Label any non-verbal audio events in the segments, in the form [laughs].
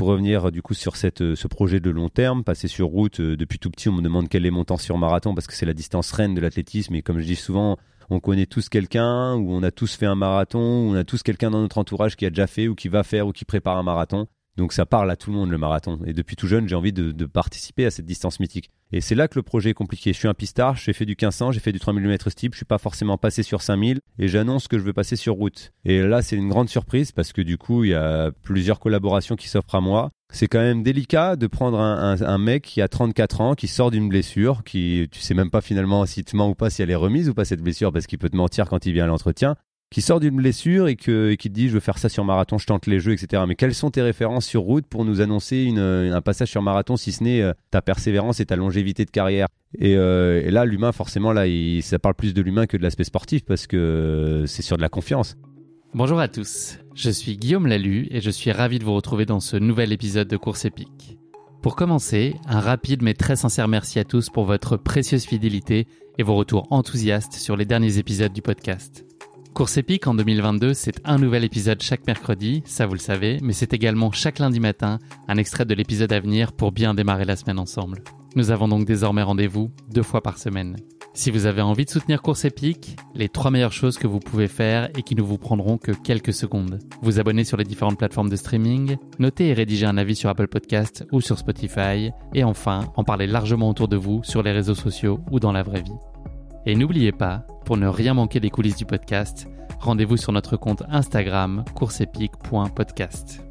pour revenir du coup sur cette, ce projet de long terme, passer sur route, depuis tout petit, on me demande quel est mon temps sur marathon parce que c'est la distance reine de l'athlétisme. Et comme je dis souvent, on connaît tous quelqu'un, ou on a tous fait un marathon, ou on a tous quelqu'un dans notre entourage qui a déjà fait, ou qui va faire, ou qui prépare un marathon. Donc ça parle à tout le monde le marathon. Et depuis tout jeune, j'ai envie de, participer à cette distance mythique. Et c'est là que le projet est compliqué. Je suis un pistard, j'ai fait du 1500, j'ai fait du 3000 mm steep, je suis pas forcément passé sur 5000 et j'annonce que je veux passer sur route. Et là, c'est une grande surprise parce que du coup, il y a plusieurs collaborations qui s'offrent à moi. C'est quand même délicat de prendre un, mec qui a 34 ans, qui sort d'une blessure, qui tu sais même pas finalement si te ment ou pas si elle est remise ou pas cette blessure parce qu'il peut te mentir quand il vient à l'entretien qui sort d'une blessure et, que, qui te dit je veux faire ça sur marathon, je tente les jeux, etc. Mais quelles sont tes références sur route pour nous annoncer une, un passage sur marathon, si ce n'est euh, ta persévérance et ta longévité de carrière? Euh, et, là, l'humain, forcément, là, ça parle plus de l'humain que de l'aspect sportif parce que euh, c'est sur de la confiance. Bonjour à tous, je suis Guillaume Lalu et je suis ravi de vous retrouver dans ce nouvel épisode de Course épique. Pour commencer, un rapide mais très sincère merci à tous pour votre précieuse fidélité et vos retours enthousiastes sur les derniers épisodes du podcast. Course épique en 2022, c'est un nouvel épisode chaque mercredi, ça vous le savez, mais c'est également chaque lundi matin un extrait de l'épisode à venir pour bien démarrer la semaine ensemble. Nous avons donc désormais rendez-vous deux fois par semaine. Si vous avez envie de soutenir Course épique, les trois meilleures choses que vous pouvez faire et qui ne vous prendront que quelques secondes. Vous abonner sur les différentes plateformes de streaming, noter et rédiger un avis sur Apple Podcast ou sur Spotify, et enfin en parler largement autour de vous sur les réseaux sociaux ou dans la vraie vie. Et n'oubliez pas, pour ne rien manquer des coulisses du podcast, rendez-vous sur notre compte Instagram courseepique.podcast.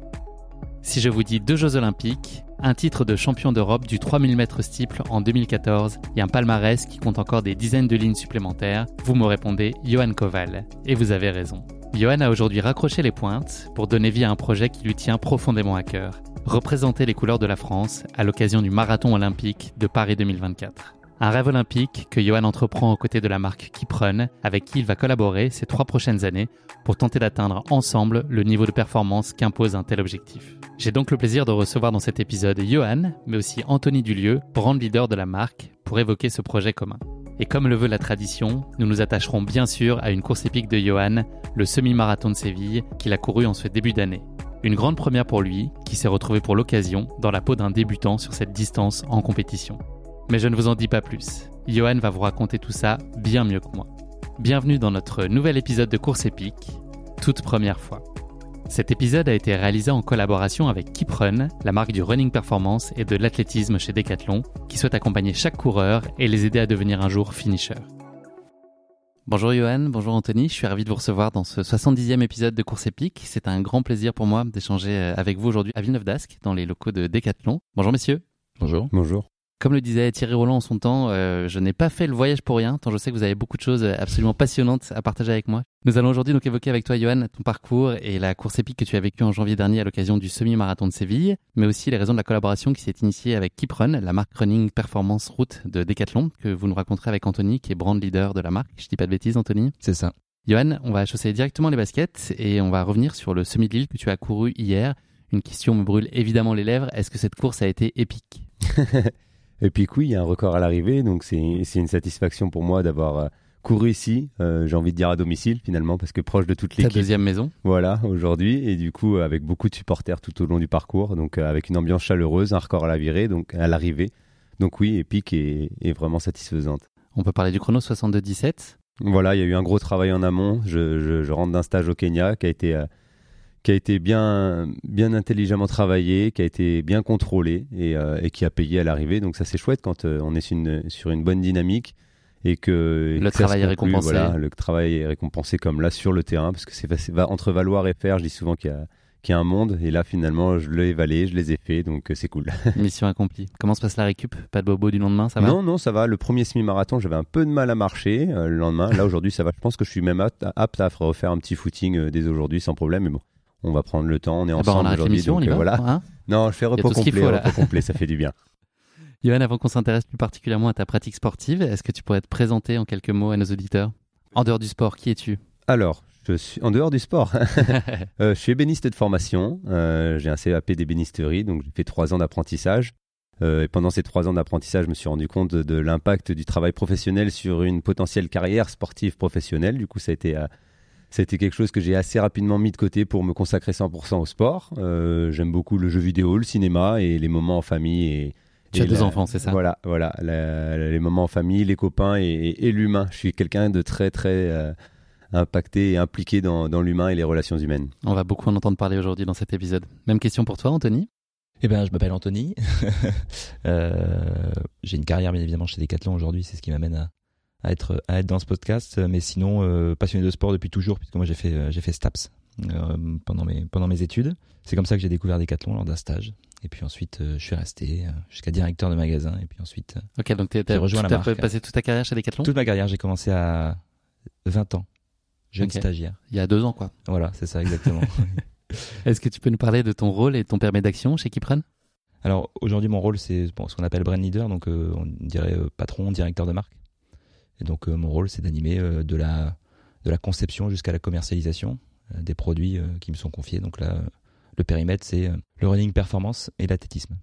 Si je vous dis deux Jeux Olympiques, un titre de champion d'Europe du 3000 mètres steeple en 2014 et un palmarès qui compte encore des dizaines de lignes supplémentaires, vous me répondez Johan Koval. Et vous avez raison. Johan a aujourd'hui raccroché les pointes pour donner vie à un projet qui lui tient profondément à cœur. Représenter les couleurs de la France à l'occasion du marathon olympique de Paris 2024. Un rêve olympique que Johan entreprend aux côtés de la marque Kiprun, avec qui il va collaborer ces trois prochaines années pour tenter d'atteindre ensemble le niveau de performance qu'impose un tel objectif. J'ai donc le plaisir de recevoir dans cet épisode Johan, mais aussi Anthony Dulieu, brand leader de la marque, pour évoquer ce projet commun. Et comme le veut la tradition, nous nous attacherons bien sûr à une course épique de Johan, le semi-marathon de Séville, qu'il a couru en ce début d'année. Une grande première pour lui, qui s'est retrouvé pour l'occasion dans la peau d'un débutant sur cette distance en compétition. Mais je ne vous en dis pas plus. Johan va vous raconter tout ça bien mieux que moi. Bienvenue dans notre nouvel épisode de Course épique, toute première fois. Cet épisode a été réalisé en collaboration avec Kiprun, la marque du running performance et de l'athlétisme chez Decathlon, qui souhaite accompagner chaque coureur et les aider à devenir un jour finisher. Bonjour Johan, bonjour Anthony, je suis ravi de vous recevoir dans ce 70e épisode de Course épique. C'est un grand plaisir pour moi d'échanger euh, avec vous aujourd'hui à Villeneuve d'Ascq, dans les locaux de Decathlon. Bonjour messieurs. Bonjour. Bonjour. Comme le disait Thierry Roland en son temps, euh, je n'ai pas fait le voyage pour rien, tant je sais que vous avez beaucoup de choses absolument passionnantes à partager avec moi. Nous allons aujourd'hui donc évoquer avec toi, Johan, ton parcours et la course épique que tu as vécue en janvier dernier à l'occasion du semi-marathon de Séville, mais aussi les raisons de la collaboration qui s'est initiée avec Kiprun, la marque running performance route de Decathlon, que vous nous raconterez avec Anthony, qui est brand leader de la marque. Je dis pas de bêtises, Anthony C'est ça. Johan, on va chausser directement les baskets et on va revenir sur le semi de Lille que tu as couru hier. Une question me brûle évidemment les lèvres. Est-ce que cette course a été épique? [laughs] Et puis oui, il y a un record à l'arrivée, donc c'est une satisfaction pour moi d'avoir euh, couru ici, euh, j'ai envie de dire à domicile finalement, parce que proche de toute l'équipe. Ta deuxième maison Voilà, aujourd'hui, et du coup avec beaucoup de supporters tout au long du parcours, donc euh, avec une ambiance chaleureuse, un record à la virée, donc à l'arrivée. Donc oui, épique et, et, vraiment satisfaisante. On peut parler du chrono 62-17 Voilà, il y a eu un gros travail en amont. Je, je, je rentre d'un stage au Kenya qui a été qui a été bien, bien intelligemment travaillé, qui a été bien contrôlé et, euh, et qui a payé à l'arrivée. Donc ça c'est chouette quand euh, on est sur une, sur une, bonne dynamique et que le travail est récompensé. Voilà, le travail est récompensé comme là sur le terrain parce que c'est entre valoir et faire. Je dis souvent qu'il y a qu'il y a un monde et là finalement je l'ai évalé, je les ai fait donc euh, c'est cool. [laughs] Mission accomplie. Comment se passe la récup? Pas de bobo du lendemain, ça va? Non non ça va. Le premier semi-marathon j'avais un peu de mal à marcher le lendemain. Là aujourd'hui ça va. Je pense que je suis même apte, apte à refaire un petit footing dès aujourd'hui sans problème. Mais bon on va prendre le temps, on est eh ben, ensemble aujourd'hui. Donc, euh, voilà. Hein non, je fais repos complet, repos complet, ça fait du bien. [laughs] Johan, avant qu'on s'intéresse plus particulièrement à ta pratique sportive, est-ce que tu pourrais te présenter en quelques mots à nos auditeurs? En dehors du sport, qui es-tu? Alors, je suis en dehors du sport. [laughs] euh, je suis ébéniste de formation. Euh, j'ai un CAP d'ébénisterie, donc j'ai fait trois ans d'apprentissage. Euh, et pendant ces trois ans d'apprentissage, je me suis rendu compte de, de l'impact du travail professionnel sur une potentielle carrière sportive professionnelle. Du coup, ça a été C'était quelque chose que j'ai assez rapidement mis de côté pour me consacrer 100% au sport. Euh, j'aime beaucoup le jeu vidéo, le cinéma et les moments en famille. Et, tu as deux enfants, c'est ça? Voilà, voilà les moments en famille, les copains et, l'humain. Je suis quelqu'un de très très euh, impacté et impliqué dans, dans l'humain et les relations humaines. On va beaucoup en entendre parler aujourd'hui dans cet épisode. Même question pour toi, Anthony? Eh ben, je m'appelle Anthony. [laughs] euh, j'ai une carrière bien évidemment chez Decathlon aujourd'hui, c'est ce qui m'amène à, à être à être dans ce podcast. Mais sinon, euh, passionné de sport depuis toujours, puisque moi j'ai fait euh, j'ai fait STAPS euh, pendant mes pendant mes études. C'est comme ça que j'ai découvert Decathlon lors d'un stage. Et puis ensuite, je suis resté jusqu'à directeur de magasin. Et puis ensuite, ok, donc tu as passé toute ta carrière chez Decathlon. Toute ma carrière, j'ai commencé à 20 ans, jeune stagiaire. Il y a deux ans, quoi. Voilà, c'est ça exactement. [laughs] Est-ce que tu peux nous parler de ton rôle et ton permis d'action chez Kipren Alors aujourd'hui, mon rôle, c'est ce qu'on appelle brand leader, donc on dirait patron, directeur de marque. Et donc euh, mon rôle, c'est d'animer euh, de la de la conception jusqu'à la commercialisation euh, des produits qui me sont confiés. Donc là, le périmètre, c'est le running performance et l'athlétisme.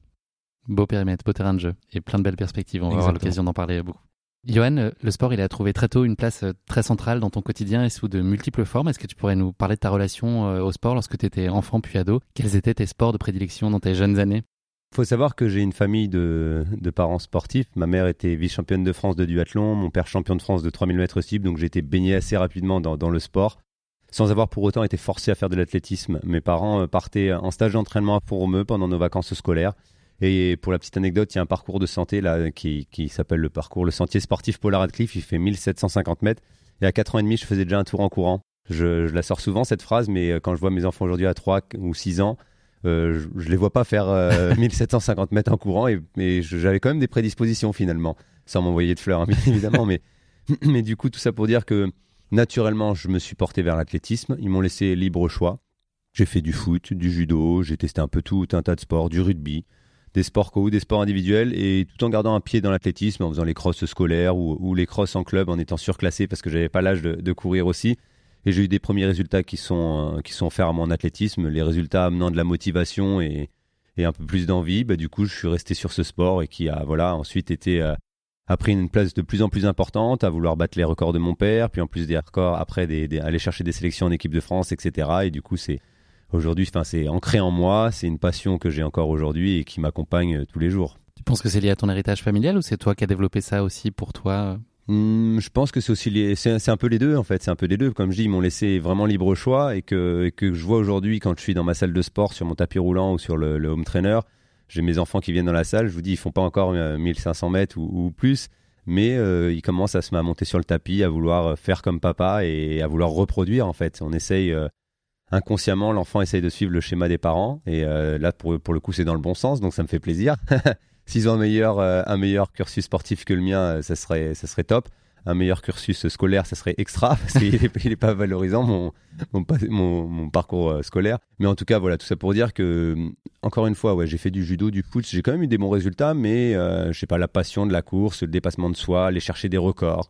Beau périmètre, beau terrain de jeu et plein de belles perspectives. On va avoir l'occasion d'en parler beaucoup. Johan, le sport, il a trouvé très tôt une place très centrale dans ton quotidien et sous de multiples formes. Est-ce que tu pourrais nous parler de ta relation au sport lorsque tu étais enfant puis ado? Quels étaient tes sports de prédilection dans tes jeunes années? Faut savoir que j'ai une famille de, parents sportifs. Ma mère était vice-championne de France de duathlon, mon père champion de France de 3000 mètres cible, donc j'ai été baigné assez rapidement dans, le sport, sans avoir pour autant été forcé à faire de l'athlétisme. Mes parents euh, partaient en stage d'entraînement à Fourmeux pendant nos vacances scolaires. Et pour la petite anecdote, il y a un parcours de santé là qui, s'appelle le parcours le sentier sportif Polar Radcliffe. Il fait 1750 mètres. Et à 4 ans et demi, je faisais déjà un tour en courant. Je, je la sors souvent cette phrase, mais euh, quand je vois mes enfants aujourd'hui à 3 ou 6 ans, euh, je, ne les vois pas faire 1750 euh, [laughs] mètres en courant et, j'avais quand même des prédispositions finalement, sans m'envoyer de fleurs hein, bien [laughs] évidemment, mais, [clears throat] mais du coup tout ça pour dire que naturellement je me suis porté vers l'athlétisme, ils m'ont laissé libre choix. J'ai fait du foot, du judo, j'ai testé un peu tout, un tas de sports, du rugby, des sports co, des sports individuels et tout en gardant un pied dans l'athlétisme, en faisant les crosses scolaires ou, les crosses en club, en étant surclassé parce que j'avais pas l'âge de courir aussi. Et j'ai eu des premiers résultats qui sont, euh, qui sont faits à mon athlétisme, les résultats amenant de la motivation et, et un peu plus d'envie. Bah, du coup, je suis resté sur ce sport et qui a voilà, ensuite été, euh, a pris une place de plus en plus importante, à vouloir battre les records de mon père, puis en plus des records, après des, aller chercher des sélections en équipe de France, etc. Et du coup, c'est aujourd'hui, c'est ancré en moi, c'est une passion que j'ai encore aujourd'hui et qui m'accompagne tous les jours. Tu penses que c'est lié à ton héritage familial ou c'est toi qui as développé ça aussi pour toi Hmm, je pense que c'est aussi c'est un peu les deux en fait, c'est un peu les deux. Comme je dis, ils m'ont laissé vraiment libre choix et que, que je vois aujourd'hui quand je suis dans ma salle de sport sur mon tapis roulant ou sur le, home trainer, j'ai mes enfants qui viennent dans la salle. Je vous dis, ils font pas encore 1500 euh, mètres ou, plus, mais euh, ils commencent à se monter sur le tapis, à vouloir euh, faire comme papa et à vouloir reproduire en fait. On essaye inconsciemment, l'enfant essaye de suivre le schéma des parents et là pour pour le coup c'est dans le bon sens, donc ça me fait plaisir. [laughs] S'ils ont un meilleur, euh, un meilleur cursus sportif que le mien, euh, ça serait, ça serait top. Un meilleur cursus scolaire, ça serait extra [laughs] parce qu'il n'est pas valorisant mon, mon, parcours euh, scolaire. Mais en tout cas, voilà, tout ça pour dire que, encore une fois, ouais, j'ai fait du judo, du foot, j'ai quand même eu des bons résultats, mais je sais pas, la passion de la course, le dépassement de soi, aller chercher des records.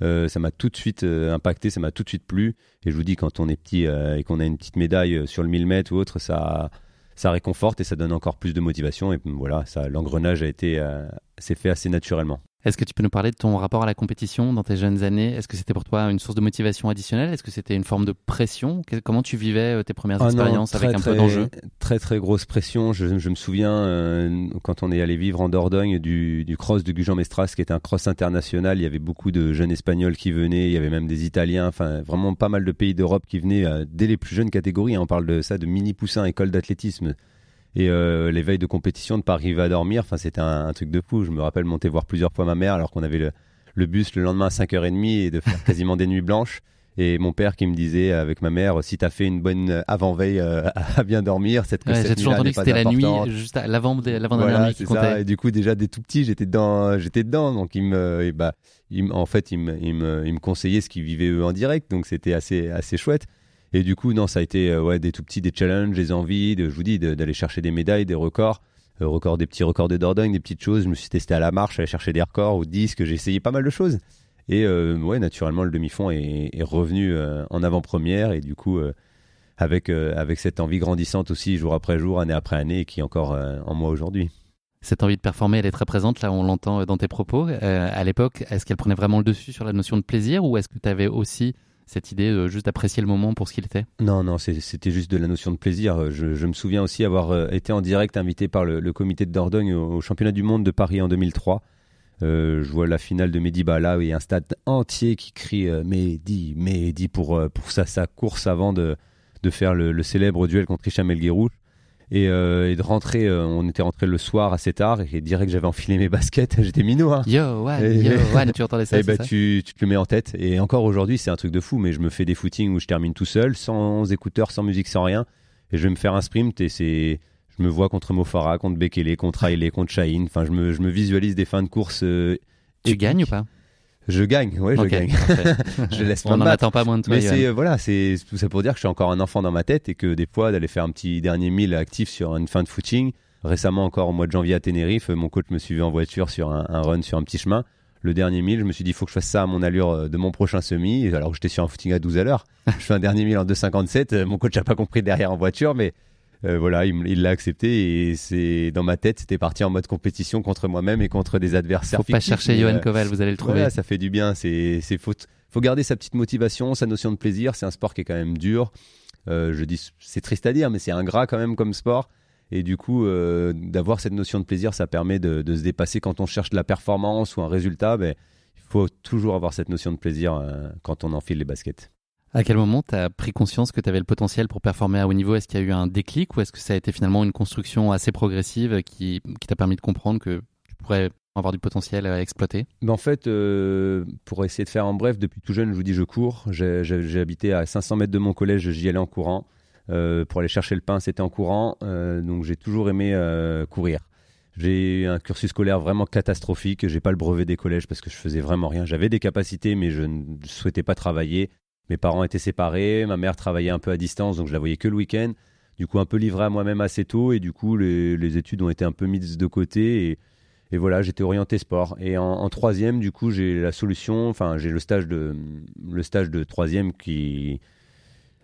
ça m'a tout de suite impacté, ça m'a tout de suite plu. Et je vous dis, quand on est petit et qu'on a une petite médaille sur le 1000 mètres ou autre, ça, ça réconforte et ça donne encore plus de motivation. Et voilà, ça, l'engrenage a été, euh, s'est fait assez naturellement. Est-ce que tu peux nous parler de ton rapport à la compétition dans tes jeunes années? Est-ce que c'était pour toi une source de motivation additionnelle? Est-ce que c'était une forme de pression? Comment tu vivais euh, tes premières ah expériences avec un peu d'enjeu? Très très grosse pression. Je, me souviens euh, quand on est allé vivre en Dordogne du, cross de Gujan-Mestras qui est un cross international. Il y avait beaucoup de jeunes espagnols qui venaient, il y avait même des Italiens, enfin vraiment pas mal de pays d'Europe qui venaient euh, dès les plus jeunes catégories. On parle de ça de mini poussin école d'athlétisme. Et euh, les veilles de compétition, de ne pas arriver à dormir, enfin, c'était un, truc de fou. Je me rappelle monter voir plusieurs fois ma mère alors qu'on avait le, bus le lendemain à 5h30 et de faire quasiment des nuits blanches. Et mon père qui me disait avec ma mère, si tu as fait une bonne avant-veille euh, [laughs] à bien dormir, cette ouais, J'ai toujours entendu que c'était la nuit, juste l'avant dernière nuit qui comptait. Et du coup, déjà dès tout petit, j'étais dedans, j'étais dedans. Donc il me, bah, il, en fait, il me, il me, il me conseillait ce qu'ils vivaient eux en direct. Donc c'était assez, assez chouette. Et du coup, non, ça a été euh, ouais, des tout petits, des challenges, des envies, je vous dis, d'aller chercher des médailles, des records. Euh, records, des petits records de Dordogne, des petites choses. Je me suis testé à la marche, aller chercher des records, au disque, j'ai essayé pas mal de choses. Et euh, ouais, naturellement, le demi-fond est, revenu en avant-première. Et du coup, avec, avec cette envie grandissante aussi, jour après jour, année après année, qui est encore en moi aujourd'hui. Cette envie de performer, elle est très présente, là on l'entend dans tes propos. à l'époque, est-ce qu'elle prenait vraiment le dessus sur la notion de plaisir ou est-ce que tu avais aussi cette idée juste apprécier le moment pour ce qu'il était Non, non, c'était juste de la notion de plaisir. Je, me souviens aussi avoir été en direct invité par le, comité de Dordogne au, championnat du monde de Paris en 2003. je vois la finale de Mehdi Bala et un stade entier qui crie Mehdi, Mehdi pour, pour sa, sa course avant de, de faire le, célèbre duel contre Hicham El et, euh, et, de rentrer, euh, on était rentré le soir assez tard et direct j'avais enfilé mes baskets, [laughs] j'étais minot. Hein. Yo, ouais, yo, [laughs] ouais, tu entendais ça, et bah, Tu, tu te le mets en tête. Et encore aujourd'hui, c'est un truc de fou, mais je me fais des footings où je termine tout seul, sans écouteurs, sans musique, sans rien. Et je vais me faire un sprint et c'est, je me vois contre Mofara, contre Bekele, contre Haile, contre Shaheen. Enfin, je me, je me visualise des fins de course. Euh, tu gagnes ou pas? Je gagne, ouais, je gagne. [laughs] je laisse On n'en attend pas moins de toi. Mais c'est voilà, c'est tout ça pour dire que je suis encore un enfant dans ma tête et que des fois d'aller faire un petit dernier mille actif sur une fin de footing. Récemment encore au mois de janvier à Tenerife, mon coach me suivait en voiture sur un, run sur un petit chemin. Le dernier mille, je me suis dit, il faut que je fasse ça à mon allure euh, de mon prochain semi. Alors que j'étais sur un footing à 12 à l'heure. je fais un dernier mille en 2,57. Euh, mon coach n'a pas compris derrière en voiture, mais euh, voilà, il l'a accepté et c'est dans ma tête, c'était parti en mode compétition contre moi-même et contre des adversaires. Faut pas chercher Johan euh, Koval, vous allez le trouver. ça fait du bien. C'est faut faut garder sa petite motivation, sa notion de plaisir. C'est un sport qui est quand même dur. Euh, je dis, c'est triste à dire, mais c'est ingrat quand même comme sport. Et du coup, d'avoir cette notion de plaisir, ça permet de, se dépasser quand on cherche de la performance ou un résultat. Ben, il faut toujours avoir cette notion de plaisir quand on enfile les baskets. À quel moment tu as pris conscience que tu avais le potentiel pour performer à haut niveau? Est-ce qu'il y a eu un déclic ou est-ce que ça a été finalement une construction assez progressive qui, t'a permis de comprendre que tu pourrais avoir du potentiel à exploiter? Ben En fait, euh, pour essayer de faire en bref, depuis tout jeune, je vous dis, je cours. J'ai habité à 500 mètres de mon collège, j'y allais en courant. Euh, pour aller chercher le pain, c'était en courant. Euh, donc j'ai toujours aimé courir. J'ai un cursus scolaire vraiment catastrophique. J'ai pas le brevet des collèges parce que je faisais vraiment rien. J'avais des capacités, mais je ne souhaitais pas travailler. Mes parents étaient séparés, ma mère travaillait un peu à distance, donc je la voyais que le week-end. Du coup, un peu livré à moi-même assez tôt, et du coup, les, études ont été un peu mises de côté. Et, voilà, j'étais orienté sport. Et en, troisième, du coup, j'ai la solution, enfin, j'ai le stage de le stage de troisième qui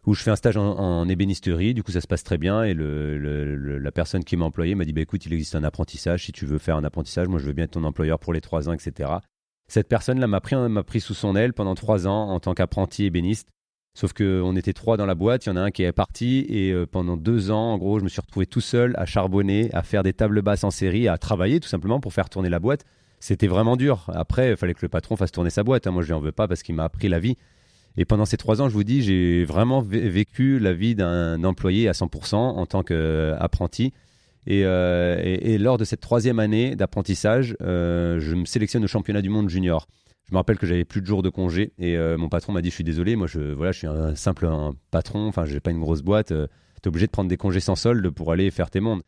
où je fais un stage en, ébénisterie. Du coup, ça se passe très bien. Et le, la personne qui m'a employé m'a dit bah, écoute, il existe un apprentissage. Si tu veux faire un apprentissage, moi, je veux bien être ton employeur pour les trois ans, etc. Cette personne-là m'a pris, m'a pris sous son aile pendant trois ans en tant qu'apprenti ébéniste. Sauf qu'on était trois dans la boîte, il y en a un qui est parti et euh, pendant deux ans, en gros, je me suis retrouvé tout seul à charbonner, à faire des tables basses en série, à travailler tout simplement pour faire tourner la boîte. C'était vraiment dur. Après, il fallait que le patron fasse tourner sa boîte. Hein. Moi, je lui en veux pas parce qu'il m'a appris la vie. Et pendant ces trois ans, je vous dis, j'ai vraiment vécu la vie d'un employé à 100% en tant qu'apprenti. Euh, et, lors de cette troisième année d'apprentissage, euh, je me sélectionne au championnat du monde junior. Je me rappelle que j'avais plus de jours de congé et euh, mon patron m'a dit je suis désolé, moi je voilà je suis un simple patron, enfin j'ai pas une grosse boîte, tu es obligé de prendre des congés sans solde pour aller faire tes mondes.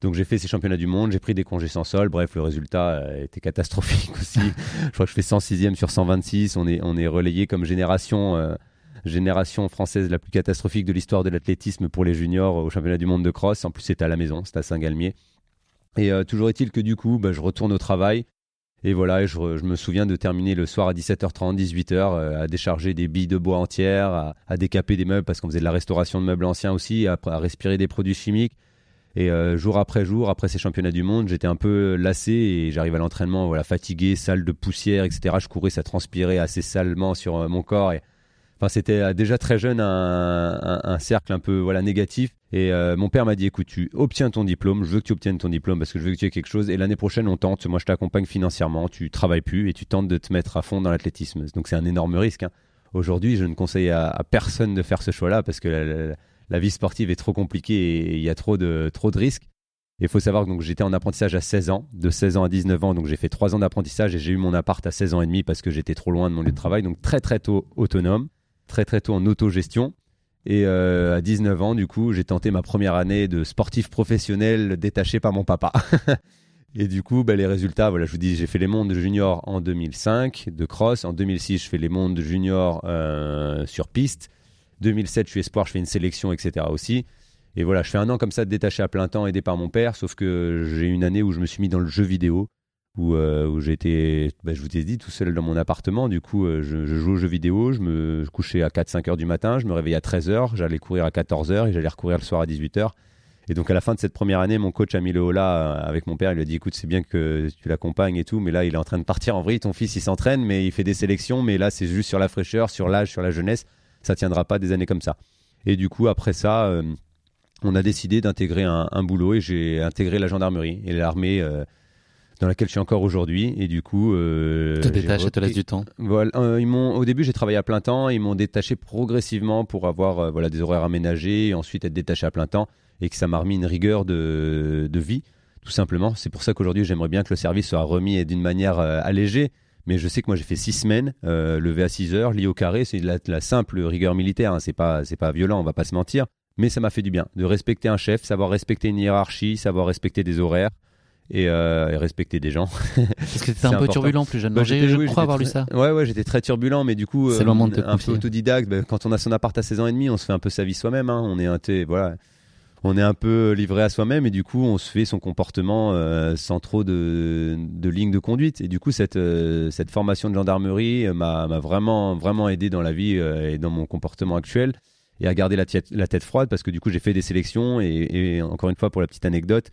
Donc j'ai fait ces championnats du monde, j'ai pris des congés sans solde, bref le résultat était catastrophique [laughs] aussi. je crois que je fais 106e sur 126, on est on est relayé comme génération génération française la plus catastrophique de l'histoire de l'athlétisme pour les juniors au championnat du monde de cross. En plus, c'était à la maison, c'était à Saint-Galmier. Et euh, toujours est-il que du coup, bah, je retourne au travail. Et voilà, je, me souviens de terminer le soir à 17h30, 18h, euh, à décharger des billes de bois entières, à, décaper des meubles parce qu'on faisait de la restauration de meubles anciens aussi, à, respirer des produits chimiques. Et euh, jour après jour, après ces championnats du monde, j'étais un peu lassé et j'arrive à l'entraînement, voilà, fatigué, salle de poussière, etc. Je courais, ça transpirait assez salement sur mon corps. Et C'était euh, déjà très jeune un, cercle un peu voilà négatif. Et euh, mon père m'a dit écoute, tu obtiens ton diplôme, je veux que tu obtiennes ton diplôme parce que je veux que tu aies quelque chose. Et l'année prochaine, on tente. Moi, je t'accompagne financièrement. Tu travailles plus et tu tentes de te mettre à fond dans l'athlétisme. Donc, c'est un énorme risque. Hein. Aujourd'hui, je ne conseille à, personne de faire ce choix-là parce que la, vie sportive est trop compliquée et il y a trop de, trop de risques. Il faut savoir que j'étais en apprentissage à 16 ans, de 16 ans à 19 ans, donc j'ai fait 3 ans d'apprentissage et j'ai eu mon appart à 16 ans et demi parce que j'étais trop loin de mon lieu de travail, donc très très tôt autonome très très tôt en autogestion. Et euh, à 19 ans, du coup, j'ai tenté ma première année de sportif professionnel détaché par mon papa. [laughs] et du coup, bah, les résultats, voilà, je vous dis, j'ai fait les mondes juniors en 2005 de cross. En 2006, je fais les mondes juniors euh, sur piste. 2007, je suis espoir, je fais une sélection, etc. aussi. Et voilà, je fais un an comme ça détaché à plein temps, aidé par mon père. Sauf que j'ai une année où je me suis mis dans le jeu vidéo où, euh, où j'étais, bah, je vous ai dit, tout seul dans mon appartement. Du coup, euh, je, joue aux jeux vidéo, je me couchais à 4-5 heures du matin, je me réveillais à 13 heures, j'allais courir à 14 heures et j'allais recourir le soir à 18 heures. Et donc à la fin de cette première année, mon coach a mis là avec mon père. Il lui a dit écoute, c'est bien que tu l'accompagnes et tout, mais là il est en train de partir en vrille. Ton fils il s'entraîne, mais il fait des sélections, mais là c'est juste sur la fraîcheur, sur l'âge, sur la jeunesse. Ça tiendra pas des années comme ça. Et du coup après ça, euh, on a décidé d'intégrer un, boulot et j'ai intégré la gendarmerie et l'armée. Euh, dans laquelle je suis encore aujourd'hui et du coup euh, te détaches et te laisse du temps voilà euh, ils m'ont au début j'ai travaillé à plein temps ils m'ont détaché progressivement pour avoir voilà des horaires aménagés et ensuite être détaché à plein temps et que ça m'a remis une rigueur de, de vie, tout simplement. C'est pour ça qu'aujourd'hui, j'aimerais bien que le service soit remis d'une manière euh, allégée. Mais je sais que moi, j'ai fait six semaines, euh, levé à 6 heures, lié au carré. C'est la, la, simple rigueur militaire. Hein. C'est pas, c'est pas violent, on va pas se mentir. Mais ça m'a fait du bien de respecter un chef, savoir respecter une hiérarchie, savoir respecter des horaires. Et, euh, respecter des gens. Parce que c'était [laughs] un peu turbulent plus jeune. Bah, je crois avoir lu ça. Ouais, ouais, j'étais très turbulent, mais du coup, c'est le moment de un peu autodidacte. Bah, quand on a son appart à 16 ans et demi, on se fait un peu sa vie soi-même. Hein. On est un, voilà, on est un peu livré à soi-même et du coup on se fait son comportement euh, sans trop de, de ligne de conduite et du coup cette euh, cette formation de gendarmerie euh, m'a vraiment vraiment aidé dans la vie et dans mon comportement actuel et à garder la, la tête froide parce que du coup j'ai fait des sélections et, encore une fois pour la petite anecdote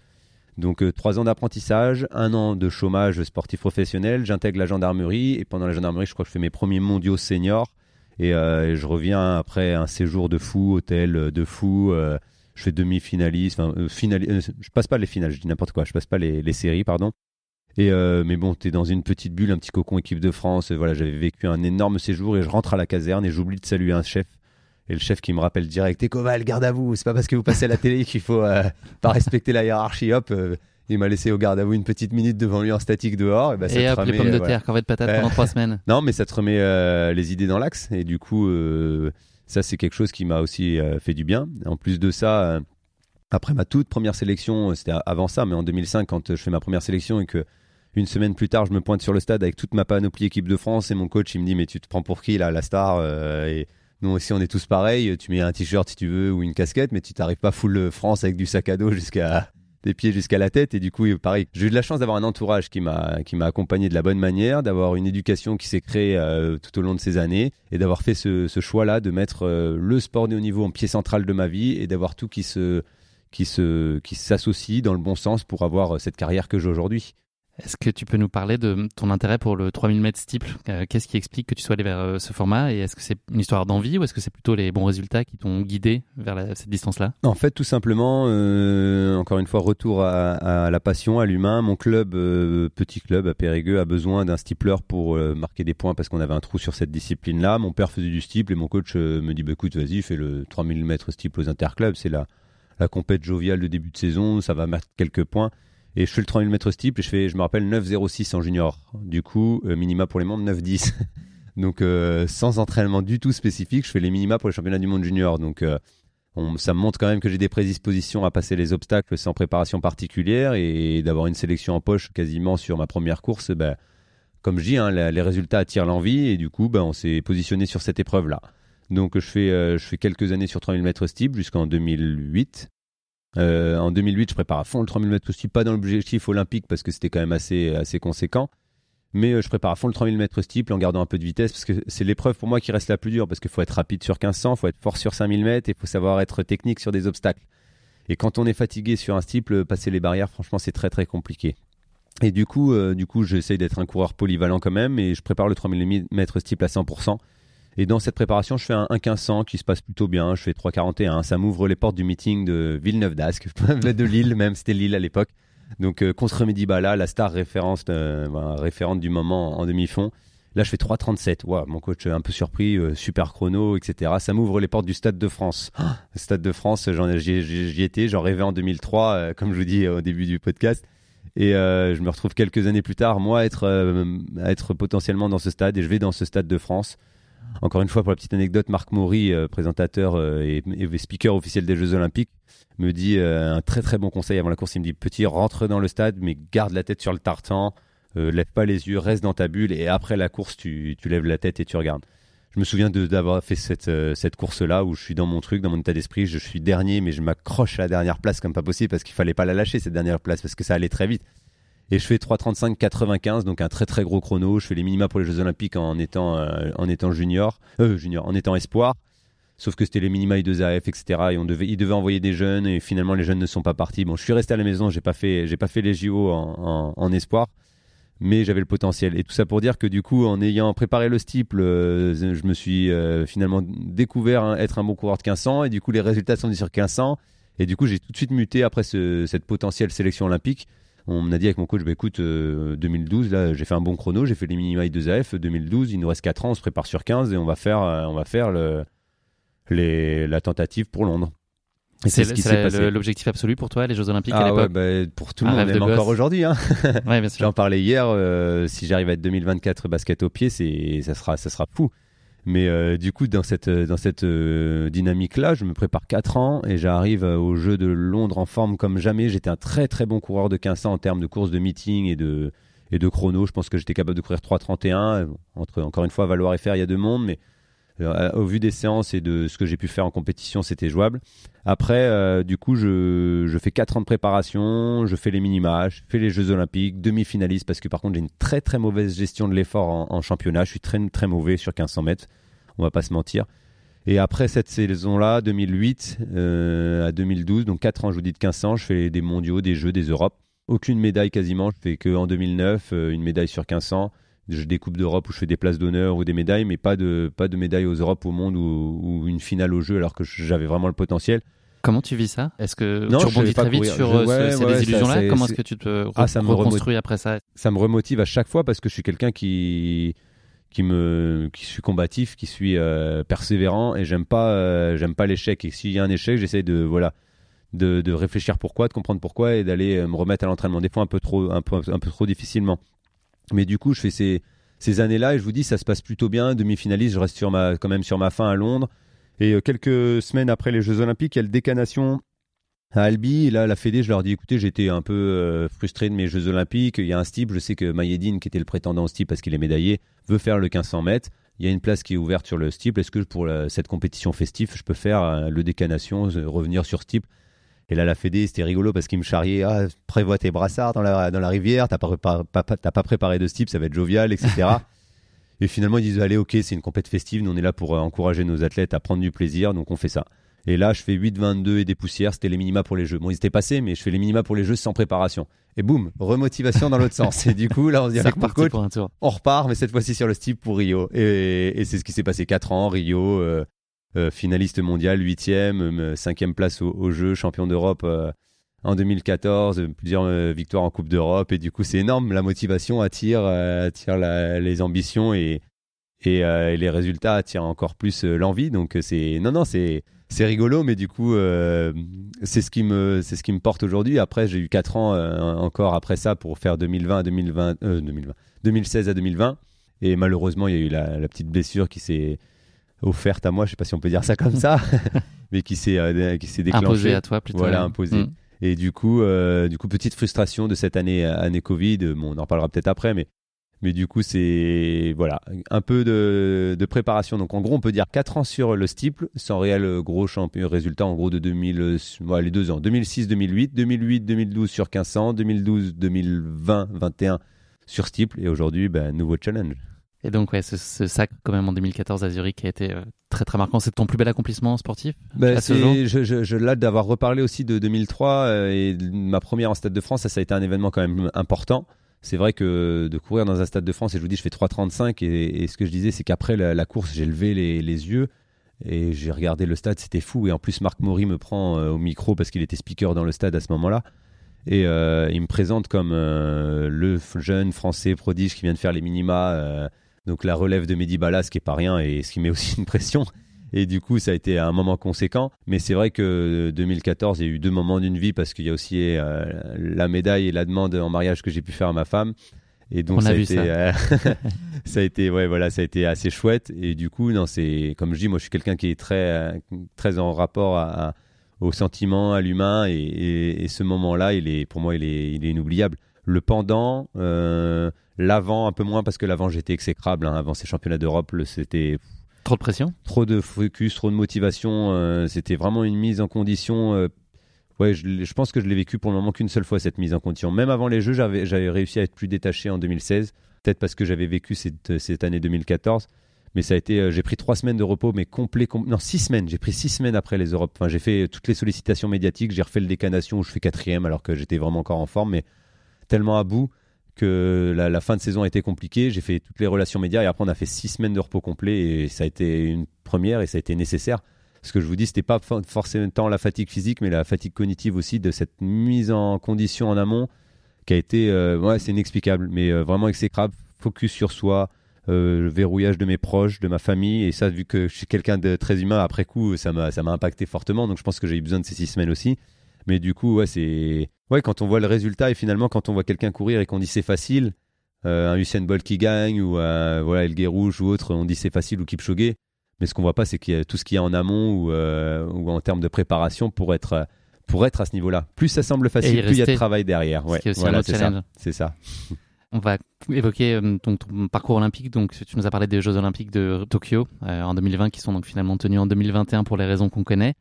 donc trois ans d'apprentissage, un an de chômage sportif professionnel, j'intègre la gendarmerie et pendant la gendarmerie je crois que je fais mes premiers mondiaux seniors et, et je reviens après un séjour de fou, hôtel de fou je fais demi-finaliste, enfin, euh, euh, je passe pas les finales, je dis n'importe quoi, je passe pas les, séries, pardon. Et euh, mais bon, tu es dans une petite bulle, un petit cocon équipe de France. voilà, j'avais vécu un énorme séjour et je rentre à la caserne et j'oublie de saluer un chef. Et le chef qui me rappelle direct, Koval, garde à vous. C'est pas parce que vous passez à la télé qu'il faut pas respecter la hiérarchie. Hop, il m'a laissé au garde à vous une petite minute devant lui en statique dehors. Et, bah, et hop, les pommes de terre, corvée de patates pendant trois [laughs] semaines. Non, mais ça te remet les idées dans l'axe. Et du coup, ça, c'est quelque chose qui m'a aussi euh, fait du bien. En plus de ça, euh, après ma toute première sélection, euh, c'était avant ça, mais en 2005, quand je fais ma première sélection et que une semaine plus tard, je me pointe sur le stade avec toute ma panoplie équipe de France et mon coach, il me dit mais tu te prends pour qui là, la star Et nous aussi, on est tous pareils. Tu mets un t-shirt si tu veux ou une casquette, mais tu t'arrives pas full France avec du sac à dos [laughs] jusqu'à des pieds jusqu'à la tête. Et du coup, pareil, j'ai eu de la chance d'avoir un entourage qui m'a qui m'a accompagné de la bonne manière, d'avoir une éducation qui s'est créée euh, tout au long de ces années et d'avoir fait ce, choix-là de mettre euh, le sport de haut niveau en pied central de ma vie et d'avoir tout qui se qui se qui s'associe dans le bon sens pour avoir euh, cette carrière que j'ai aujourd'hui. Est-ce que tu peux nous parler de ton intérêt pour le 3000 mètres steeple? Euh, Qu'est-ce qui explique que tu sois allé vers euh, ce format? Et est-ce que c'est une histoire d'envie ou est-ce que c'est plutôt les bons résultats qui t'ont guidé vers cette distance-là? En fait, tout simplement, euh, encore une fois, retour à, la passion, à l'humain. Mon club, petit club à Périgueux, a besoin d'un steepler pour marquer des points parce qu'on avait un trou sur cette discipline-là. Mon père faisait du steeple et mon coach me dit bah, écoute, vas-y, fais le 3000 mètres steeple aux interclubs. C'est la, la compète joviale de début de saison, ça va mettre quelques points. Et je fais le 3000 mètres steeple et je fais, je me rappelle 9,06 en junior. Du coup, euh, minima pour les mondes 9,10. [laughs] Donc, euh, sans entraînement du tout spécifique, je fais les minima pour les championnats du monde junior. Donc, euh, ça me montre quand même que j'ai des prédispositions à passer les obstacles sans préparation particulière et d'avoir une sélection en poche quasiment sur ma première course. Ben, comme je dis, hein, les résultats attirent l'envie et du coup, ben, on s'est positionné sur cette épreuve-là. Donc, je fais, je fais quelques années sur 3000 mètres steeple jusqu'en 2008. Euh, en 2008, je prépare à fond le 3000 mètres aussi, pas dans l'objectif olympique parce que c'était quand même assez, conséquent. Mais euh, je prépare à fond le 3000 mètres steeple en gardant un peu de vitesse parce que c'est l'épreuve pour moi qui reste la plus dure parce qu'il faut être rapide sur 1500, il faut être fort sur 5000 mètres et il faut savoir être technique sur des obstacles. Et quand on est fatigué sur un steeple, passer les barrières, franchement, c'est très très compliqué. Et du coup, euh, du coup, j'essaye d'être un coureur polyvalent quand même et je prépare le 3000 mètres steeple à 100%. Et dans cette préparation, je fais un 1 qui se passe plutôt bien. Je fais 3,41. Ça m'ouvre les portes du meeting de Villeneuve d'Ascq, [laughs] de Lille même. C'était Lille à l'époque. Donc euh, contre Mehdi Bala, la star euh, référente du moment en demi-fond. Là, je fais 3,37. Wow, mon coach est un peu surpris, euh, super chrono, etc. Ça m'ouvre les portes du Stade de France. [gasps] Stade de France, j'y étais, j'en rêvais en 2003, comme je vous dis au début du podcast. Et je me retrouve quelques années plus tard, moi, être, être potentiellement dans ce stade. Et je vais dans ce Stade de France. Encore une fois, pour la petite anecdote, Marc Maury, euh, présentateur euh, et, speaker officiel des Jeux Olympiques, me dit euh, un très très bon conseil avant la course. Il me dit Petit, rentre dans le stade, mais garde la tête sur le tartan, lève pas les yeux, reste dans ta bulle, et après la course, tu, lèves la tête et tu regardes. Je me souviens d'avoir fait cette, cette course-là où je suis dans mon truc, dans mon état d'esprit, je suis dernier, mais je m'accroche à la dernière place comme pas possible parce qu'il fallait pas la lâcher cette dernière place parce que ça allait très vite. Et je fais 3.35-95, donc un très très gros chrono. Je fais les minima pour les Jeux Olympiques en étant, euh, en étant junior, euh, junior, en étant espoir. Sauf que c'était les minima I2AF, etc. Et devait, ils devaient envoyer des jeunes et finalement les jeunes ne sont pas partis. Bon, je suis resté à la maison, j'ai pas fait, j'ai pas fait les JO en, espoir, mais j'avais le potentiel. Et tout ça pour dire que du coup, en ayant préparé le steeple, euh, je me suis finalement découvert être un bon coureur de 1500 et du coup les résultats sont sur 1500 et du coup j'ai tout de suite muté après cette potentielle sélection olympique. On m'a dit avec mon coach, bah, écoute, 2012, euh, là, j'ai fait un bon chrono, j'ai fait les minima I2AF. 2012, il nous reste 4 ans, on se prépare sur 15 et on va faire, on va faire le, les, la tentative pour Londres. C'est ce l'objectif absolu pour toi, les Jeux Olympiques à ah l'époque bah, Pour tout le monde, même encore aujourd'hui. Hein. [laughs] J'en parlais hier. Euh, si j'arrive à être 2024 basket au pied, ça sera, ça sera fou. Mais euh, du coup, dans cette, dans cette euh, dynamique-là, je me prépare 4 ans et j'arrive aux Jeux de Londres en forme comme jamais. J'étais un très très bon coureur de 1500 en termes de course de meeting et de, et de chrono. Je pense que j'étais capable de courir 3.31. Entre, encore une fois, valoir et faire, il y a deux mondes. Mais euh, au vu des séances et de ce que j'ai pu faire en compétition, c'était jouable. Après, euh, du coup, je, fais 4 ans de préparation, je fais les minima, je fais les Jeux Olympiques, demi-finaliste, parce que par contre, j'ai une très très mauvaise gestion de l'effort en, championnat. Je suis très très mauvais sur 1500 mètres, on va pas se mentir. Et après cette saison-là, 2008 euh, à 2012, donc 4 ans, je vous dis de 1500, je fais des mondiaux, des Jeux, des Europes. Aucune médaille quasiment, je fais qu'en 2009, une médaille sur 1500 je des coupes d'Europe où je fais des places d'honneur ou des médailles, mais pas de, pas de médailles aux Europes, au monde ou, une finale au jeu alors que j'avais vraiment le potentiel. Comment tu vis ça? Est-ce que tu rebondis très vite sur euh, ces désillusions-là? Comment est-ce que tu te ah, ça reconstruis après ça? Ça me remotive à chaque fois parce que je suis quelqu'un qui qui me qui suis combatif, qui suis euh, persévérant et j'aime pas euh, j'aime pas l'échec. Et s'il y a un échec, j'essaie de voilà de, de, réfléchir pourquoi, de comprendre pourquoi et d'aller me remettre à l'entraînement. Des fois un peu trop un peu, un peu trop difficilement. Mais du coup, je fais ces, ces années-là et je vous dis, ça se passe plutôt bien. Demi-finaliste, je reste quand même sur ma fin à Londres. Et euh, quelques semaines après les Jeux Olympiques, il y a le décanation à Albi. Et là, la Fédé, je leur dis, écoutez, j'étais un peu euh, frustré de mes Jeux Olympiques. Il y a un style, je sais que Mayedine, qui était le prétendant au style parce qu'il est médaillé, veut faire le 1500 mètres. Il y a une place qui est ouverte sur le steeple. Est-ce que pour cette compétition festive, je peux faire euh, le décanation, revenir sur steeple et là, la Fédé, c'était rigolo parce qu'il me charriait ah, prévois tes brassards dans la, dans la rivière, t'as pas, pas, pas, préparé de ce type, ça va être jovial, etc. [laughs] et finalement, ils disent allez, ok, c'est une compète festive, nous on est là pour euh, encourager nos athlètes à prendre du plaisir, donc on fait ça. Et là, je fais 8-22 et des poussières, c'était les minima pour les jeux. Bon, ils étaient passés, mais je fais les minima pour les jeux sans préparation. Et boum, remotivation dans l'autre sens. Et du coup, là, on se dit [laughs] avec coach, on repart, mais cette fois-ci sur le steep pour Rio. Et, c'est ce qui s'est passé 4 ans, Rio, euh, finaliste mondial, huitième, euh, cinquième place au, jeu, champion d'Europe euh, en 2014, plusieurs victoires en Coupe d'Europe et du coup c'est énorme, la motivation attire, attire les ambitions et, et, les résultats attirent encore plus l'envie. Donc c'est non non c'est c'est rigolo, mais du coup c'est ce qui me c'est ce qui me porte aujourd'hui. Après j'ai eu quatre ans encore après ça pour faire 2020 à 2020, 2020 2016 à 2020 et malheureusement il y a eu la petite blessure qui s'est offerte à moi, je sais pas si on peut dire ça comme ça, [laughs] [laughs] mais qui s'est euh, qui s'est déclenchée. Imposé à toi plutôt. Voilà, imposé. Mm. Et du coup, euh, du coup, petite frustration de cette année année Covid. Bon, on en reparlera peut-être après, mais mais du coup, c'est voilà un peu de, de, préparation. Donc en gros, on peut dire 4 ans sur le steeple, sans réel gros champion résultat en gros de 2000, voilà, les deux ans, 2006, 2008, 2008, 2012 sur 1500, 2012, 2020, 21 sur steeple, et aujourd'hui, ben, nouveau challenge. Et donc, ouais, ce, ce, sac, quand même, en 2014 à Zurich, qui a été euh, très, très marquant. C'est ton plus bel accomplissement sportif ben, je, je, je là d'avoir reparlé aussi de 2003 euh, et ma première en Stade de France, ça, ça a été un événement quand même important. C'est vrai que de courir dans un Stade de France, et je vous dis, je fais 3,35 et, et ce que je disais, c'est qu'après la, la, course, j'ai levé les, les yeux et j'ai regardé le stade, c'était fou. Et en plus, Marc Maury me prend euh, au micro parce qu'il était speaker dans le stade à ce moment-là. Et euh, il me présente comme le jeune français prodige qui vient de faire les minima donc la relève de Mehdi Balas, qui est pas rien et ce qui met aussi [laughs] une pression. Et du coup, ça a été un moment conséquent. Mais c'est vrai que 2014, il y a eu deux moments d'une vie parce qu'il y a aussi euh, la médaille et la demande en mariage que j'ai pu faire à ma femme. Et donc ça a, vu été, ça. Euh, [laughs] [laughs] ça. a été, ouais, voilà, ça a été assez chouette. Et du coup, non, c'est comme je dis, moi, je suis quelqu'un qui est très, très en rapport à, au sentiment, à l'humain. Et, et, ce moment-là, il est, pour moi, il est, il est inoubliable. Le pendant, euh, L'avant, un peu moins parce que l'avant, j'étais exécrable. Hein. Avant ces championnats d'Europe, c'était. Trop de pression Trop de focus, trop de motivation. Euh, c'était vraiment une mise en condition. Euh, ouais, je, pense que je l'ai vécu pour le moment qu'une seule fois, cette mise en condition. Même avant les Jeux, j'avais réussi à être plus détaché en 2016. Peut-être parce que j'avais vécu cette, cette année 2014. Mais ça a été, euh, j'ai pris trois semaines de repos, mais complet, non six semaines. J'ai pris six semaines après les Europes. Enfin, j'ai fait toutes les sollicitations médiatiques. J'ai refait le décanation où je fais quatrième alors que j'étais vraiment encore en forme, mais tellement à bout que la, fin de saison a été compliquée. J'ai fait toutes les relations médias et après on a fait six semaines de repos complet et ça a été une première et ça a été nécessaire. Ce que je vous dis, c'était pas forcément tant la fatigue physique, mais la fatigue cognitive aussi de cette mise en condition en amont qui a été, euh, ouais, c'est inexplicable, mais euh, vraiment exécrable. Focus sur soi, euh, le verrouillage de mes proches, de ma famille. Et ça, vu que je suis quelqu'un de très humain, après coup, ça m'a, ça m'a impacté fortement. Donc je pense que j'ai eu besoin de ces six semaines aussi. Mais du coup, ouais, c'est. Ouais, quand on voit le résultat et finalement, quand on voit quelqu'un courir et qu'on dit c'est facile, euh, un Usain Bolt qui gagne ou un voilà, El Rouge ou autre, on dit c'est facile ou Kipchoge. Mais ce qu'on voit pas, c'est qu'il y a tout ce qu'il y a en amont ou, euh, ou en termes de préparation pour être, pour être à ce niveau-là. Plus ça semble facile, plus il y a de travail derrière. Ouais, voilà, c'est ça. C'est ça. On va évoquer euh, ton, parcours olympique. Donc, tu nous as parlé des Jeux olympiques de Tokyo euh, en 2020, qui sont donc finalement tenus en 2021 pour les raisons qu'on connaît.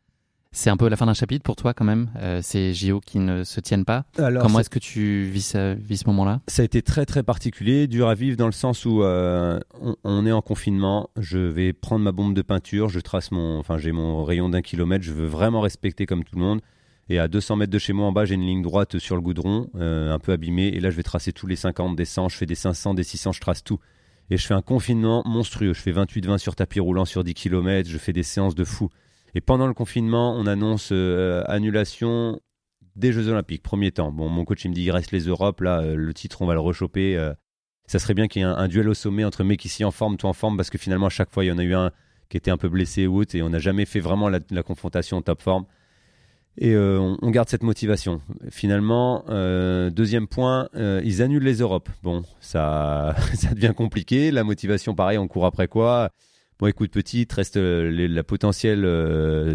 C'est un peu la fin d'un chapitre pour toi quand même, euh, ces JO qui ne se tiennent pas. Comment est-ce que tu vis, ce, vis ce moment-là? Ça a été très très particulier, dur à vivre dans le sens où on, est en confinement, je vais prendre ma bombe de peinture, je trace mon, enfin j'ai mon rayon d'un kilomètre, je veux vraiment respecter comme tout le monde. Et à 200 mètres de chez moi en bas, j'ai une ligne droite sur le goudron, euh, un peu abîmée. Et là, je vais tracer tous les 50, des 100, je fais des 500, des 600, je trace tout. Et je fais un confinement monstrueux. Je fais 28-20 sur tapis roulant sur 10 km, je fais des séances de fou. Et pendant le confinement, on annonce euh, annulation des Jeux Olympiques, premier temps. Bon, mon coach il me dit il reste les Europes, là, euh, le titre, on va le rechoper. ça serait bien qu'il y ait un, duel au sommet entre mecs ici en forme, toi en forme, parce que finalement, à chaque fois, il y en a eu un qui était un peu blessé ou autre, et on n'a jamais fait vraiment la, confrontation top forme. Et euh, on, garde cette motivation. Finalement, euh, deuxième point, euh, ils annulent les Europes. Bon, ça [laughs] devient compliqué. La motivation, pareil, on court après quoi? Bon, écoute, petite, reste la potentielle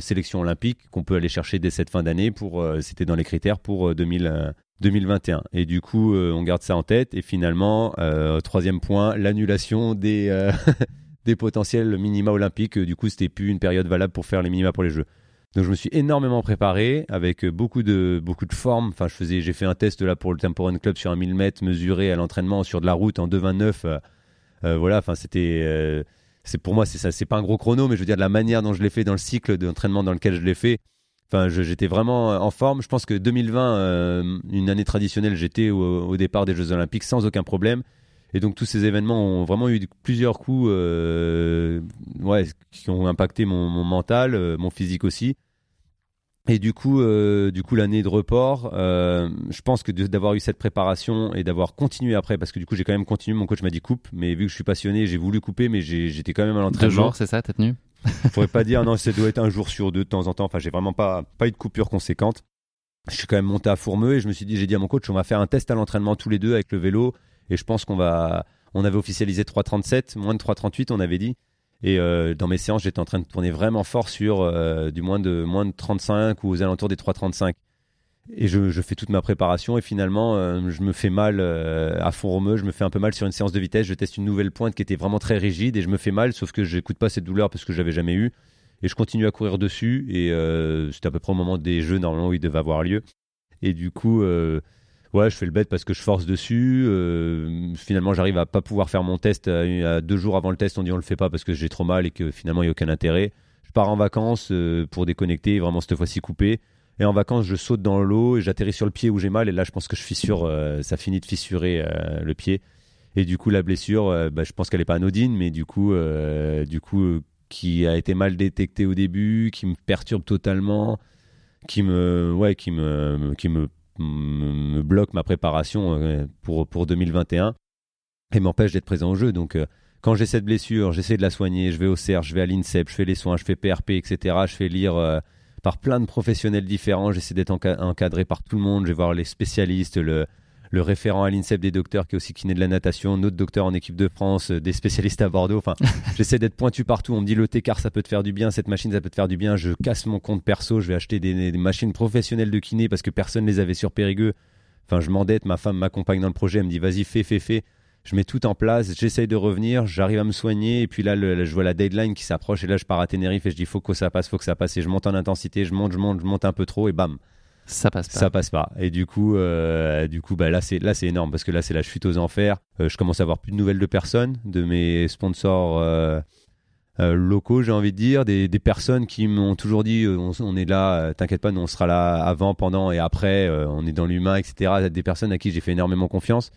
sélection olympique qu'on peut aller chercher dès cette fin d'année. Pour, c'était dans les critères pour 2021. Et du coup, on garde ça en tête. Et finalement, troisième point, l'annulation des [laughs] des potentiels minima olympiques. Du coup, c'était plus une période valable pour faire les minima pour les Jeux. Donc je me suis énormément préparé avec beaucoup de beaucoup de formes. Enfin, je faisais, j'ai fait un test là pour le Tempo Run Club sur un 1000 mètres mesuré à l'entraînement sur de la route en 2,29. Euh, euh, voilà, enfin c'était, euh, c'est pour moi c'est ça, c'est pas un gros chrono, mais je veux dire de la manière dont je l'ai fait dans le cycle d'entraînement dans lequel je l'ai fait. Enfin, j'étais vraiment en forme. Je pense que 2020, une année traditionnelle, j'étais au, départ des Jeux Olympiques sans aucun problème. Et donc tous ces événements ont vraiment eu plusieurs coups, ouais, qui ont impacté mon mental, mon physique aussi. Et du coup, euh, du coup, l'année de report, euh, je pense que d'avoir eu cette préparation et d'avoir continué après, parce que du coup, j'ai quand même continué. Mon coach m'a dit coupe, mais vu que je suis passionné, j'ai voulu couper, mais j'étais quand même à l'entraînement. Deux jours, c'est ça, t'es tenu Je pourrais pas dire non, ça doit être un jour sur deux de temps en temps. Enfin, j'ai vraiment pas pas eu de coupure conséquente. Je suis quand même monté à Fourmeux et je me suis dit, j'ai dit à mon coach, on va faire un test à l'entraînement tous les deux avec le vélo, et je pense qu'on va, on avait officialisé 3,37, moins de 3,38, on avait dit. Et euh, dans mes séances, j'étais en train de tourner vraiment fort sur euh, du moins de, moins de 35 ou aux alentours des 3,35. Et je, fais toute ma préparation et finalement, euh, je me fais mal à fond romeux, je me fais un peu mal sur une séance de vitesse. Je teste une nouvelle pointe qui était vraiment très rigide et je me fais mal, sauf que je n'écoute pas cette douleur parce que je l'avais jamais eu. Et je continue à courir dessus et c'était à peu près au moment des jeux normalement où ils devaient avoir lieu. Et du coup, ouais, je fais le bête parce que je force dessus. Euh, finalement, j'arrive à pas pouvoir faire mon test à, deux jours avant le test. On dit on le fait pas parce que j'ai trop mal et que finalement il n'y a aucun intérêt. Je pars en vacances euh, pour déconnecter, vraiment cette fois-ci couper. Et en vacances, je saute dans l'eau et j'atterris sur le pied où j'ai mal. Et là, je pense que je fissure, euh, ça finit de fissurer le pied. Et du coup, la blessure, bah, je pense qu'elle n'est pas anodine, mais du coup, du coup, qui a été mal détectée au début, qui me perturbe totalement, qui me, ouais, qui me, qui me me bloque ma préparation euh, pour, pour 2021 et m'empêche d'être présent au jeu. Donc, euh, quand j'ai cette blessure, j'essaie de la soigner, je vais au CERF, je vais à l'INSEP, je fais les soins, je fais PRP, etc. Je fais lire euh, par plein de professionnels différents, j'essaie d'être encadré par tout le monde, je vais voir les spécialistes, le, le référent à l'INSEP des docteurs qui est aussi kiné de la natation, notre docteur en équipe de France, euh, des spécialistes à Bordeaux. Enfin, [laughs] j'essaie d'être pointu partout. On me dit le ça peut te faire du bien, cette machine ça peut te faire du bien. Je casse mon compte perso, je vais acheter des, machines professionnelles de kiné parce que personne les avait sur Périgueux. Enfin, je m'endette, ma femme m'accompagne dans le projet, elle me dit vas-y fais, fais, fais. Je mets tout en place, j'essaye de revenir, j'arrive à me soigner et puis là je vois la deadline qui s'approche et là je pars à Tenerife et je dis faut que ça passe, faut que ça passe et je monte en intensité, je monte, je monte, je monte un peu trop et bam ça passe pas. Ça passe pas. Et du coup, euh, du coup, bah là c'est là c'est énorme parce que là c'est la chute aux enfers. Euh, je commence à avoir plus de nouvelles de personnes, de mes sponsors. Euh, locaux, j'ai envie de dire, des, personnes qui m'ont toujours dit on, est là, t'inquiète pas, nous on sera là avant, pendant et après, on est dans l'humain, etc. Des personnes à qui j'ai fait énormément confiance.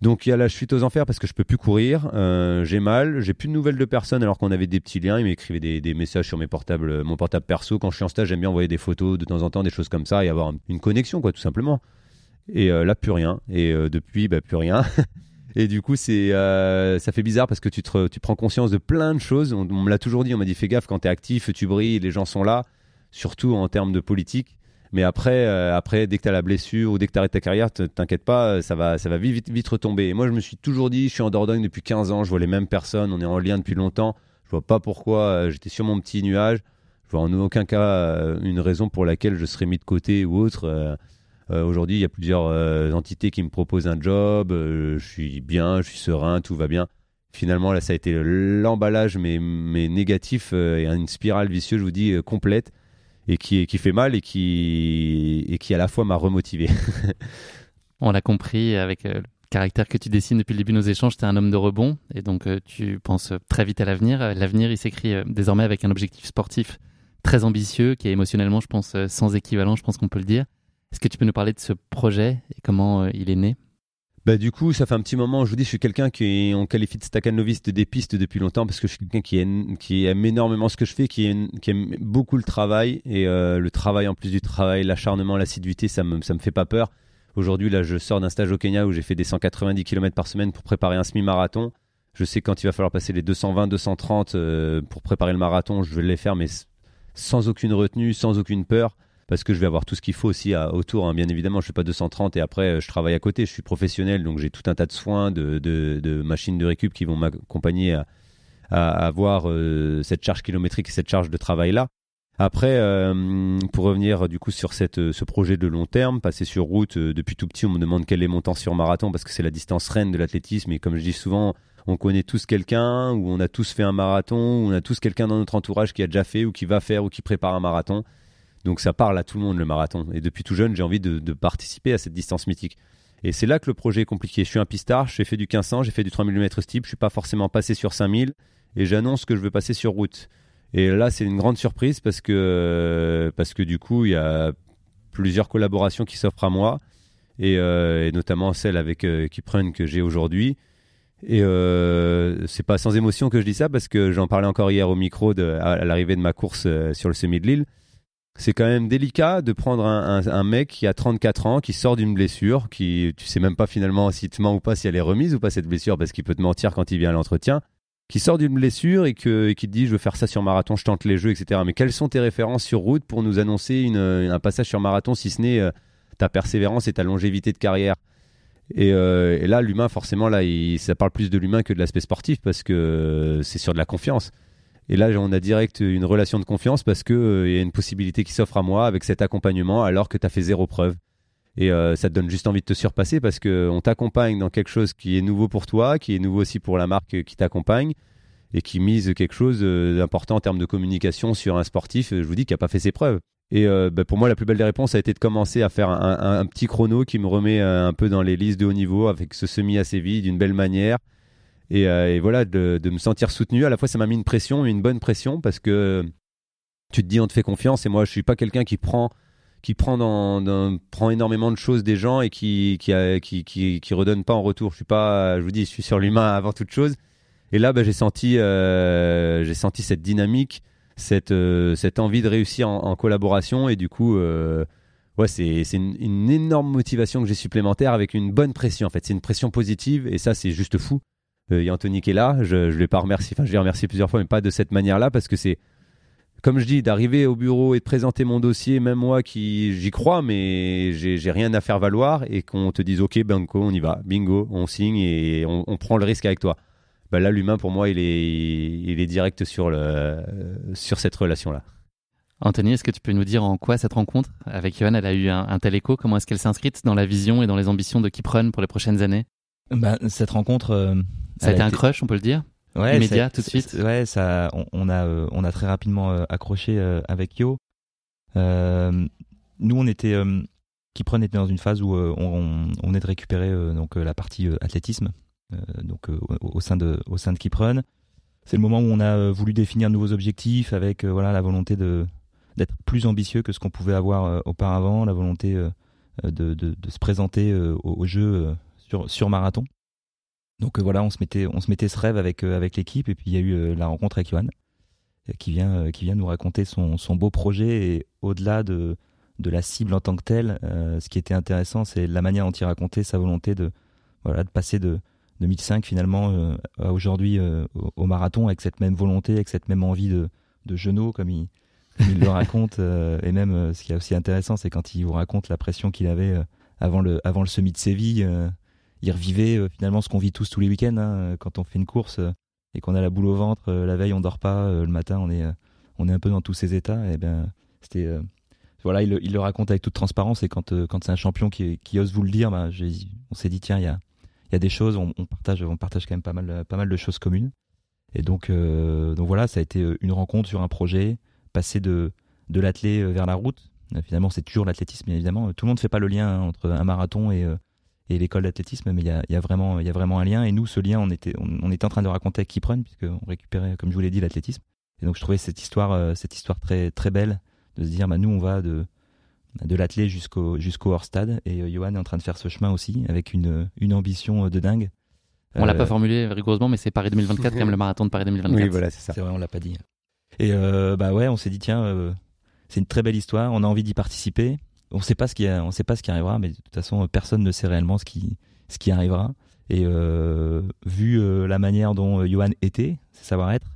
Donc il y a la chute aux enfers parce que je peux plus courir, euh, j'ai mal, j'ai plus de nouvelles de personnes alors qu'on avait des petits liens, ils m'écrivaient des, messages sur mes portables, mon portable perso. Quand je suis en stage, j'aime bien envoyer des photos de temps en temps, des choses comme ça et avoir une connexion quoi, tout simplement. Et euh, là plus rien. Et euh, depuis, bah, plus rien. [laughs] et du coup, c'est ça fait bizarre parce que tu, te, tu prends conscience de plein de choses. On, on me l'a toujours dit, on m'a dit fais gaffe quand tu es actif, tu brilles, les gens sont là, surtout en termes de politique. Mais après, euh, après dès que tu as la blessure ou dès que tu arrêtes ta carrière, t'inquiète pas, ça va, ça va vite, vite, retomber. Et moi, je me suis toujours dit, je suis en Dordogne depuis 15 ans, je vois les mêmes personnes, on est en lien depuis longtemps. Je vois pas pourquoi euh, j'étais sur mon petit nuage. Je vois en aucun cas euh, une raison pour laquelle je serais mis de côté ou autre. Aujourd'hui, il y a plusieurs entités qui me proposent un job. je suis bien, je suis serein, tout va bien. Finalement, là, ça a été l'emballage, mais, mais négatif et une spirale vicieuse, je vous dis, complète et qui, fait mal et qui, et qui à la fois m'a remotivé. [laughs] On l'a compris avec euh, le caractère que tu dessines depuis le début de nos échanges, tu es un homme de rebond et donc euh, tu penses très vite à l'avenir. L'avenir, il s'écrit euh, désormais avec un objectif sportif très ambitieux qui est émotionnellement, je pense, sans équivalent, je pense qu'on peut le dire. Est-ce que tu peux nous parler de ce projet et comment il est né? Bah, du coup, ça fait un petit moment, je vous dis, je suis quelqu'un qui on qualifie de staccanoviste des pistes depuis longtemps parce que je suis quelqu'un qui aime, énormément ce que je fais, qui aime, qui aime beaucoup le travail et euh, le travail en plus du travail, l'acharnement, l'assiduité, ça me, ça me fait pas peur. Aujourd'hui, là, je sors d'un stage au Kenya où j'ai fait des 190 km par semaine pour préparer un semi-marathon. Je sais quand il va falloir passer les 220, 230 euh, pour préparer le marathon, je vais les faire, mais sans aucune retenue, sans aucune peur parce que je vais avoir tout ce qu'il faut aussi autour. Hein. Bien évidemment, je fais pas 230 et après euh, je travaille à côté. Je suis professionnel, donc j'ai tout un tas de soins, de, machines de récup qui vont m'accompagner à, avoir euh, cette charge kilométrique et cette charge de travail là. Après, euh, pour revenir du coup sur ce projet de long terme, passer sur route depuis tout petit, on me demande quel est mon temps sur marathon parce que c'est la distance reine de l'athlétisme et comme je dis souvent, on connaît tous quelqu'un ou on a tous fait un marathon ou on a tous quelqu'un dans notre entourage qui a déjà fait ou qui va faire ou qui prépare un marathon. Donc ça parle à tout le monde le marathon. Et depuis tout jeune, j'ai envie de, participer à cette distance mythique. Et c'est là que le projet est compliqué. Je suis un pistard, j'ai fait du 1500, j'ai fait du 3000 mm steep, je suis pas forcément passé sur 5000 et j'annonce que je veux passer sur route. Et là, c'est une grande surprise parce que, parce que du coup, il y a plusieurs collaborations qui s'offrent à moi et, euh, notamment celle avec euh, Kiprun que j'ai aujourd'hui. Et euh, c'est pas sans émotion que je dis ça parce que j'en parlais encore hier au micro à, l'arrivée de ma course euh, sur le semi de Lille c'est quand même délicat de prendre un, mec qui a 34 ans, qui sort d'une blessure, qui tu sais même pas finalement s'il te ment ou pas, si elle est remise ou pas cette blessure, parce qu'il peut te mentir quand il vient à l'entretien, qui sort d'une blessure et, qui te dit je veux faire ça sur marathon, je tente les jeux, etc. Mais quelles sont tes références sur route pour nous annoncer un passage sur marathon, si ce n'est euh, ta persévérance et ta longévité de carrière? Euh, et, là, l'humain, forcément, là, ça parle plus de l'humain que de l'aspect sportif parce que euh, c'est sur de la confiance. Et là, on a direct une relation de confiance parce qu'il euh, y a une possibilité qui s'offre à moi avec cet accompagnement alors que tu as fait zéro preuve. Et euh, ça te donne juste envie de te surpasser parce qu'on t'accompagne dans quelque chose qui est nouveau pour toi, qui est nouveau aussi pour la marque qui t'accompagne et qui mise quelque chose euh, d'important en termes de communication sur un sportif, je vous dis, qui n'a pas fait ses preuves. Et bah, pour moi, la plus belle des réponses a été de commencer à faire un, petit chrono qui me remet un peu dans les listes de haut niveau avec ce semi assez vide, d'une belle manière euh, et, voilà, de, me sentir soutenu. À la fois, ça m'a mis une pression, une bonne pression, parce que tu te dis, on te fait confiance. Et moi, je suis pas quelqu'un qui prend qui prend dans, prend énormément de choses des gens et qui qui, qui, qui, redonne pas en retour. Je suis pas, je vous dis, je suis sur l'humain avant toute chose. Et là, bah, j'ai senti, euh, j'ai senti cette dynamique, cette, euh, cette envie de réussir en, collaboration. Et du coup, ouais, c'est, une, une, énorme motivation que j'ai supplémentaire avec une bonne pression. En fait, c'est une pression positive et ça, c'est juste fou. Euh, il y a Anthony qui est là. Je ne l'ai pas remercié, enfin je l'ai remercié plusieurs fois, mais pas de cette manière-là parce que c'est, comme je dis, d'arriver au bureau et de présenter mon dossier, même moi qui j'y crois, mais j'ai rien à faire valoir et qu'on te dise ok, banco, on y va, bingo, on signe et on, prend le risque avec toi. Bah là, l'humain pour moi, il est, il est direct sur le, sur cette relation-là. Anthony, est-ce que tu peux nous dire en quoi cette rencontre avec Johan, elle a eu un, tel écho? Comment est-ce qu'elle s'inscrit dans la vision et dans les ambitions de Kiprun pour les prochaines années? Bah, Cette rencontre, euh, ça a été un crush, on peut le dire ouais, Immédiat, tout de suite Ouais, ça, on, a, euh, on a très rapidement euh, accroché euh, avec Yo. nous, on était. Kipron était dans une phase où on, on, est de récupérer donc, la partie athlétisme donc, au, sein de, au sein de Kipron. c'est le moment où on a voulu définir de nouveaux objectifs avec voilà la volonté de d'être plus ambitieux que ce qu'on pouvait avoir auparavant, la volonté de, de, se présenter au, au, jeu sur, sur marathon. Donc voilà, on se mettait, on se mettait ce rêve avec, avec l'équipe et puis il y a eu la rencontre avec Johan qui vient, qui vient nous raconter son, son beau projet et au-delà de, de la cible en tant que telle, ce qui était intéressant, c'est la manière dont il racontait sa volonté de, voilà, de passer de, 2005 finalement euh, à aujourd'hui euh, au, marathon avec cette même volonté, avec cette même envie de, de genou comme il, il le [laughs] raconte. Euh, et même ce qui est aussi intéressant, c'est quand il vous raconte la pression qu'il avait avant le avant le semi de Séville. Il revivait finalement ce qu'on vit tous tous les week-ends hein, quand on fait une course et qu'on a la boule au ventre. la veille, on dort pas. le matin, on est on est un peu dans tous ces états. Et ben c'était voilà, il, le raconte avec toute transparence et quand, quand c'est un champion qui, ose vous le dire, bah, on s'est dit tiens, il y a, il y a des choses, on, partage, on partage quand même pas mal, pas mal de choses communes. Et donc, euh, donc voilà, ça a été une rencontre sur un projet, passer de, de l'athlé vers la route. Euh, finalement, c'est toujours l'athlétisme, bien évidemment. Tout le monde ne fait pas le lien hein, entre un marathon et, euh, et l'école d'athlétisme, mais il y a, y, a vraiment, il y a vraiment un lien. Et nous, ce lien, on était, on, était en train de raconter avec Kiprun, puisqu'on récupérait, comme je vous l'ai dit, l'athlétisme. Et donc, je trouvais cette histoire, cette histoire très, très belle de se dire, bah, nous, on va de, de l'athlé jusqu'au jusqu'au hors stade et euh, Johan est en train de faire ce chemin aussi avec une une ambition euh, de dingue. On l'a pas euh, formulé rigoureusement mais c'est Paris 2024 [laughs] quand même le marathon de Paris 2024. Oui voilà c'est ça. C'est vrai on l'a pas dit. Et bah ouais on s'est dit tiens c'est une très belle histoire on a envie d'y participer on sait pas ce qui sait pas ce qui arrivera mais de toute façon personne ne sait réellement ce qui ce qui arrivera et vu la manière dont Johan était c'est savoir être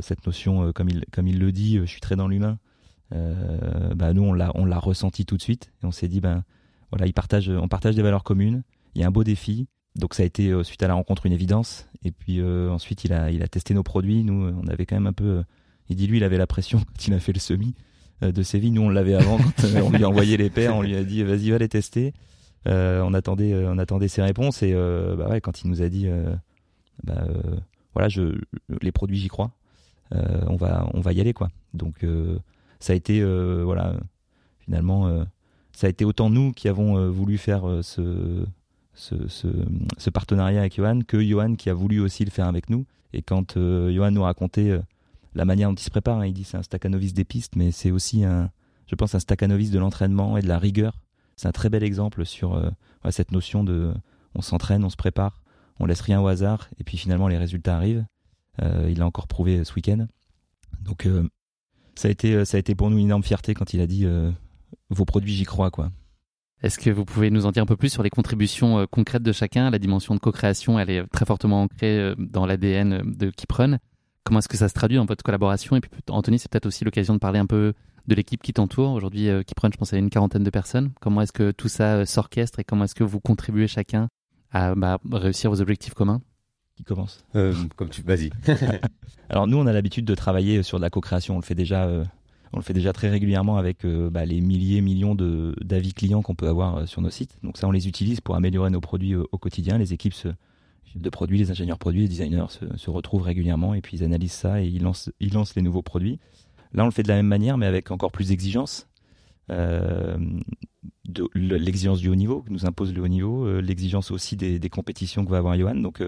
cette notion comme il comme il le dit je suis très dans l'humain euh, bah nous on l'a on l'a ressenti tout de suite et on s'est dit ben voilà, on partage des valeurs communes. Il y a un beau défi. Donc ça a été euh, suite à la rencontre une évidence. Et puis euh, ensuite il a il a testé nos produits. Nous on avait quand même un peu. il dit lui il avait la pression [laughs] quand il a fait le semi de Séville. Nous on l'avait avant quand on lui a envoyé les paires. On lui a dit vas-y va les tester. on attendait on attendait ses réponses et bah quand il nous a dit bah, voilà je les produits j'y crois. on va on va y aller quoi. Donc ça a été euh, voilà finalement euh, ça a été autant nous qui avons euh, voulu faire ce, ce, ce, partenariat avec Johan que Johan qui a voulu aussi le faire avec nous. Et quand Johan nous racontait la manière dont il se prépare, hein, il dit c'est un staccanovis des pistes, mais c'est aussi un, je pense, un staccanovis de l'entraînement et de la rigueur. C'est un très bel exemple sur cette notion de on s'entraîne, on se prépare, on laisse rien au hasard, et puis finalement les résultats arrivent. il l'a encore prouvé ce week-end. Donc ça a été, euh, ça a été pour nous une énorme fierté quand il a dit euh, vos produits, j'y crois, quoi. Est-ce que vous pouvez nous en dire un peu plus sur les contributions euh, concrètes de chacun? La dimension de co-création, elle est très fortement ancrée dans l'ADN de Kiprun. Comment est-ce que ça se traduit dans votre collaboration? Et puis, Anthony, c'est peut-être aussi l'occasion de parler un peu de l'équipe qui t'entoure. Aujourd'hui, Kiprun, je pense à une quarantaine de personnes. Comment est-ce que tout ça s'orchestre et comment est-ce que vous contribuez chacun à bah, réussir vos objectifs communs? Qui commence? Euh, Comme tu, vas-y. [laughs] Alors nous, on a l'habitude de travailler sur de la co-création. On le fait déjà, euh, on le fait déjà très régulièrement avec euh, bah, les milliers, millions de d'avis clients qu'on peut avoir sur nos sites. Donc ça, on les utilise pour améliorer nos produits au quotidien. Les équipes de produits, les ingénieurs produits, les designers se, retrouvent régulièrement et puis ils analysent ça et ils lancent, ils lancent les nouveaux produits. Là, on le fait de la même manière, mais avec encore plus d'exigence. l'exigence du haut niveau que nous impose le haut niveau, l'exigence aussi des, compétitions que va avoir Johan. Donc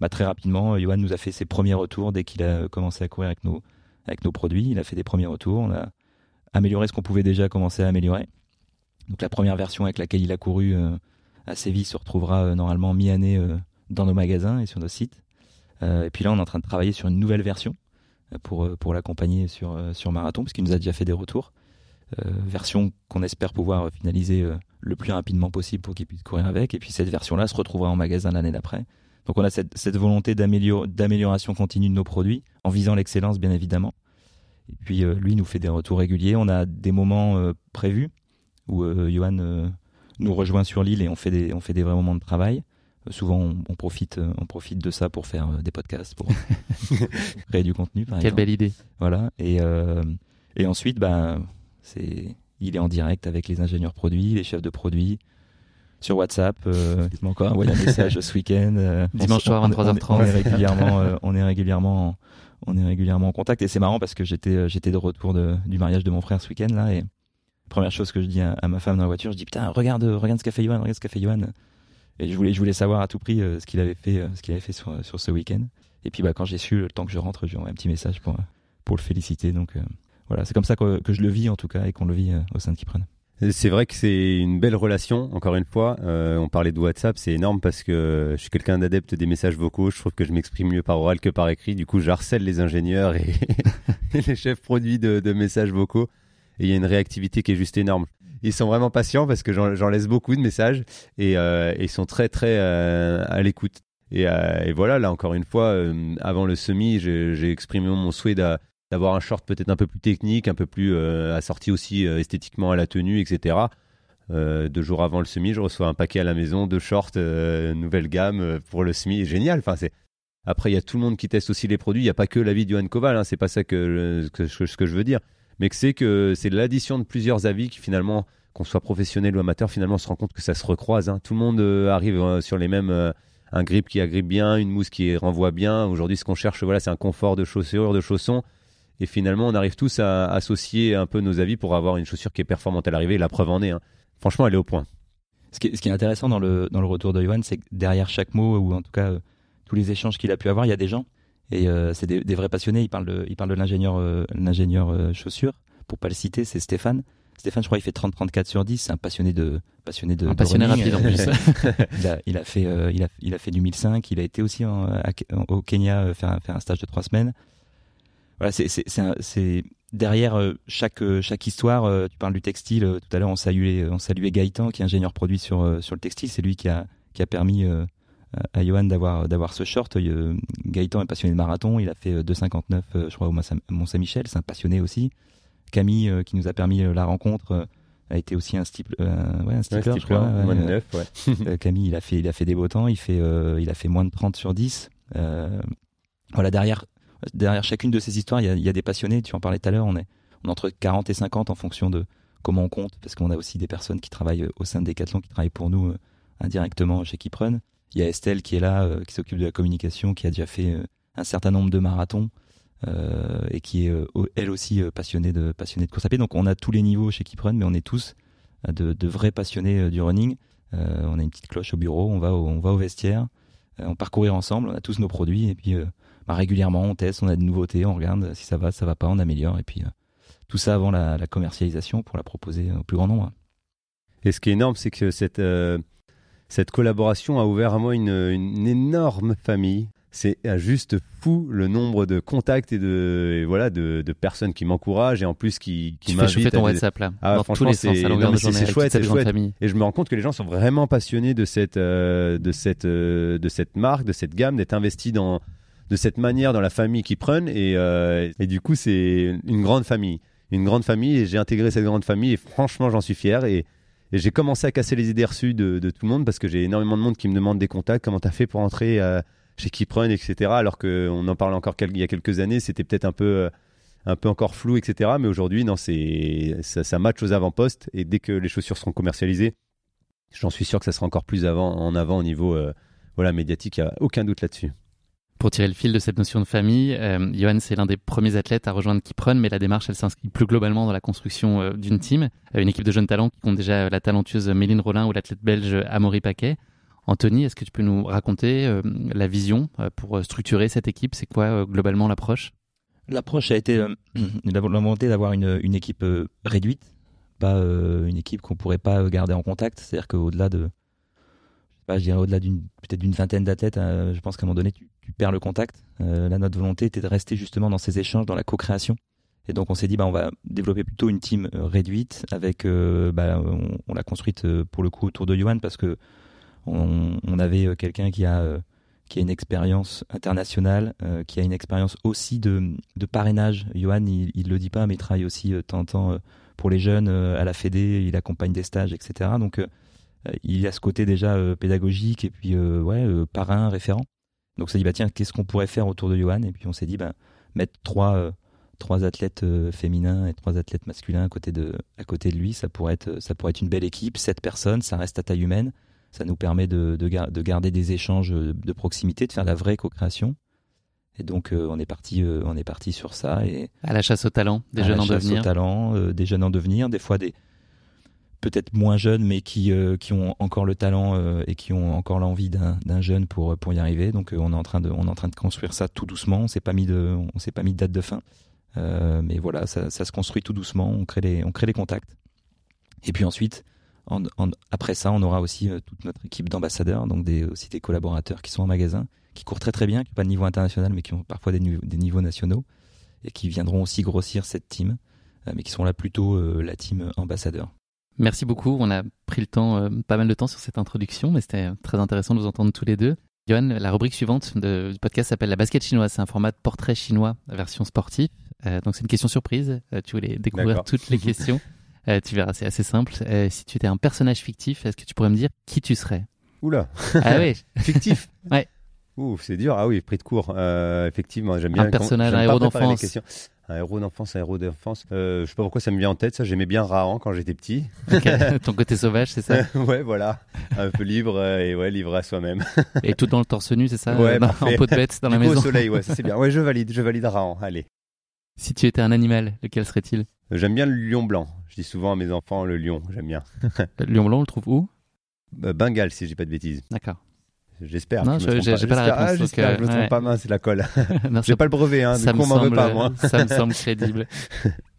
bah, très rapidement, Johan nous a fait ses premiers retours dès qu'il a commencé à courir avec nos, avec nos produits. Il a fait des premiers retours. On a amélioré ce qu'on pouvait déjà commencer à améliorer. Donc la première version avec laquelle il a couru euh, à Séville se retrouvera euh, normalement mi-année euh, dans nos magasins et sur nos sites. et puis là, on est en train de travailler sur une nouvelle version pour, pour l'accompagner sur, sur Marathon, puisqu'il nous a déjà fait des retours. version qu'on espère pouvoir finaliser le plus rapidement possible pour qu'il puisse courir avec. Et puis cette version-là se retrouvera en magasin l'année d'après. Donc on a cette, cette volonté d'amélioration continue de nos produits, en visant l'excellence bien évidemment. Et puis euh, lui nous fait des retours réguliers. On a des moments euh, prévus où euh, Johan nous rejoint sur l'île et on fait des, on fait des vrais moments de travail. Souvent on, profite, on profite de ça pour faire des podcasts, pour, [laughs] créer du contenu. Par Quelle belle idée. Voilà. Et, et ensuite, bah, c'est, il est en direct avec les ingénieurs produits, les chefs de produits, sur WhatsApp. Euh, [laughs] il m'a encore envoyé un message ce week-end. Euh, [laughs] Dimanche soir 23h30. On, est régulièrement, euh, on est régulièrement, en, on est régulièrement en contact et c'est marrant parce que j'étais, euh, j'étais de retour de, du mariage de mon frère ce week-end là et première chose que je dis à, ma femme dans la voiture, je dis putain regarde, regarde ce qu'a fait Johan, regarde ce qu'a fait Johan. Et je voulais, je voulais savoir à tout prix ce qu'il avait fait, ce qu'il avait fait sur, sur ce week-end. Et puis bah, quand j'ai su, le temps que je rentre, je lui envoie un petit message pour, pour le féliciter. Donc voilà, c'est comme ça que, que, je le vis en tout cas et qu'on le vit au sein de Kipren. C'est vrai que c'est une belle relation, encore une fois. Euh, on parlait de WhatsApp, c'est énorme parce que je suis quelqu'un d'adepte des messages vocaux. Je trouve que je m'exprime mieux par oral que par écrit. Du coup, j'harcèle les ingénieurs et, [laughs] les chefs produits de, de, messages vocaux. Et il y a une réactivité qui est juste énorme. Ils sont vraiment patients parce que j'en laisse beaucoup de messages et euh, ils sont très très euh, à l'écoute. Et, euh, et, voilà, là encore une fois, euh, avant le semi, j'ai exprimé mon souhait de d'avoir un short peut-être un peu plus technique, un peu plus euh, assorti aussi euh, esthétiquement à la tenue, etc. Euh, deux jours avant le semi, je reçois un paquet à la maison, deux shorts, nouvelle gamme pour le semi, génial. Enfin, c'est après il y a tout le monde qui teste aussi les produits. Il n'y a pas que la vie de Johan Koval, hein, c'est pas ça que, que, que je veux dire, mais que c'est que c'est l'addition de plusieurs avis qui finalement, qu'on soit professionnel ou amateur, finalement on se rend compte que ça se recroise. Hein. Tout le monde arrive sur les mêmes un grip qui agrippe bien, une mousse qui renvoie bien. Aujourd'hui, ce qu'on cherche, voilà, c'est un confort de chaussures, de chaussons. Et finalement, on arrive tous à associer un peu nos avis pour avoir une chaussure qui est performante à l'arrivée. La preuve en est. Hein. Franchement, elle est au point. Ce qui, est, intéressant dans le, dans le retour de Johan, c'est que derrière chaque mot, ou en tout cas euh, tous les échanges qu'il a pu avoir, il y a des gens. Et euh, c'est des, vrais passionnés. Il parle de, il parle de l'ingénieur euh, l'ingénieur chaussure. Pour pas le citer, c'est Stéphane. Stéphane, je crois, il fait 30-34 sur 10. C'est un passionné de passionné de. Un passionné rapide en plus. [laughs] il, a, fait il, a, il a fait du 1005. Il a été aussi au Kenya faire, faire un stage de trois semaines voilà, c'est derrière euh, chaque euh, chaque histoire. Euh, tu parles du textile. tout à l'heure, on saluait on saluait Gaëtan, qui est ingénieur produit sur sur le textile. C'est lui qui a qui a permis à Johan d'avoir d'avoir ce short. Gaëtan est passionné de marathon. Il a fait 2,59, je crois, au Mont-Saint-Michel. C'est un passionné aussi. Camille, qui nous a permis la rencontre a été aussi un stipler, ouais, un stipler, je crois. ouais. [laughs] Camille, il a fait, il a fait des beaux temps. Il fait, il a fait moins de 30 sur 10. voilà, derrière, derrière chacune de ces histoires, il y a, des passionnés. Tu en parlais tout à l'heure, on est, entre 40 et 50 en fonction de comment on compte, parce qu'on a aussi des personnes qui travaillent au sein de Decathlon, qui travaillent pour nous euh, indirectement chez Kiprun. Il y a Estelle qui est là, euh, qui s'occupe de la communication, qui a déjà fait euh, un certain nombre de marathons et qui est elle aussi passionnée de passionnée de course à pied. Donc on a tous les niveaux chez Kiprun, mais on est tous de, vrais passionnés du running. on a une petite cloche au bureau, on va on va au vestiaire, on parcourir ensemble, on a tous nos produits et puis bah, régulièrement, on teste, on a des nouveautés, on regarde si ça va, ça va pas, on améliore. Et puis euh, tout ça avant la, commercialisation pour la proposer au plus grand nombre. Et ce qui est énorme, c'est que cette, euh, cette collaboration a ouvert à moi une, une énorme famille. C'est juste fou le nombre de contacts et de voilà de, de personnes qui m'encouragent et en plus qui qui m'invitent. Tu fais ton WhatsApp là. Ah, dans tous les sens, c'est chouette, c'est chouette. Et je me rends compte que les gens sont vraiment passionnés de cette euh, de cette de cette marque, de cette gamme, d'être investis dans de cette manière dans la famille qui prennent et, euh, et du coup c'est une grande famille une grande famille et j'ai intégré cette grande famille et franchement j'en suis fier et, et j'ai commencé à casser les idées reçues de, tout le monde parce que j'ai énormément de monde qui me demande des contacts. Comment tu as fait pour entrer euh, chez Kipren etc alors qu'on en parlait encore il y a quelques années c'était peut-être un peu euh, un peu encore flou etc mais aujourd'hui non c'est ça, ça match aux avant-postes. Et dès que les chaussures seront commercialisées j'en suis sûr que ça sera encore plus avant, en avant au niveau voilà médiatique. Il n'y a aucun doute là-dessus pour tirer le fil de cette notion de famille, euh, Johan, c'est l'un des premiers athlètes à rejoindre Kipron, mais la démarche, elle s'inscrit plus globalement dans la construction euh, d'une team, euh, une équipe de jeunes talents qui compte déjà la talentueuse Méline Rollin ou l'athlète belge Amaury Paquet. Anthony, est-ce que tu peux nous raconter la vision pour structurer cette équipe? C'est quoi globalement l'approche? L'approche a été [clears throat] la volonté d'avoir une, équipe réduite, pas une équipe qu'on pourrait pas garder en contact. C'est-à-dire qu'au-delà de, je dirais au-delà d'une peut-être d'une vingtaine d'athlètes, je pense qu'à un moment donné, tu, perds le contact. Euh, là, notre volonté était de rester justement dans ces échanges, dans la co-création. Et donc on s'est dit bah on va développer plutôt une team euh, réduite avec euh, bah, on, l'a construite pour le coup autour de Johan parce que on, avait quelqu'un qui a qui a une expérience internationale, qui a une expérience aussi de, de parrainage. Johan, il, il le dit pas, mais il travaille aussi de temps en temps pour les jeunes à la Fédé, il accompagne des stages, etc. Donc il y a ce côté déjà pédagogique et puis ouais parrain, référent. Donc on s'est dit, bah tiens, qu'est-ce qu'on pourrait faire autour de Johan? Et puis on s'est dit, bah, mettre trois, euh, trois athlètes euh, féminins et trois athlètes masculins à côté de, à côté de lui, ça pourrait, être, ça pourrait être une belle équipe, sept personnes, ça reste à taille humaine, ça nous permet de, de, de garder des échanges de proximité, de faire la vraie co-création. Et donc euh, on est parti, on est parti sur ça et à la chasse au talent, des jeunes en devenir. Au talent, des jeunes en devenir, des fois des peut-être moins jeunes, mais qui qui ont encore le talent et qui ont encore l'envie d'un jeune pour pour y arriver. Donc on est en train de on est en train de construire ça tout doucement. On s'est pas mis de on s'est pas mis de date de fin, mais voilà, ça, ça, se construit tout doucement. On crée les on crée les contacts. Et puis ensuite, après ça, on aura aussi toute notre équipe d'ambassadeurs, donc des, aussi des collaborateurs qui sont en magasin, qui courent très très bien, qui n'ont pas de niveau international, mais qui ont parfois des, des niveaux nationaux, et qui viendront aussi grossir cette team, euh, mais qui sont là plutôt euh, la team ambassadeur. Merci beaucoup. On a pris le temps, euh, pas mal de temps sur cette introduction, mais c'était très intéressant de vous entendre tous les deux. Johan, la rubrique suivante du podcast s'appelle la basket chinoise. C'est un format de portrait chinois, version sportive. donc c'est une question surprise. tu voulais découvrir toutes les [laughs] questions. tu verras, c'est assez simple. si tu étais un personnage fictif, est-ce que tu pourrais me dire qui tu serais? Oula Ah oui [laughs] Fictif Ouais. Ouh, c'est dur. Ah oui, pris de cours. Euh, effectivement, j'aime bien. Un personnage, un héros d'enfance. Un héros d'enfance, un héros d'enfance. Euh, je sais pas pourquoi ça me vient en tête. Ça, j'aimais bien Rahan quand j'étais petit. [laughs] Ton côté sauvage, c'est ça [laughs] Ouais, voilà. Un peu libre euh, et ouais, libre à soi-même. [laughs] et tout dans le torse nu, c'est ça Ouais, dans, En peau de bête dans la maison. Au soleil, ouais, ça c'est bien. Ouais, je valide, je valide Rahan. Allez. Si tu étais un animal, lequel serait-il? J'aime bien le lion blanc. Je dis souvent à mes enfants le lion. J'aime bien. le lion blanc, on le trouve où? Bengale, si j'ai pas de bêtises. D'accord. J'espère. Non, j'ai pas la réponse. Ah, j'espère, je me trompe pas mal, c'est la colle. [laughs] [laughs] j'ai pas le brevet, hein, du coup, on m'en veut pas, moi. ça me semble [laughs] crédible.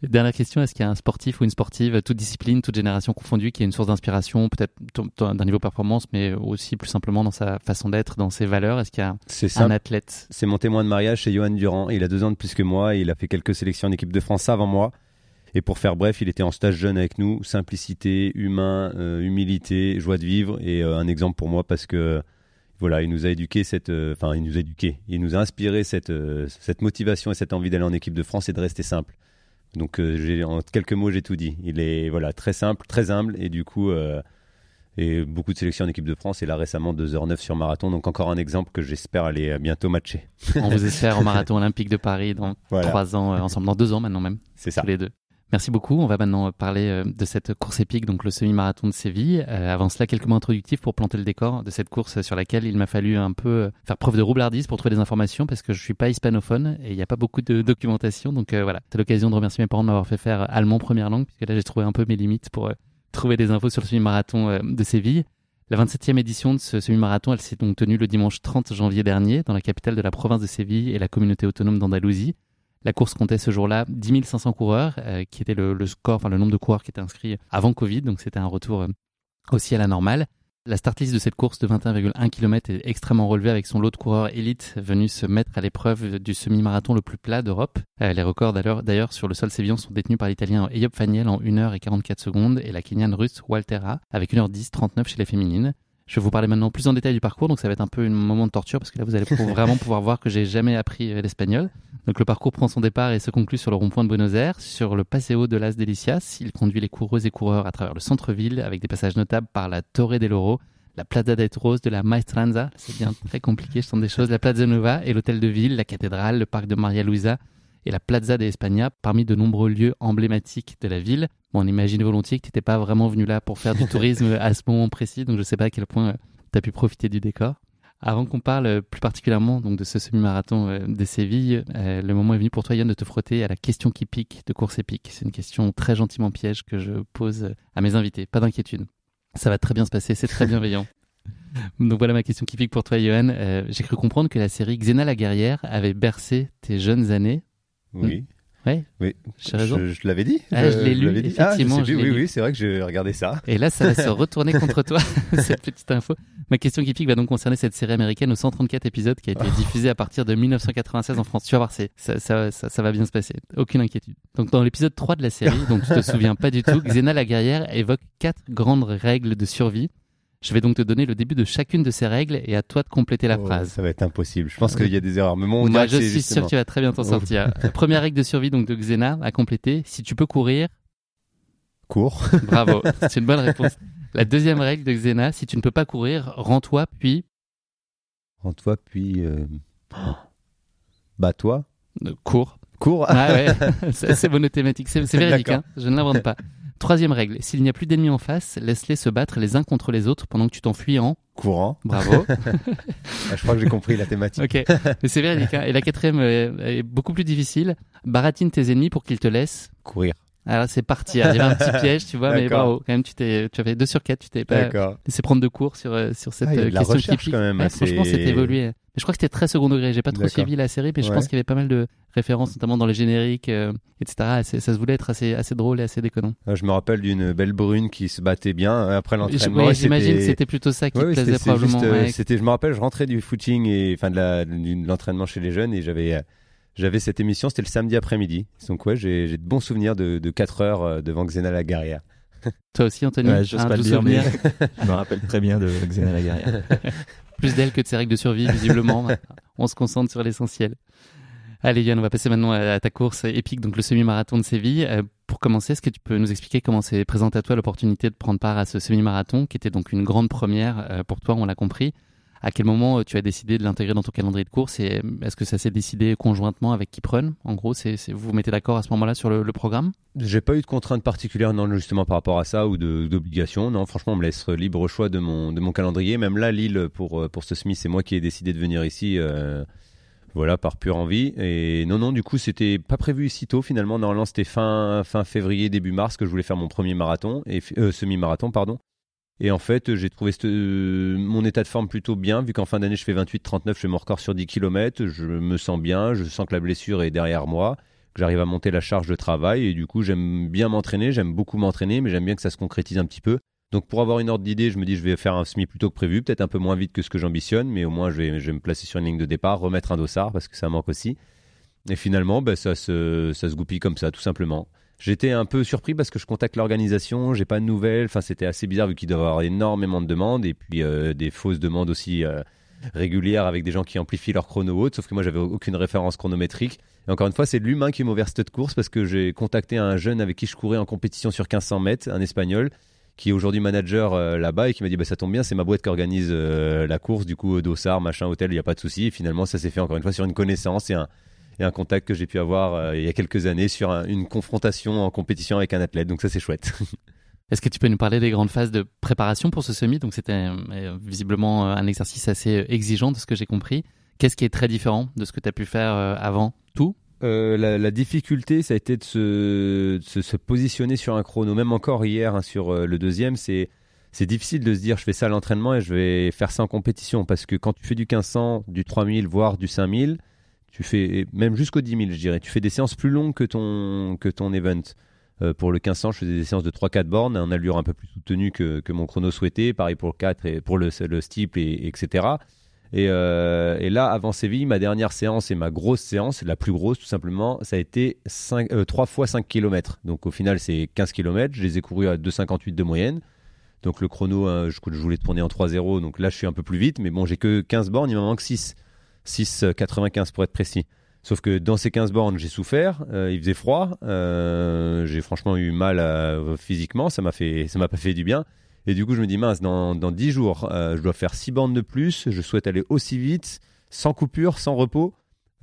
Dernière question, est-ce qu'il y a un sportif ou une sportive, toute discipline, toute génération confondue, qui est une source d'inspiration, peut-être d'un niveau performance, mais aussi plus simplement dans sa façon d'être, dans ses valeurs? Est-ce qu'il y a un athlète? C'est mon témoin de mariage, c'est Johan Durand. Il a deux ans de plus que moi, il a fait quelques sélections en équipe de France avant moi. Et pour faire bref, il était en stage jeune avec nous, simplicité, humain, euh, humilité, joie de vivre, et euh, un exemple pour moi parce que voilà, il nous a éduqué cette, euh, enfin, il nous a éduqué, il nous a inspiré cette, euh, cette motivation et cette envie d'aller en équipe de France et de rester simple. Donc, euh, en quelques mots, j'ai tout dit. Il est voilà très simple, très humble et du coup, et beaucoup de sélections en équipe de France. Et là récemment 2h09 sur marathon. Donc encore un exemple que j'espère aller bientôt matcher. On vous espère au [laughs] marathon olympique de Paris dans trois ans ensemble, dans deux ans maintenant même. C'est ça. Tous les deux. Merci beaucoup. On va maintenant parler euh, de cette course épique, donc le semi-marathon de Séville. Euh, avant cela, quelques mots introductifs pour planter le décor de cette course sur laquelle il m'a fallu un peu euh, faire preuve de roublardise pour trouver des informations parce que je suis pas hispanophone et il n'y a pas beaucoup de documentation. Donc voilà, c'est l'occasion de remercier mes parents de m'avoir fait faire allemand première langue puisque là j'ai trouvé un peu mes limites pour trouver des infos sur le semi-marathon de Séville. La 27e édition de ce semi-marathon, elle s'est donc tenue le dimanche 30 janvier dernier dans la capitale de la province de Séville et la communauté autonome d'Andalousie. La course comptait ce jour-là 10 500 coureurs, euh, qui était le, score, enfin le nombre de coureurs qui étaient inscrits avant Covid, donc c'était un retour euh, aussi à la normale. La start list de cette course de 21,1 km est extrêmement relevée avec son lot de coureurs élites venus se mettre à l'épreuve du semi-marathon le plus plat d'Europe. Euh, les records d'ailleurs sur le sol sévillan sont détenus par l'Italien Eyop Faniel en 1h44 secondes et la Kenyane russe Waltera avec 1h10 39 chez les féminines. Je vais vous parler maintenant plus en détail du parcours, donc ça va être un peu un moment de torture parce que là vous allez [laughs] vraiment pouvoir voir que j'ai jamais appris euh, l'espagnol. Donc le parcours prend son départ et se conclut sur le rond-point de Buenos Aires, sur le Paseo de las Delicias. Il conduit les coureuses et coureurs à travers le centre-ville avec des passages notables par la Torre del Oro, la Plaza de Rose de la Maestranza, c'est bien très compliqué, je sens des choses, la Plaza Nova et l'hôtel de ville, la cathédrale, le parc de Maria Luisa et la Plaza de España parmi de nombreux lieux emblématiques de la ville. Bon, on imagine volontiers que tu n'étais pas vraiment venu là pour faire du tourisme [laughs] à ce moment précis, donc je ne sais pas à quel point euh, tu as pu profiter du décor. Avant qu'on parle euh, plus particulièrement donc de ce semi-marathon euh, de Séville, le moment est venu pour toi Yann de te frotter à la question qui pique de course épique. C'est une question très gentiment piège que je pose à mes invités. Pas d'inquiétude. Ça va très bien se passer, c'est très bienveillant. [laughs] Donc voilà ma question qui pique pour toi Johan. J'ai cru comprendre que la série Xena la guerrière avait bercé tes jeunes années oui. Ouais. Oui. Raison. Je, l'avais dit. Ah, je, l'ai lu. Effectivement. Ah, oui, oui, c'est vrai que j'ai regardé ça. Et là, ça va se [laughs] retourner contre toi, [laughs] cette petite info. Ma question qui pique va donc concerner cette série américaine aux 134 épisodes qui a été [laughs] diffusée à partir de 1996 en France. Tu vas voir, c'est, ça, ça, ça, va bien se passer. Aucune inquiétude. Donc, dans l'épisode 3 de la série, donc tu te souviens pas du tout, Xena la guerrière évoque quatre grandes règles de survie je vais donc te donner le début de chacune de ces règles et à toi de compléter la oh, phrase. Ça va être impossible. Je pense qu'il y a des erreurs. Mais mon Moi, je suis sûr que tu vas très bien t'en sortir. [laughs] Première règle de survie donc de Xena à compléter. Si tu peux courir. Cours. [laughs] Bravo. [laughs] C'est une bonne réponse. La deuxième règle de Xena, si tu ne peux pas courir, rends-toi puis. Rends-toi puis. Euh... Bats-toi. Euh, cours. Cours. Ah ouais. c'est bonne thématique. C'est véridique. Hein. Je ne l'invente pas. Troisième règle, s'il n'y a plus d'ennemis en face, laisse-les se battre les uns contre les autres pendant que tu t'enfuis en courant. Bravo. [laughs] Ah, je crois que j'ai compris la thématique. Ok, mais c'est véridique. Hein. Et la quatrième est beaucoup plus difficile. Baratine tes ennemis pour qu'ils te laissent courir. Alors c'est parti. Il y avait un petit piège, tu vois, mais bravo. Quand même, tu t'es, tu avais deux sur quatre. Tu t'es pas laissé prendre de cours sur euh, sur cette Ah, euh, question typique. quand même, Ouais, assez- Franchement, c'était évolué. Mais je crois que c'était très second degré. J'ai pas trop suivi la série, mais je Ouais. pense qu'il y avait pas mal de références, notamment dans les génériques, euh, etc. Ça se voulait être assez assez drôle et assez déconnant. Ah, Je me rappelle d'une belle brune qui se battait bien euh, après Je- l'entraînement. J'imagine que c'était- plutôt ça qui Ouais, te plaisait probablement. euh, ouais. c'était, je me rappelle, je rentrais du footing et enfin de l'entraînement chez les jeunes et j'avais, j'avais cette émission. C'était le samedi après-midi. Donc ouais, j'ai, de bons souvenirs de, de 4 heures devant Xena la guerrière. Toi aussi, Anthony. Ouais, j'ose un pas le doux dire, mais souvenir. [laughs] je me rappelle très bien de Xena la guerrière. [laughs] Plus d'elle que de ses règles de survie, visiblement. [laughs] on se concentre sur l'essentiel. Allez Yann, on va passer maintenant à ta course épique, donc le semi-marathon de Séville. Euh, pour commencer, est-ce que tu peux nous expliquer comment s'est présentée à toi l'opportunité de prendre part à ce semi-marathon, qui était donc une grande première euh, pour toi, on l'a compris. À quel moment euh, tu as décidé de l'intégrer dans ton calendrier de course et euh, est-ce que ça s'est décidé conjointement avec Kipron En gros, c'est, vous vous mettez d'accord à ce moment-là sur le, programme? J'ai pas eu de contraintes particulières, non, justement par rapport à ça ou d'obligation. Non, franchement, on me laisse libre choix de mon, calendrier. Même là, Lille, pour, euh, ce SMI, c'est moi qui ai décidé de venir ici. voilà, par pure envie. Et non, non, du coup, c'était pas prévu si tôt finalement. Normalement, c'était fin, février, début mars que je voulais faire mon premier marathon, et semi-marathon, pardon. Et en fait, j'ai trouvé euh, mon état de forme plutôt bien, vu qu'en fin d'année, je fais 28-39, je fais mon record sur 10 km, je me sens bien, je sens que la blessure est derrière moi, que j'arrive à monter la charge de travail, et du coup, j'aime bien m'entraîner, j'aime beaucoup m'entraîner, mais j'aime bien que ça se concrétise un petit peu. Donc pour avoir une ordre d'idée, je me dis je vais faire un semi plutôt que prévu, peut-être un peu moins vite que ce que j'ambitionne, mais au moins je vais, je vais me placer sur une ligne de départ, remettre un dossard parce que ça manque aussi. Et finalement, ben, ça, se, ça se goupille comme ça, tout simplement. J'étais un peu surpris parce que je contacte l'organisation, j'ai pas de nouvelles. Enfin, c'était assez bizarre vu qu'il doit y avoir énormément de demandes et puis euh, des fausses demandes aussi euh, régulières avec des gens qui amplifient leur chrono haute. Sauf que moi, j'avais aucune référence chronométrique. Et encore une fois, c'est l'humain qui m'a ouvert cette course parce que j'ai contacté un jeune avec qui je courais en compétition sur 1500 mètres, un espagnol qui est aujourd'hui manager euh, là-bas et qui m'a dit bah ça tombe bien c'est ma boîte qui organise la course du coup dossard machin hôtel il y a pas de souci et finalement ça s'est fait encore une fois sur une connaissance et un et un contact que j'ai pu avoir euh, il y a quelques années sur un- une confrontation en compétition avec un athlète donc ça c'est chouette [laughs] Est-ce que tu peux nous parler des grandes phases de préparation pour ce semi? Donc c'était euh, visiblement euh, un exercice assez exigeant de ce que j'ai compris. Qu'est-ce qui est très différent de ce que tu as pu faire euh, avant? Tout? Euh, la, la difficulté, ça a été de se, de se, se positionner sur un chrono. Même encore hier, hein, sur euh, le deuxième, c'est c'est difficile de se dire je fais ça à l'entraînement et je vais faire ça en compétition. Parce que quand tu fais du 1500, du 3000, voire du 5000, tu fais même jusqu'au 10 000, je dirais. Tu fais des séances plus longues que ton, que ton event. Euh, pour le 1500, je faisais des séances de 3-4 bornes, en allure un peu plus soutenue que, que mon chrono souhaitait. Pareil pour le 4 et pour le, le steeple, et, etc. Et, euh, et là, avant Séville, ma dernière séance et ma grosse séance, la plus grosse tout simplement, ça a été 5, euh, 3 fois 5 km. Donc au final, c'est 15 km. Je les ai courus à 2,58 de moyenne. Donc le chrono, hein, je, je voulais tourner en 3-0. Donc là, je suis un peu plus vite. Mais bon, j'ai que 15 bornes, il m'en manque 6. 6,95 pour être précis. Sauf que dans ces 15 bornes, j'ai souffert, euh, il faisait froid, euh, j'ai franchement eu mal euh, physiquement, ça m'a fait, ça m'a pas fait du bien. Et du coup, je me dis mince, dans, dans 10 jours, euh, je dois faire 6 bornes de plus, je souhaite aller aussi vite, sans coupure, sans repos.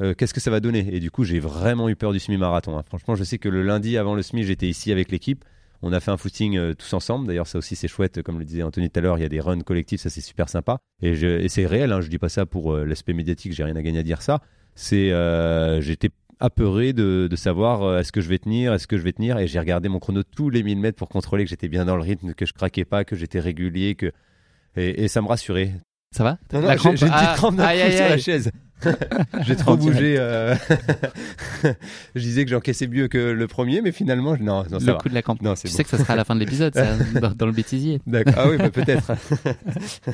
Euh, Qu'est-ce que ça va donner? Et du coup, j'ai vraiment eu peur du semi-marathon. hein. Franchement, je sais que le lundi avant le semi, j'étais ici avec l'équipe. On a fait un footing euh, tous ensemble. D'ailleurs, ça aussi, c'est chouette. Comme le disait Anthony tout à l'heure, il y a des runs collectifs, ça c'est super sympa. Et, c'est réel, hein, je dis pas ça pour euh, l'aspect médiatique, j'ai rien à gagner à dire ça. C'est, euh, j'étais apeuré de, de savoir euh, est-ce que je vais tenir, est-ce que je vais tenir. Et j'ai regardé mon chrono tous les 1000 mètres pour contrôler que j'étais bien dans le rythme, que je craquais pas, que j'étais régulier, que et, et ça me rassurait. Ça va? Non, non, La j'ai une petite Ah, crampe d'un aïe, coup aïe, sur la aïe. chaise. [laughs] j'ai trop bougé. euh, [laughs] je disais que j'encaissais mieux que le premier, mais finalement, je- non, non ça Le va. coup de la. Non, Tu c'est sais bon. que ça sera à la fin de l'épisode, ça, [laughs] dans, dans le bêtisier. D'accord. Ah oui, bah, peut-être.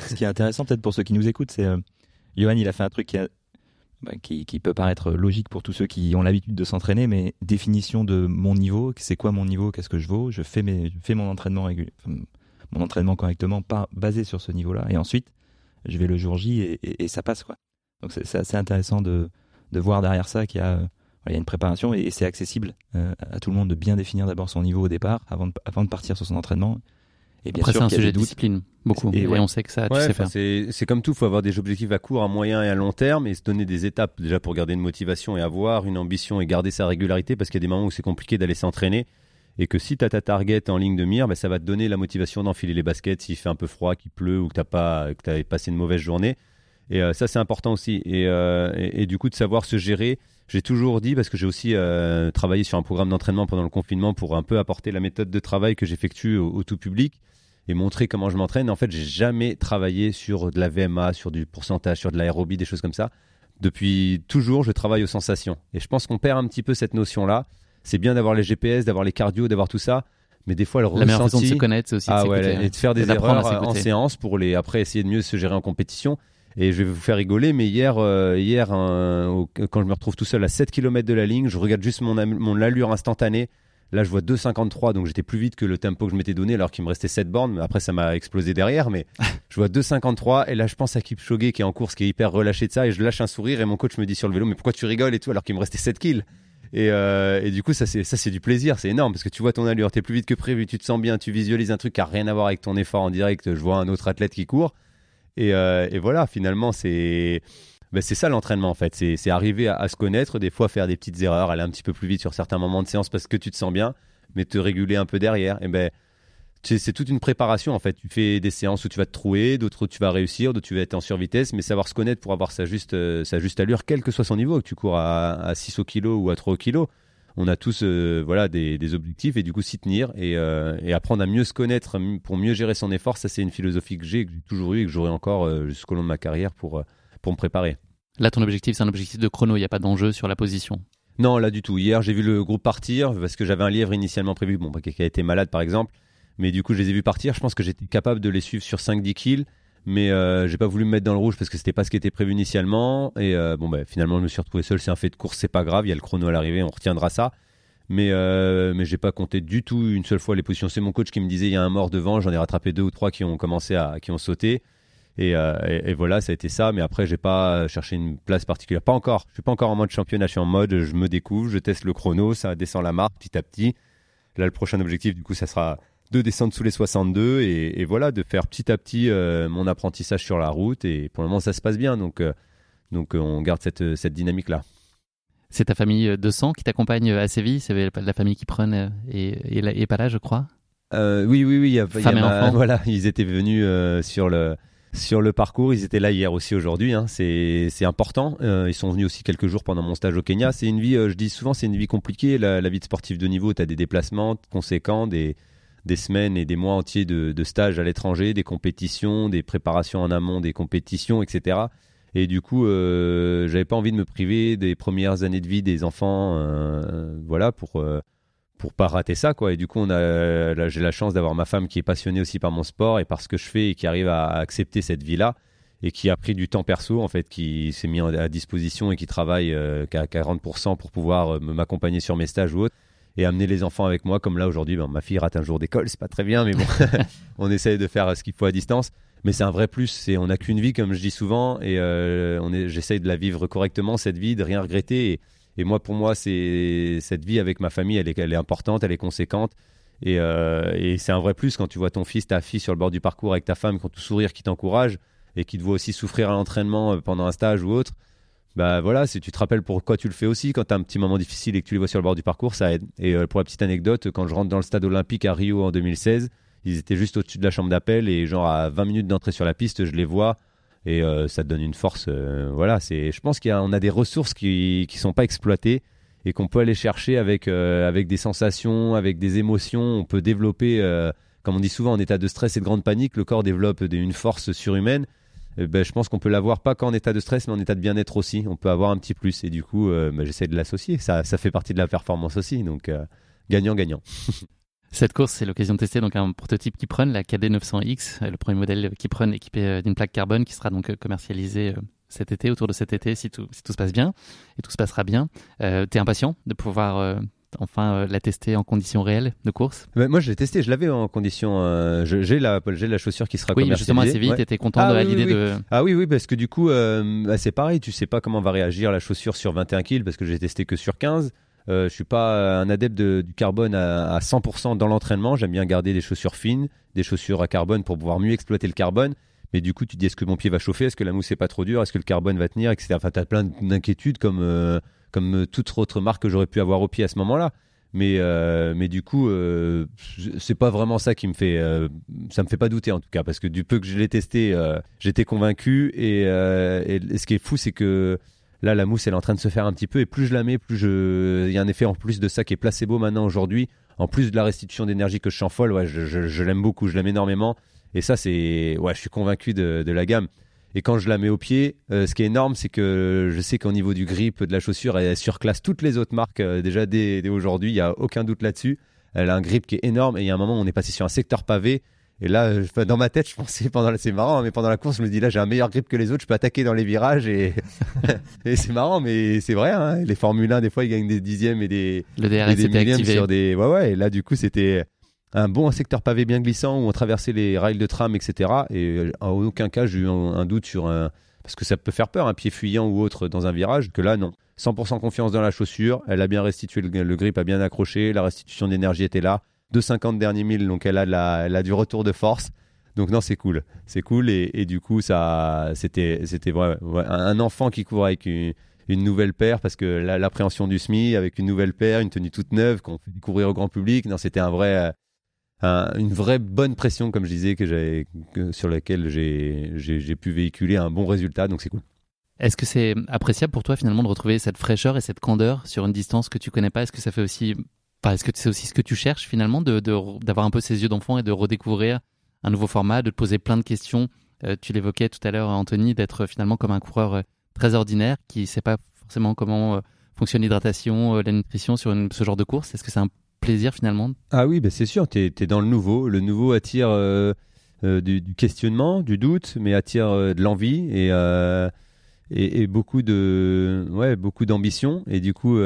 Ce qui est intéressant peut-être pour ceux qui nous écoutent, c'est euh, Johan, il a fait un truc qui, a- bah, qui, qui peut paraître logique pour tous ceux qui ont l'habitude de s'entraîner, mais définition de mon niveau, c'est quoi mon niveau, qu'est-ce que je vaux, je fais, mes, je fais mon entraînement régul- enfin, mon entraînement correctement, pas basé sur ce niveau-là, et ensuite je vais le jour J et, et- et ça passe quoi. Donc c'est assez intéressant de, de voir derrière ça qu'il y a, euh, voilà, il y a une préparation et, et c'est accessible euh, à tout le monde de bien définir d'abord son niveau au départ avant de, avant de partir sur son entraînement. Et bien Après, c'est un sujet de discipline, beaucoup. Et Et, ouais. on sait que ça, tu Ouais, sais faire. c'est comme tout, il faut avoir des objectifs à court, à moyen et à long terme et se donner des étapes déjà pour garder une motivation et avoir une ambition et garder sa régularité parce qu'il y a des moments où c'est compliqué d'aller s'entraîner et que si tu as ta target en ligne de mire, bah, ça va te donner la motivation d'enfiler les baskets s'il fait un peu froid, qu'il pleut ou que tu pas que as passé une mauvaise journée. Et ça, c'est important aussi. Et, et, du coup, de savoir se gérer. J'ai toujours dit, parce que j'ai aussi travaillé sur un programme d'entraînement pendant le confinement pour un peu apporter la méthode de travail que j'effectue au, tout public et montrer comment je m'entraîne. En fait, j'ai jamais travaillé sur de la VMA, sur du pourcentage, sur de l'aérobie, des choses comme ça. Depuis toujours, je travaille aux sensations. Et je pense qu'on perd un petit peu cette notion-là. C'est bien d'avoir les GPS, d'avoir les cardio, d'avoir tout ça mais des fois le la meilleure façon de se connaître c'est aussi ah de ouais, et de faire des erreurs en séance pour les après essayer de mieux se gérer en compétition et je vais vous faire rigoler mais hier euh, hier quand je me retrouve tout seul à 7 km de la ligne je regarde juste mon, mon allure instantanée. Là je vois 2,53 donc j'étais plus vite que le tempo que je m'étais donné alors qu'il me restait 7 bornes. Après ça m'a explosé derrière mais [laughs] je vois 2,53 et là je pense à Kipchoge qui est en course qui est hyper relâché de ça et je lâche un sourire et mon coach me dit sur le vélo mais pourquoi tu rigoles et tout alors qu'il me restait 7 kills? Et, euh, et, du coup, ça c'est ça c'est du plaisir, c'est énorme parce que tu vois ton allure, t'es plus vite que prévu, tu te sens bien, tu visualises un truc qui a rien à voir avec ton effort en direct. Je vois un autre athlète qui court et, euh, et voilà, finalement c'est ben, c'est ça l'entraînement en fait, c'est arriver à, se connaître, des fois faire des petites erreurs, aller un petit peu plus vite sur certains moments de séance parce que tu te sens bien, mais te réguler un peu derrière. Et ben c'est toute une préparation en fait. Tu fais des séances où tu vas te trouer, d'autres où tu vas réussir, d'autres où tu vas être en survitesse, mais savoir se connaître pour avoir sa juste, euh, allure, quel que soit son niveau, que tu cours à, à 6 au kilo ou à 3 au kilo. On a tous euh, voilà, des, objectifs et du coup s'y tenir euh, et, apprendre à mieux se connaître pour mieux gérer son effort. Ça, c'est une philosophie que j'ai, que j'ai toujours eu et que j'aurai encore jusqu'au long de ma carrière pour, pour me préparer. Là, ton objectif, c'est un objectif de chrono, il n'y a pas d'enjeu sur la position? Non, là du tout. Hier, j'ai vu le groupe partir parce que j'avais un lièvre initialement prévu, bon, qui a été malade par exemple. Mais du coup, je les ai vus partir. Je pense que j'étais capable de les suivre sur 5-10 kills. Mais euh, j'ai pas voulu me mettre dans le rouge parce que c'était pas ce qui était prévu initialement. Et euh, bon, bah, finalement, je me suis retrouvé seul. C'est un fait de course, c'est pas grave. Il y a le chrono à l'arrivée, on retiendra ça. Mais, euh, mais j'ai pas compté du tout une seule fois les positions. C'est mon coach qui me disait il y a un mort devant. J'en ai rattrapé deux ou trois qui ont commencé à, qui ont sauté. Et, euh, et, voilà, ça a été ça. Mais après, j'ai pas cherché une place particulière. Pas encore. Je suis pas encore en mode championnat. Je suis en mode, je me découvre, je teste le chrono, ça descend la marque petit à petit. Là, le prochain objectif, du coup, ça sera de descendre sous les 62 et, voilà, de faire petit à petit euh, mon apprentissage sur la route. Et pour le moment, ça se passe bien. Donc, euh, donc euh, on garde cette, cette dynamique-là. C'est ta famille de sang qui t'accompagne à Séville? C'est la famille qui prenne et, et, pas là, je crois? Oui, oui, oui. voilà, ils étaient venus sur le sur le parcours. Ils étaient là hier aussi aujourd'hui. Hein. C'est important. ils sont venus aussi quelques jours pendant mon stage au Kenya. C'est une vie, je dis souvent, c'est une vie compliquée. La, la vie de sportif de niveau, tu as des déplacements conséquents, des, des semaines et des mois entiers de, stages à l'étranger, des compétitions, des préparations en amont des compétitions, etc. Et du coup, euh, j'avais pas envie de me priver des premières années de vie des enfants, euh, voilà, pour euh, pour pas rater ça, quoi. Et du coup, on a, j'ai la chance d'avoir ma femme qui est passionnée aussi par mon sport et par ce que je fais et qui arrive à accepter cette vie-là et qui a pris du temps perso, en fait, qui s'est mis à disposition et qui travaille qu'à 40% pour pouvoir m'accompagner sur mes stages ou autres et amener les enfants avec moi. Comme là aujourd'hui, ben, ma fille rate un jour d'école, c'est pas très bien, mais bon, [laughs] [laughs] on essaye de faire ce qu'il faut à distance. Mais c'est un vrai plus. C'est on n'a qu'une vie, comme je dis souvent, et euh, on est, j'essaye de la vivre correctement cette vie, de rien regretter. Et, moi, pour moi, c'est cette vie avec ma famille, elle est, elle est importante, elle est conséquente. Et, euh, et c'est un vrai plus quand tu vois ton fils, ta fille sur le bord du parcours avec ta femme, quand tout sourire, qui t'encourage et qui te voit aussi souffrir à l'entraînement euh, pendant un stage ou autre bah voilà, si tu te rappelles pourquoi tu le fais aussi, quand tu as un petit moment difficile et que tu les vois sur le bord du parcours, ça aide. Et euh, pour la petite anecdote, quand je rentre dans le stade olympique à Rio en 2016, ils étaient juste au-dessus de la chambre d'appel et genre à 20 minutes d'entrée sur la piste, je les vois et euh, ça te donne une force. Euh, voilà, c'est, je pense qu'on a, a, des ressources qui ne sont pas exploitées et qu'on peut aller chercher avec, avec des sensations, avec des émotions. On peut développer, comme on dit souvent, en état de stress et de grande panique, le corps développe une force surhumaine ben, je pense qu'on peut l'avoir pas qu'en état de stress, mais en état de bien-être aussi. On peut avoir un petit plus. Et du coup, euh, ben, j'essaie de l'associer. Ça, ça fait partie de la performance aussi. Donc, euh, gagnant-gagnant. [laughs] Cette course, c'est l'occasion de tester donc un prototype Kipron, la KD900X, euh, le premier modèle Kipron équipé d'une plaque carbone qui sera donc commercialisé cet été, autour de cet été, si tout, si tout se passe bien. Et tout se passera bien. Euh, T'es impatient de pouvoir enfin euh, la tester en conditions réelles de course bah, Moi, je l'ai testé, je l'avais en conditions. Euh, j'ai la, la chaussure qui sera oui, justement assez vite. tu content ah de l'idée de. Ah oui, oui, parce que du coup, euh, bah, c'est pareil. Tu sais pas comment va réagir la chaussure sur 21 kg parce que j'ai testé que sur 15. Euh, je suis pas un adepte du carbone à, à 100% dans l'entraînement. J'aime bien garder des chaussures fines, des chaussures à carbone pour pouvoir mieux exploiter le carbone. Mais du coup, tu dis est-ce que mon pied va chauffer? Est-ce que la mousse est pas trop dure? Est-ce que le carbone va tenir? Etc. Enfin, tu as plein d'inquiétudes comme, comme toute autre marque que j'aurais pu avoir au pied à ce moment-là. Mais, euh, mais du coup, euh, c'est pas vraiment ça qui me fait. Euh, ça me fait pas douter en tout cas, parce que du peu que je l'ai testé, euh, j'étais convaincu. Et, euh, ce qui est fou, c'est que là, la mousse, elle est en train de se faire un petit peu. Et plus je la mets, plus je. Il y a un effet en plus de ça qui est placebo maintenant aujourd'hui. En plus de la restitution d'énergie que je sens folle, ouais, je, l'aime beaucoup, je l'aime énormément. Et ça, c'est. Ouais, je suis convaincu de la gamme. Et quand je la mets au pied, euh, ce qui est énorme, c'est que je sais qu'au niveau du grip de la chaussure, elle surclasse toutes les autres marques euh, déjà dès, dès aujourd'hui. Il y a aucun doute là-dessus. Elle a un grip qui est énorme. Et il y a un moment, on est passé sur un secteur pavé. Et là, euh, dans ma tête, je pensais pendant la... c'est marrant, hein, mais pendant la course, je me dis là, j'ai un meilleur grip que les autres. Je peux attaquer dans les virages et, [laughs] et c'est marrant, mais c'est vrai. Hein, les Formule 1, des fois, ils gagnent des dixièmes et des, Le et DRS des millièmes activé. sur des. Ouais, ouais. Et là, du coup, c'était un bon secteur pavé bien glissant où on traversait les rails de tram, etc. Et euh, en aucun cas, j'ai eu un, doute sur un. Parce que ça peut faire peur, un pied fuyant ou autre dans un virage, que là, non. 100% confiance dans la chaussure. Elle a bien restitué le, grip, a bien accroché. La restitution d'énergie était là. 2,50 derniers milles, donc elle a, la, elle a du retour de force. Donc non, c'est cool, c'est cool et, du coup ça, c'était, c'était un enfant qui court avec une, nouvelle paire parce que la- l'appréhension du SMI avec une nouvelle paire, une tenue toute neuve qu'on fait découvrir au grand public, non, c'était un vrai, euh, un- une vraie bonne pression comme je disais que j'avais, sur laquelle j'ai, j'ai, pu véhiculer un bon résultat, donc c'est cool. Est-ce que c'est appréciable pour toi finalement de retrouver cette fraîcheur et cette candeur sur une distance que tu connais pas? Est-ce que ça fait aussi, enfin, est-ce que c'est aussi ce que tu cherches finalement de, d'avoir un peu ces yeux d'enfant et de redécouvrir un nouveau format, de te poser plein de questions? Euh, Tu l'évoquais tout à l'heure, Anthony, d'être finalement comme un coureur euh, très ordinaire qui sait pas forcément comment euh, fonctionne l'hydratation, la nutrition sur ce genre de course. Est-ce que c'est un plaisir finalement. Ah oui, bah c'est sûr, tu es, dans le nouveau. Le nouveau attire euh, euh, du, questionnement, du doute, mais attire euh, de l'envie et, et, beaucoup de ouais, beaucoup d'ambition. Et du coup,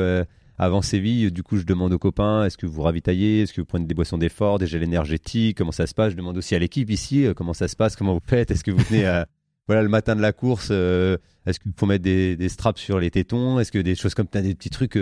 avant Séville, du coup, je demande aux copains est-ce que vous ravitaillez? Est-ce que vous prenez des boissons d'effort, des gels énergétiques? Comment ça se passe? Je demande aussi à l'équipe ici comment ça se passe, comment vous faites? Est-ce que vous venez [laughs] voilà, le matin de la course Est-ce qu'il faut mettre des, straps sur les tétons? Est-ce que des choses comme des petits trucs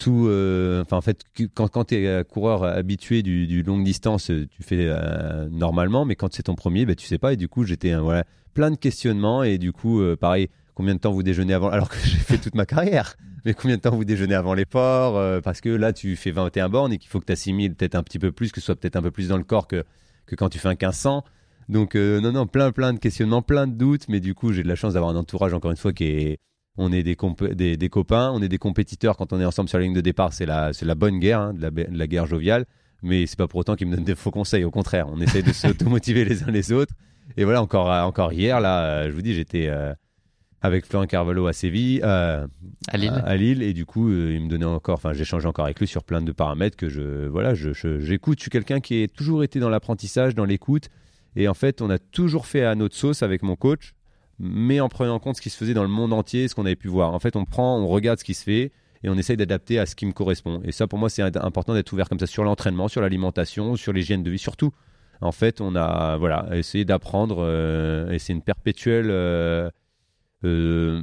tout euh, enfin en fait quand, tu es coureur habitué du, du longue distance euh, tu fais euh, normalement mais quand c'est ton premier ben tu sais pas. Et du coup j'étais euh, voilà plein de questionnements. Et du coup euh, pareil combien de temps vous déjeunez avant alors que [laughs] j'ai fait toute ma carrière mais combien de temps vous déjeunez avant l'effort euh, parce que là tu fais 21 bornes et qu'il faut que tu assimiles peut-être un petit peu plus que ce soit peut-être un peu plus dans le corps que que quand tu fais un 1500 donc euh, non non plein plein de questionnements plein de doutes. Mais du coup j'ai de la chance d'avoir un entourage encore une fois qui est on est des, comp- des, des copains, on est des compétiteurs quand on est ensemble sur la ligne de départ, c'est la, bonne guerre, hein, de, la, de la guerre joviale, mais c'est pas pour autant qu'ils me donnent des faux conseils, au contraire, on essaye de s'automotiver [laughs] les uns les autres. Et voilà, encore, encore hier, là, euh, je vous dis, j'étais euh, avec Florent Carvalho à Séville, euh, à Lille à, à Lille, et du coup, euh, il me donnait encore, enfin, j'échangeais encore avec lui sur plein de paramètres que je, voilà, je, je- j'écoute. Je suis quelqu'un qui a toujours été dans l'apprentissage, dans l'écoute, et en fait, on a toujours fait à notre sauce avec mon coach, mais en prenant en compte ce qui se faisait dans le monde entier, ce qu'on avait pu voir. En fait, on prend, on regarde ce qui se fait et on essaye d'adapter à ce qui me correspond. Et ça, pour moi, c'est important d'être ouvert comme ça sur l'entraînement, sur l'alimentation, sur l'hygiène de vie, surtout. En fait, on a voilà essayé d'apprendre euh, et c'est une perpétuelle. euh, euh,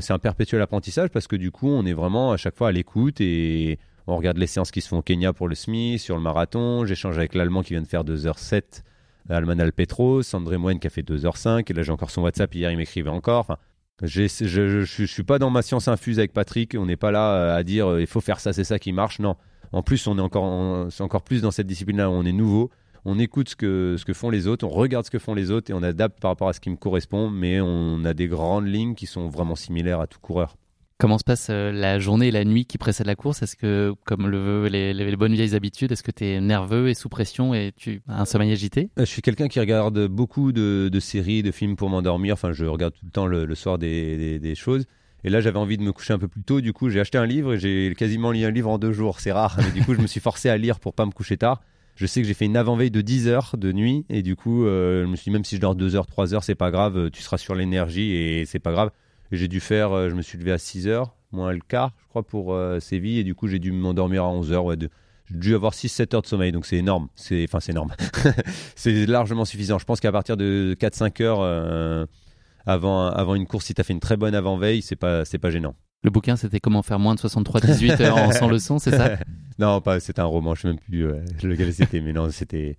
c'est un perpétuel apprentissage parce que du coup, on est vraiment à chaque fois à l'écoute et on regarde les séances qui se font au Kenya pour le SMI, sur le marathon. J'échange avec l'Allemand qui vient de faire 2h07 Alman Alpetros, Sandré Moine qui a fait 2h05, et là j'ai encore son WhatsApp, hier il m'écrivait encore. Je, je, je, suis pas dans ma science infuse avec Patrick, on n'est pas là euh, à dire euh, il faut faire ça, c'est ça qui marche. Non, en plus on est encore, plus dans cette discipline-là on est nouveau. On écoute ce que, ce que font les autres, on regarde ce que font les autres et on adapte par rapport à ce qui me correspond, mais on a des grandes lignes qui sont vraiment similaires à tout coureur. Comment se passe euh, la journée et la nuit qui précèdent la course? Est-ce que, comme le veut les, bonnes vieilles habitudes, est-ce que tu es nerveux et sous pression et tu as un sommeil agité? Euh, Je suis quelqu'un qui regarde beaucoup de, séries, de films pour m'endormir. Enfin, je regarde tout le temps le, soir des, choses. Et là, j'avais envie de me coucher un peu plus tôt. Du coup, j'ai acheté un livre et j'ai quasiment lu un livre en deux jours. C'est rare. Mais du coup, je me suis forcé à lire pour pas me coucher tard. Je sais que j'ai fait une avant-veille de 10 heures de nuit. Et du coup, euh, je me suis dit, même si je dors 2 heures, 3 heures, c'est pas grave. Tu seras sur l'énergie et c'est pas grave. J'ai dû faire, euh, je me suis levé à 6 heures, moins le quart, je crois, pour euh, Séville. Et du coup, j'ai dû m'endormir à 11 heures. Ouais, de- j'ai dû avoir 6-7 heures de sommeil. Donc c'est énorme. C'est, enfin, c'est énorme. [laughs] c'est largement suffisant. Je pense qu'à partir de 4-5 heures euh, avant, avant une course, si tu as fait une très bonne avant-veille, c'est pas, c'est pas gênant. Le bouquin, c'était comment faire moins de 63-18 heures en sans leçon, c'est ça? [laughs] Non, pas, c'était un roman, je sais même plus euh, lequel c'était, mais non, c'était.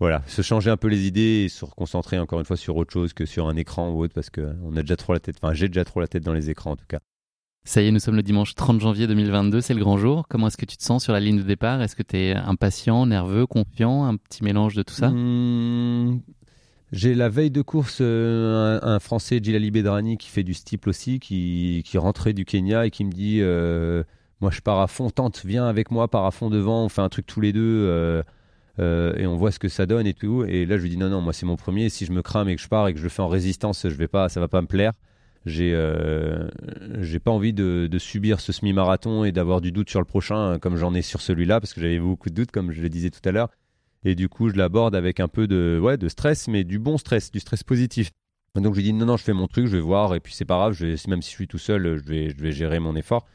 Voilà, se changer un peu les idées et se reconcentrer encore une fois sur autre chose que sur un écran ou autre, parce qu'on a déjà trop la tête, enfin, j'ai déjà trop la tête dans les écrans en tout cas. Ça y est, nous sommes le dimanche 30 janvier 2022, c'est le grand jour. Comment est-ce que tu te sens sur la ligne de départ? Est-ce que tu es impatient, nerveux, confiant, un petit mélange de tout ça? Mmh, J'ai la veille de course euh, un, un Français, Djilali Bedrani, qui fait du steeple aussi, qui, qui rentrait du Kenya et qui me dit euh, Moi, je pars à fond, tente, viens avec moi, pars à fond devant, on fait un truc tous les deux euh, euh, et on voit ce que ça donne et tout. Et là, je lui dis Non, non, moi, c'est mon premier. Si je me crame et que je pars et que je le fais en résistance, je vais pas, ça va pas me plaire. J'ai euh, pas envie de, subir ce semi-marathon et d'avoir du doute sur le prochain, comme j'en ai sur celui-là, parce que j'avais beaucoup de doutes, comme je le disais tout à l'heure. Et du coup, je l'aborde avec un peu de, ouais, de stress, mais du bon stress, du stress positif. Donc, je lui dis non, non, je fais mon truc, je vais voir, et puis c'est pas grave, je même si je suis tout seul, je vais, je vais gérer mon effort.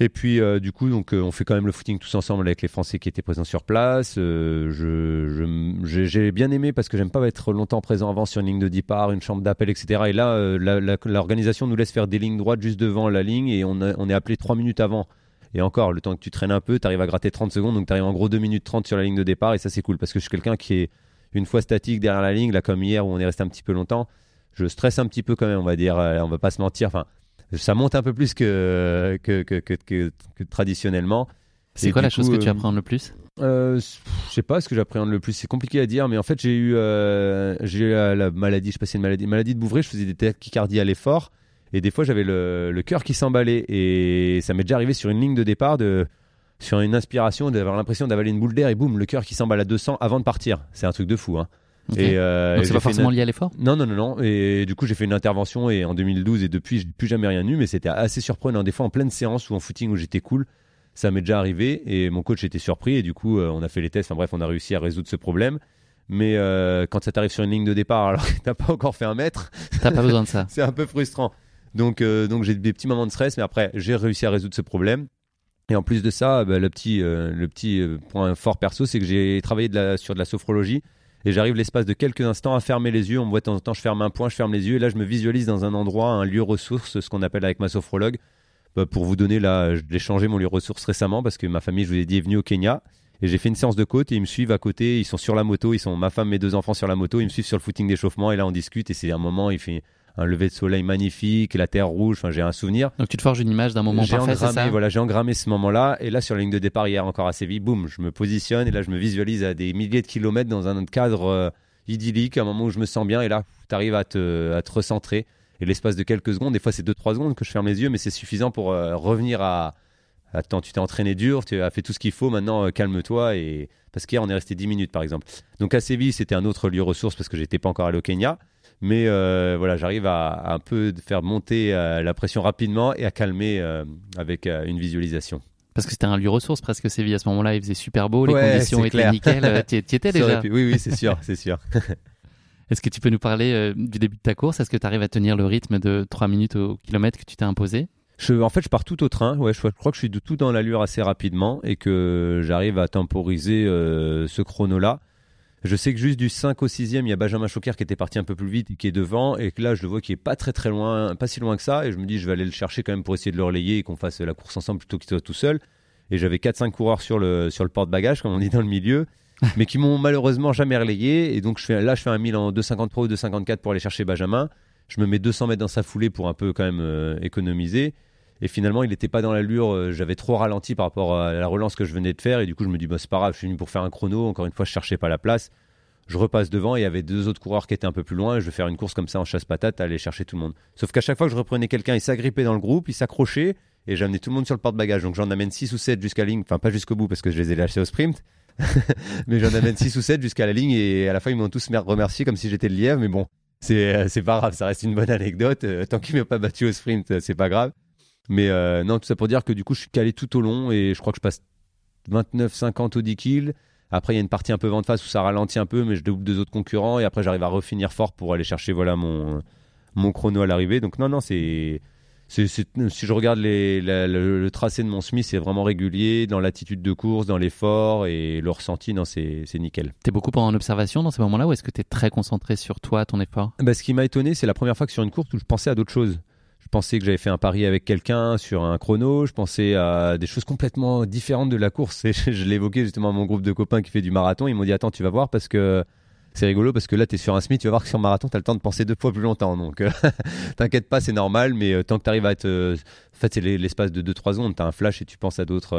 Et puis, euh, du coup, donc, euh, on fait quand même le footing tous ensemble avec les Français qui étaient présents sur place. Euh, je, je- j'ai, bien aimé parce que j'aime pas être longtemps présent avant sur une ligne de départ, une chambre d'appel, etc. Et là, l'organisation nous laisse faire des lignes droites juste devant la ligne et on, on est appelé trois minutes avant. Et encore, le temps que tu traînes un peu, tu arrives à gratter 30 secondes, donc tu arrives en gros 2 minutes 30 sur la ligne de départ, et ça c'est cool, parce que je suis quelqu'un qui est une fois statique derrière la ligne, là comme hier où on est resté un petit peu longtemps, je stresse un petit peu quand même, on va dire, on va pas se mentir, enfin, ça monte un peu plus que, que, que, que, que- que traditionnellement. C'est quoi la chose que tu appréhendes le plus? Euh, je sais pas ce que j'appréhende le plus, c'est compliqué à dire, mais en fait j'ai eu, euh, j'ai eu la, la maladie, je sais pas si c'est une maladie, maladie de Bouvray, je faisais des tachycardies à l'effort, et des fois j'avais le, le cœur qui s'emballait, et ça m'est déjà arrivé sur une ligne de départ, de, sur une inspiration, d'avoir l'impression d'avaler une boule d'air, et boum, le cœur qui s'emballe à 200 avant de partir. C'est un truc de fou. Hein. Et, euh, Donc c'est pas fait une- forcément lié à l'effort non, non, non, non. Et du coup, j'ai fait une intervention et en 2012 et depuis, j'ai plus jamais rien eu, mais c'était assez surprenant. Des fois, en pleine séance ou en footing où j'étais cool, ça m'est déjà arrivé et mon coach était surpris et du coup, euh, on a fait les tests. Enfin bref, on a réussi à résoudre ce problème. Mais euh, quand ça t'arrive sur une ligne de départ alors que t'as pas encore fait un mètre, T'as pas besoin de ça. [laughs] c'est un peu frustrant. Donc, euh, donc j'ai des petits moments de stress, mais après, j'ai réussi à résoudre ce problème. Et en plus de ça, bah, le petit, euh, le petit point fort perso, c'est que j'ai travaillé de la, sur de la sophrologie. Et j'arrive l'espace de quelques instants à fermer les yeux. On me voit de temps en temps, je ferme un point, je ferme les yeux. Et là, je me visualise dans un endroit, un lieu ressource, ce qu'on appelle avec ma sophrologue. Bah, pour vous donner, là, j'ai changé mon lieu ressource récemment parce que ma famille, je vous ai dit, est venue au Kenya. Et j'ai fait une séance de côte et ils me suivent à côté. Ils sont sur la moto. Ils sont ma femme, mes deux enfants sur la moto. Ils me suivent sur le footing d'échauffement. Et là, on discute. Et c'est un moment, il fait un lever de soleil magnifique, la terre rouge. Enfin, j'ai un souvenir. Donc tu te forges une image d'un moment J'ai parfait, c'est ça voilà, j'ai engrammé ce moment-là. Et là, sur la ligne de départ hier encore à Séville, boum, je me positionne. Et là, je me visualise à des milliers de kilomètres dans un cadre euh, idyllique, un moment où je me sens bien. Et là, tu arrives à te, à te recentrer. Et l'espace de quelques secondes, des fois c'est 2-3 secondes que je ferme les yeux, mais c'est suffisant pour euh, revenir à. Attends, tu t'es entraîné dur, tu as fait tout ce qu'il faut, maintenant euh, calme-toi. Et... Parce qu'hier on est resté 10 minutes par exemple. Donc à Séville, c'était un autre lieu ressource parce que j'étais pas encore allé au Kenya. Mais euh, voilà, j'arrive à, à un peu faire monter euh, la pression rapidement et à calmer euh, avec une visualisation. Parce que c'était un lieu ressource presque Séville à ce moment-là, il faisait super beau, les Ouais, conditions étaient nickel. T'y étais [laughs] déjà pu- Oui, oui, c'est sûr, c'est sûr. [laughs] Est-ce que tu peux nous parler du début de ta course? Est-ce que tu arrives à tenir le rythme de 3 minutes au kilomètre que tu t'es imposé? Je, en fait, je pars tout au train. Ouais, je, je crois que je suis tout dans l'allure assez rapidement et que j'arrive à temporiser euh, ce chrono-là. Je sais que juste du 5 au 6e, il y a Benjamin Choquer qui était parti un peu plus vite qui est devant. Et que là, je le vois qui est pas très très loin, pas si loin que ça. Et je me dis, je vais aller le chercher quand même pour essayer de le relayer et qu'on fasse la course ensemble plutôt qu'il soit tout seul. Et j'avais 4-5 coureurs sur le, sur le porte-bagages, comme on dit dans le milieu, [laughs] mais qui m'ont malheureusement jamais relayé. Et donc, je fais, là, je fais un 1000 en 2,53 ou 2,54 pour aller chercher Benjamin. Je me mets 200 mètres dans sa foulée pour un peu quand même euh, économiser. Et finalement, il n'était pas dans l'allure. euh, J'avais trop ralenti par rapport à la relance que je venais de faire. Et du coup, je me dis, bah, c'est pas grave, je suis venu pour faire un chrono. Encore une fois, je cherchais pas la place. Je repasse devant et il y avait deux autres coureurs qui étaient un peu plus loin. Je vais faire une course comme ça en chasse-patate, aller chercher tout le monde. Sauf qu'à chaque fois que je reprenais quelqu'un, il s'agrippait dans le groupe, il s'accrochait. Et j'amenais tout le monde sur le porte-bagages. Donc j'en amène 6 ou 7 jusqu'à la ligne. Enfin, pas jusqu'au bout parce que je les ai lâchés au sprint. [laughs] mais j'en amène 6 ou 7 jusqu'à la ligne. Et à la fin, ils m'ont tous mer- remercié comme si j'étais le lièvre. Mais bon, c'est euh, pas grave. Ça reste une bonne anecdote. Euh, tant qu'il m'a pas battu au sprint, c'est pas grave. Mais euh, non, tout ça pour dire que du coup, je suis calé tout au long et je crois que je passe 29-50 au 10 kills. Après, il y a une partie un peu vent de face où ça ralentit un peu, mais je double deux autres concurrents et après, j'arrive à refinir fort pour aller chercher voilà mon, mon chrono à l'arrivée. Donc, non, non, c'est. c'est- c'est- si je regarde les, la- le, le tracé de mon Smith, c'est vraiment régulier dans l'attitude de course, dans l'effort et le ressenti, non, c'est c'est nickel. T'es beaucoup en observation dans ces moments-là ou est-ce que t'es très concentré sur toi, ton effort? Bah, ce qui m'a étonné, c'est la première fois que sur une course où je pensais à d'autres choses. Je pensais que j'avais fait un pari avec quelqu'un sur un chrono. Je pensais à des choses complètement différentes de la course. Et [laughs] je, je l'évoquais justement à mon groupe de copains qui fait du marathon. Ils m'ont dit Attends, tu vas voir parce que c'est rigolo parce que là, tu es sur un SMI, tu vas voir que sur marathon, tu as le temps de penser deux fois plus longtemps. Donc, euh, [laughs] t'inquiète pas, c'est normal, mais tant que tu arrives à être. en fait, c'est l'espace de 2-3 secondes, tu as un flash et tu penses à d'autres.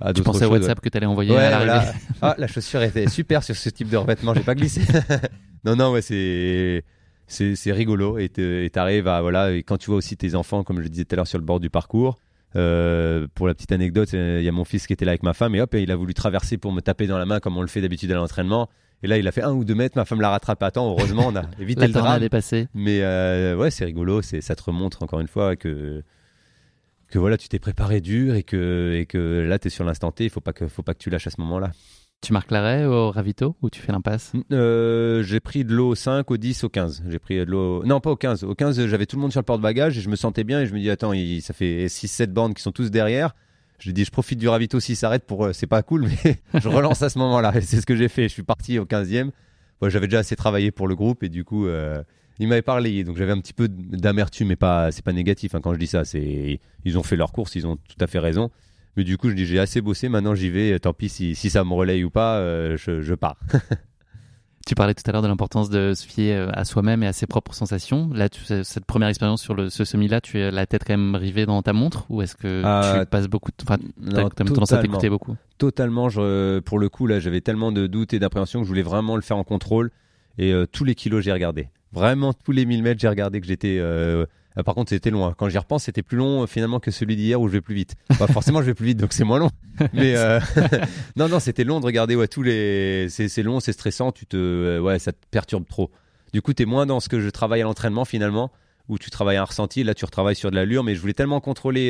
à tu pensais à WhatsApp que tu allais envoyer à la Ah, la chaussure était super sur ce type de revêtement, j'ai pas glissé. [laughs] non, non, ouais, c'est c'est rigolo et t'arrives à voilà et quand tu vois aussi tes enfants comme je le disais tout à l'heure sur le bord du parcours euh, pour la petite anecdote il y a mon fils qui était là avec ma femme et hop il a voulu traverser pour me taper dans la main comme on le fait d'habitude à l'entraînement. Et là il a fait un ou deux mètres ma femme l'a rattrapé. À temps heureusement on a [laughs] évité le drame. mais euh, ouais c'est rigolo c'est ça te remontre encore une fois que que voilà tu t'es préparé dur et que et que là tu es sur l'instant T il faut pas que faut pas que tu lâches à ce moment là tu marques l'arrêt au ravito ou tu fais l'impasse? Euh, J'ai pris de l'eau au 5, au 10, au 15. J'ai pris de l'eau. Non, pas au 15. Au 15, j'avais tout le monde sur le porte-bagages et je me sentais bien et je me dis, attends, ça fait 6-7 bandes qui sont tous derrière. Je dis, je profite du ravito s'il s'arrête pour. Euh, c'est pas cool, [laughs] mais je relance à ce moment-là. C'est ce que j'ai fait. Je suis parti au 15e. j'avais déjà assez travaillé pour le groupe et du coup. Euh, il m'avait parlé, donc j'avais un petit peu d'amertume, mais pas, c'est pas négatif hein, quand je dis ça. C'est, ils ont fait leur course, ils ont tout à fait raison. Mais du coup, je dis j'ai assez bossé, maintenant j'y vais. Tant pis si, si ça me relaye ou pas, euh, je, je, pars. [laughs] tu parlais tout à l'heure de l'importance de se fier euh, à soi-même et à ses propres sensations. Là, tu, cette première expérience sur le, ce semi-là, tu as la tête quand même rivée dans ta montre ou est-ce que tu euh, passes beaucoup de... T'as tendance à t'écouter beaucoup? Totalement. Je, pour le coup, là, j'avais tellement de doutes et d'appréhension que je voulais vraiment le faire en contrôle. Et tous les kilos, j'ai regardé. Vraiment, tous les 1000 mètres, j'ai regardé que j'étais euh, par contre, c'était loin. Quand j'y repense, c'était plus long euh, finalement que celui d'hier où je vais plus vite. forcément, je vais plus vite, donc c'est moins long. [laughs] Mais euh, [laughs] non, non, c'était long de regarder ouais, tous les. C'est long, c'est stressant. Tu te, ouais, ça te perturbe trop. Du coup, tu es moins dans ce que je travaille à l'entraînement finalement, où tu travailles un ressenti. Là, tu retravailles sur de l'allure, mais je voulais tellement contrôler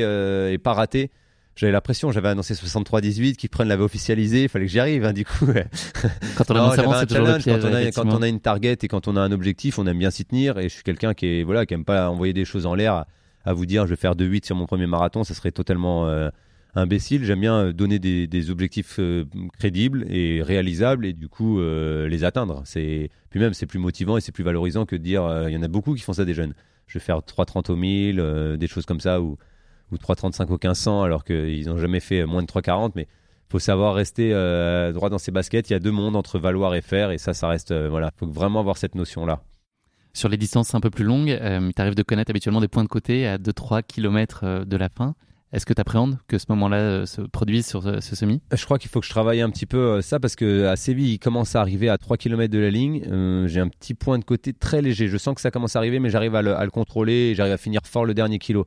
et pas rater j'avais la pression, j'avais annoncé 63-18, qui prennent l'avait officialisé, il fannait que j'y arrive, hein, du coup. [laughs] Quand on annonce avant, c'est toujours le piège, quand, on a, quand on a une target et quand on a un objectif, on aime bien s'y tenir, et je suis quelqu'un qui est, voilà, qui aime pas envoyer des choses en l'air à, vous dire, je vais faire 2-8 sur mon premier marathon, ça serait totalement euh, imbécile. J'aime bien euh, donner des, des objectifs euh, crédibles et réalisables, et du coup, les atteindre. C'est, puis même, c'est plus motivant et c'est plus valorisant que de dire, il y en a beaucoup qui font ça des jeunes. Je vais faire 3-30 au 1000, des choses comme ça, où ou 3,35 au 1500 alors qu'ils n'ont jamais fait moins de 3,40. Mais faut savoir rester euh, droit dans ses baskets. Il y a deux mondes entre valoir et faire, et ça, ça reste. Euh, voilà, faut vraiment avoir cette notion-là. Sur les distances un peu plus longues, euh, tu arrives de connaître habituellement des points de côté à 2-3 km de la fin. Est-ce que tu appréhendes que ce moment-là se produise sur ce, semi? Je crois qu'il faut que je travaille un petit peu ça parce que à Séville, il commence à arriver à 3 km de la ligne. j'ai un petit point de côté très léger. Je sens que ça commence à arriver, mais j'arrive à le, à le contrôler et j'arrive à finir fort le dernier kilo.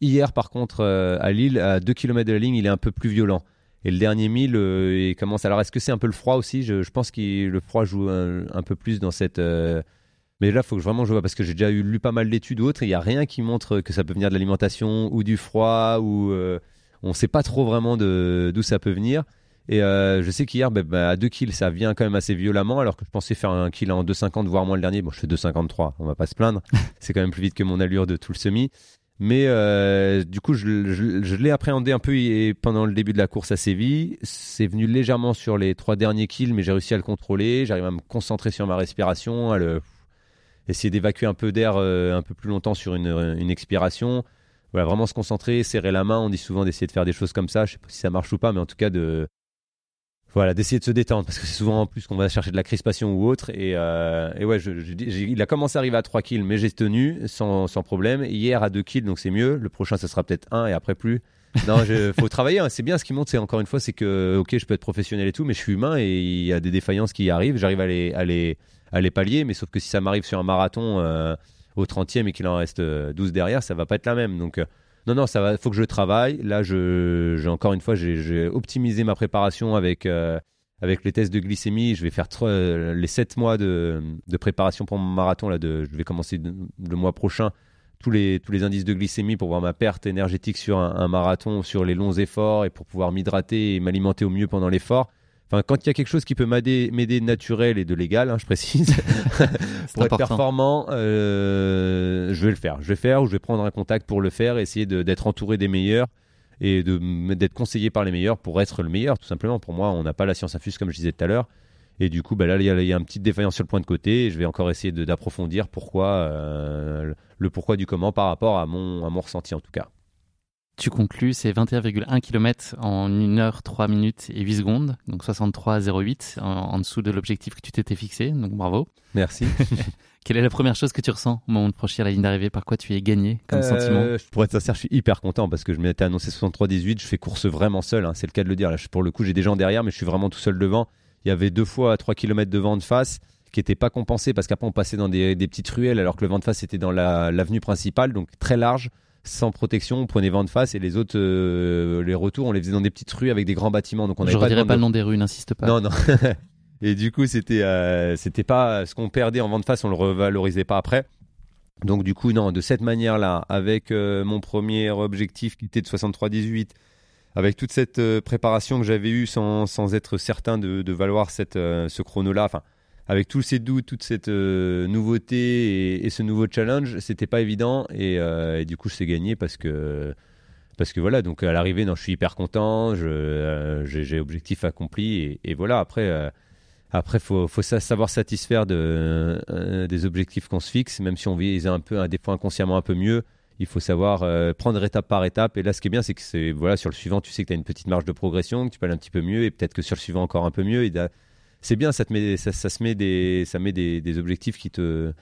Hier, par contre, euh, à Lille, à 2 km de la ligne, il est un peu plus violent. Et le dernier mille, euh, il commence. Alors, est-ce que c'est un peu le froid aussi? Je, pense que le froid joue un, peu plus dans cette. Euh, mais là, il faut que vraiment je vois parce que j'ai déjà eu, lu pas mal d'études ou autres. Il n'y a rien qui montre que ça peut venir de l'alimentation ou du froid ou on ne sait pas trop vraiment d'où ça peut venir. Et je sais qu'hier, ben, ben, à 2 kills, ça vient quand même assez violemment, alors que je pensais faire un kill en 2,50, voire moins le dernier. Bon, je fais 2,53, on va pas se plaindre. [laughs] c'est quand même plus vite que mon allure de tout le semi. Mais euh, du coup, je, l'ai appréhendé un peu pendant le début de la course à Séville. C'est venu légèrement sur les trois derniers kills, mais j'ai réussi à le contrôler. J'arrive à me concentrer sur ma respiration, à essayer d'évacuer un peu d'air euh, un peu plus longtemps sur une, une, expiration. Voilà, vraiment se concentrer, serrer la main. On dit souvent d'essayer de faire des choses comme ça. Je sais pas si ça marche ou pas, mais en tout cas de voilà, d'essayer de se détendre parce que c'est souvent en plus qu'on va chercher de la crispation ou autre. Et, euh, et ouais, je, il a commencé à arriver à 3 kills, mais j'ai tenu sans, sans, problème. Hier à 2 kills, donc c'est mieux. Le prochain, ça sera peut-être 1 et après plus. Non, il [laughs] faut travailler. Hein. C'est bien ce qui monte, c'est encore une fois, c'est que ok, je peux être professionnel et tout, mais je suis humain et il y a des défaillances qui arrivent. J'arrive à les, à, les, à les pallier, mais sauf que si ça m'arrive sur un marathon euh, au 30e et qu'il en reste 12 euh, derrière, ça va pas être la même. Donc non, non, ça. Faut que je travaille. Là, j'ai encore une fois, j'ai optimisé ma préparation avec euh, avec les tests de glycémie. Je vais faire euh, les 7 mois de, de, préparation pour mon marathon. Là, je vais commencer le mois prochain. Tous les, tous les indices de glycémie pour voir ma perte énergétique sur un, un marathon, sur les longs efforts et pour pouvoir m'hydrater et m'alimenter au mieux pendant l'effort. Enfin, quand il y a quelque chose qui peut m'aider, m'aider naturel et de légal, hein, je précise, [laughs] [laughs] pour être performant, euh, je vais le faire. Je vais faire ou je vais prendre un contact pour le faire, essayer d'être entouré des meilleurs et d'être conseillé par les meilleurs pour être le meilleur, tout simplement. Pour moi, on n'a pas la science infuse, comme je disais tout à l'heure. Et du coup, bah là, il y, a, il y a une petite défaillance sur le point de côté. Et je vais encore essayer d'approfondir pourquoi, euh, le pourquoi du comment par rapport à mon, à mon ressenti, en tout cas. Tu conclus ces 21,1 km en 1 heure 3 minutes et 8 secondes, donc 63,08 en, en dessous de l'objectif que tu t'étais fixé, donc bravo. Merci. [laughs] Quelle est la première chose que tu ressens au moment de franchir la ligne d'arrivée? Par quoi tu es gagné comme Euh, sentiment? Pour être sincère, je suis hyper content parce que je m'étais annoncé 63-18. Je fais course vraiment seul, hein, c'est le cas de le dire. Là, pour le coup, j'ai des gens derrière, mais je suis vraiment tout seul devant. Il y avait deux fois à 3 km de vent de face qui n'étaient pas compensés parce qu'après on passait dans des, des petites ruelles alors que le vent de face était dans la- l'avenue principale, donc très large, sans protection. On prenait vent de face et les autres, euh, les retours, on les faisait dans des petites rues avec des grands bâtiments. Donc on Je de redirai pas le nom des rues, n'insiste pas. non, non. [laughs] Et du coup, c'était euh, c'était pas ce qu'on perdait en vent de face, on le revalorisait pas après. Donc du coup, non, de cette manière-là, avec euh, mon premier objectif qui était de 63-18, avec toute cette préparation que j'avais eue sans, sans être certain de, de valoir cette, ce chrono-là, enfin, avec tous ces doutes, toute cette euh, nouveauté et, ce nouveau challenge, c'était pas évident. Et, euh, du coup, je sais gagner parce que parce que voilà, donc à l'arrivée, je suis hyper content, euh, j'ai, objectif accompli et, voilà. Après, après, faut, faut sa- savoir satisfaire de, des objectifs qu'on se fixe, même si on vise un peu, un des fois inconsciemment un peu mieux. Il faut savoir prendre étape par étape. Et là, ce qui est bien, c'est que voilà, sur le suivant, tu sais que tu as une petite marge de progression, que tu peux aller un petit peu mieux, et peut-être que sur le suivant encore un peu mieux. C'est bien, ça met, se met des, objectifs qui te,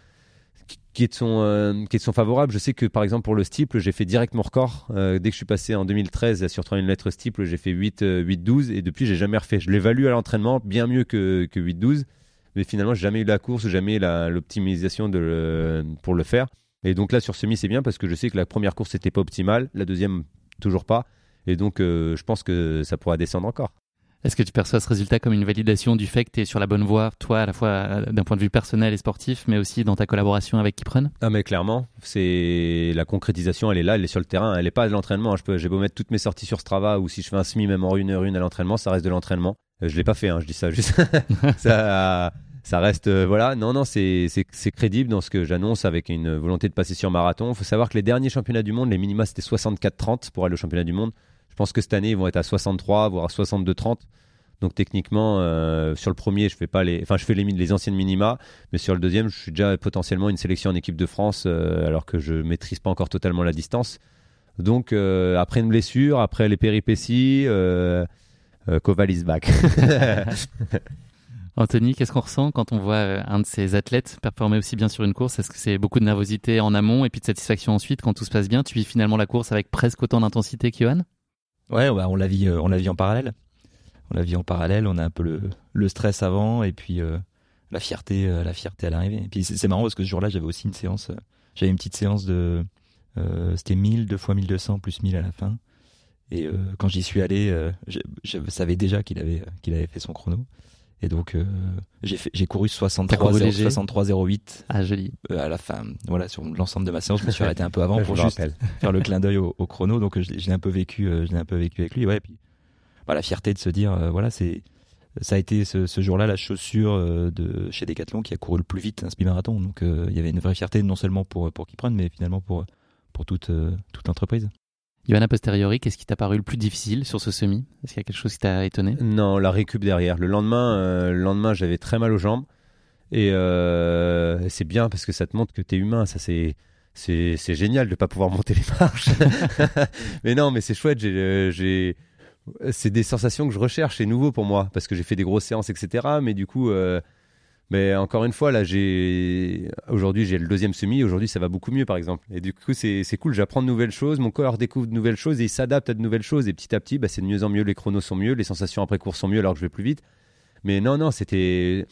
sont, favorables. Je sais que par exemple pour le steeple, j'ai fait direct mon record. Euh, dès que je suis passé en 2013 sur 3000 mètres steeple, j'ai fait 8, euh, 8-12 et depuis j'ai jamais refait. Je l'évalue à l'entraînement bien mieux que, que 8-12, mais finalement j'ai jamais eu la course, jamais l'optimisation pour le faire. Et donc là sur semi c'est bien parce que je sais que la première course n'était pas optimale, la deuxième toujours pas. Et donc euh, je pense que ça pourra descendre encore. Est-ce que tu perçois ce résultat comme une validation du fait que tu es sur la bonne voie, toi, à la fois euh, d'un point de vue personnel et sportif, mais aussi dans ta collaboration avec Kipren Ah mais clairement, c'est la concrétisation, elle est là, elle est sur le terrain, elle est pas de l'entraînement. Je peux, j'ai beau mettre toutes mes sorties sur Strava ou si je fais un semi même en une heure une à l'entraînement, ça reste de l'entraînement. Euh, Je l'ai pas fait, hein, je dis ça juste. [laughs] [laughs] ça, ça reste, euh, voilà. Non, non, c'est crédible dans ce que j'annonce avec une volonté de passer sur marathon. Il faut savoir que les derniers championnats du monde, les minima c'était 64-30 pour aller au championnat du monde. Je pense que cette année ils vont être à 63 voire à 62-30. Donc techniquement, euh, sur le premier, je fais pas les, enfin je fais les, anciennes minima, mais sur le deuxième, je suis déjà potentiellement une sélection en équipe de France, euh, alors que je maîtrise pas encore totalement la distance. Donc euh, après une blessure, après les péripéties, Koval is back. [laughs] Anthony, qu'est-ce qu'on ressent quand on voit un de ces athlètes performer aussi bien sur une course? Est-ce que c'est beaucoup de nervosité en amont et puis de satisfaction ensuite quand tout se passe bien? Tu vis finalement la course avec presque autant d'intensité qu'Yohan? Ouais, bah, on la vit, euh, on la vit en parallèle. On la vit en parallèle. On a un peu le, le stress avant et puis euh, la fierté, euh, la fierté à l'arrivée. Et puis c'est marrant parce que ce jour-là, j'avais aussi une séance. j'avais une petite séance de, c'était 1000, 2 fois 1200 plus 1000 à la fin. Et quand j'y suis allé, je, je savais déjà qu'il avait, qu'il avait fait son chrono. Et donc euh, j'ai couru T'as 63, couru 0, léger 63,08 Ah, joli. euh, à la fin. Voilà, sur l'ensemble de ma séance, je me suis [laughs] arrêté un peu avant pour juste [laughs] faire le clin d'œil au, au chrono. Donc je, l'ai- je l'ai un peu vécu, euh, je l'ai un peu vécu avec lui. Ouais, et puis bah, la fierté de se dire, euh, voilà, c'est ça a été ce, ce jour-là la chaussure de chez Decathlon qui a couru le plus vite un semi-marathon. Donc euh, il y avait une vraie fierté non seulement pour pour Kipren, mais finalement pour pour toute toute l'entreprise. Yohan, a posteriori, qu'est-ce qui t'a paru le plus difficile sur ce semi? Est-ce qu'il y a quelque chose qui t'a étonné? Non, la récup derrière. Le lendemain, euh, le lendemain, j'avais très mal aux jambes. Et euh, c'est bien parce que ça te montre que tu es humain. Ça, c'est, c'est, génial de pas pouvoir monter les marches. [laughs] mais non, mais c'est chouette. Euh, j'ai, c'est des sensations que je recherche. C'est nouveau pour moi parce que j'ai fait des grosses séances, etc. Mais du coup, mais encore une fois, là, j'ai aujourd'hui j'ai le deuxième semi. Aujourd'hui, ça va beaucoup mieux, par exemple. Et du coup, c'est cool. J'apprends de nouvelles choses. Mon corps découvre de nouvelles choses et il s'adapte à de nouvelles choses. Et petit à petit, bah, c'est de mieux en mieux. Les chronos sont mieux, les sensations après cours sont mieux, alors que je vais plus vite. Mais non, non, c'était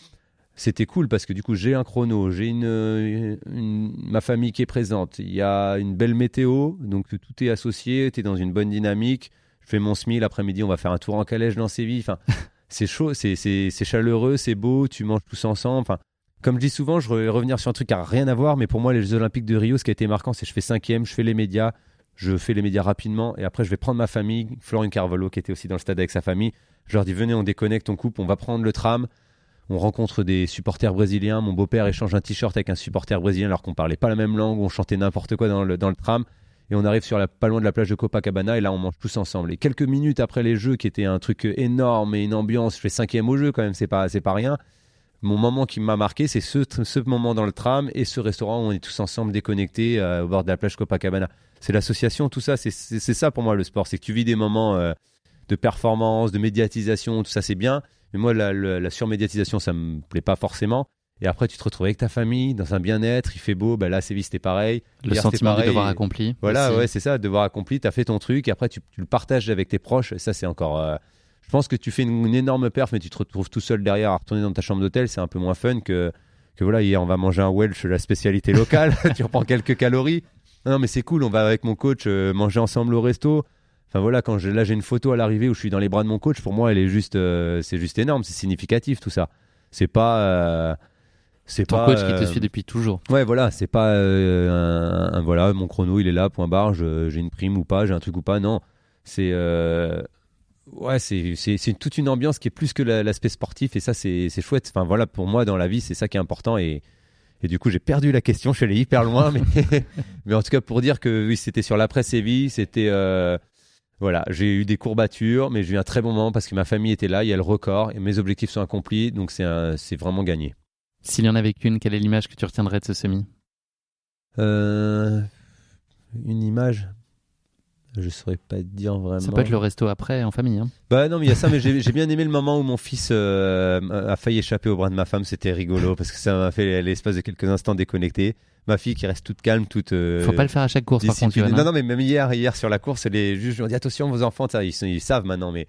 c'était cool parce que du coup, j'ai un chrono, j'ai une- ma famille qui est présente. Il y a une belle météo, donc tout est associé. Tu es dans une bonne dynamique. Je fais mon semi l'après-midi. On va faire un tour en calèche dans Séville. Enfin c'est chaud, c'est, c'est, c'est chaleureux, c'est beau, tu manges tous ensemble. Enfin, comme je dis souvent, je vais revenir sur un truc qui n'a rien à voir, mais pour moi, les Jeux Olympiques de Rio, ce qui a été marquant, c'est que je fais cinquième, je fais les médias, je fais les médias rapidement, et après, je vais prendre ma famille, Florine Carvalho, qui était aussi dans le stade avec sa famille. Je leur dis, venez, on déconnecte, on coupe, on va prendre le tram. On rencontre des supporters brésiliens. Mon beau-père échange un t-shirt avec un supporter brésilien alors qu'on parlait pas la même langue, on chantait n'importe quoi dans le, dans le tram. Et on arrive sur pas loin de la plage de Copacabana et là on mange tous ensemble. Et quelques minutes après les jeux qui étaient un truc énorme et une ambiance, je fais cinquième au jeu quand même, c'est pas, c'est pas rien. mon moment qui m'a marqué, c'est ce, ce moment dans le tram et ce restaurant où on est tous ensemble déconnectés euh, au bord de la plage Copacabana. C'est l'association, tout ça, c'est ça pour moi le sport. C'est que tu vis des moments euh, de performance, de médiatisation, tout ça c'est bien. Mais moi, la, la, surmédiatisation, ça me plaît pas forcément. Et après, tu te retrouves avec ta famille, dans un bien-être, il fait beau. Ben là, Séville, c'était pareil. Le sentiment de devoir accompli. Voilà, ouais, c'est ça, devoir accompli. Tu as fait ton truc, et après, tu, tu, le partages avec tes proches. Et ça, c'est encore. Euh, je pense que tu fais une, énorme perf, mais tu te retrouves tout seul derrière à retourner dans ta chambre d'hôtel. C'est un peu moins fun que, que voilà, hier, on va manger un Welsh, la spécialité locale. [laughs] tu reprends quelques calories. Non, mais c'est cool. On va avec mon coach euh, manger ensemble au resto. Enfin voilà, quand là j'ai une photo à l'arrivée où je suis dans les bras de mon coach, pour moi elle est juste, euh, c'est juste énorme, c'est significatif tout ça. C'est pas, c'est ton coach qui te suit depuis toujours. Ouais voilà, c'est pas un, voilà mon chrono il est là point barre, j'ai une prime ou pas, j'ai un truc ou pas, non. C'est ouais, c'est, toute une ambiance qui est plus que l'aspect sportif et ça, c'est, chouette. Enfin, voilà, pour moi, dans la vie, c'est ça qui est important et, et du coup, j'ai perdu la question, je suis allé hyper loin, [laughs] mais, mais en tout cas, pour dire que oui, c'était sur l'après-Séville, c'était. Euh, voilà, j'ai eu des courbatures, mais j'ai eu un très bon moment parce que ma famille était là, il y a le record et mes objectifs sont accomplis, donc c'est vraiment gagné. S'il y en avait qu'une, quelle est l'image que tu retiendrais de ce semi? Euh, Une image? Je saurais pas te dire vraiment. Ça peut être le resto après en famille. Hein. Bah non, mais il y a ça, mais [laughs] j'ai bien aimé le moment où mon fils euh, a failli échapper au bras de ma femme. C'était rigolo parce que ça m'a fait l'espace de quelques instants déconnecté. Ma fille qui reste toute calme, toute. Euh, Faut pas le faire à chaque course par contre. Non, non, mais même hier, hier sur la course, les juges ont dit attention vos enfants, ça, ils, ils savent maintenant, mais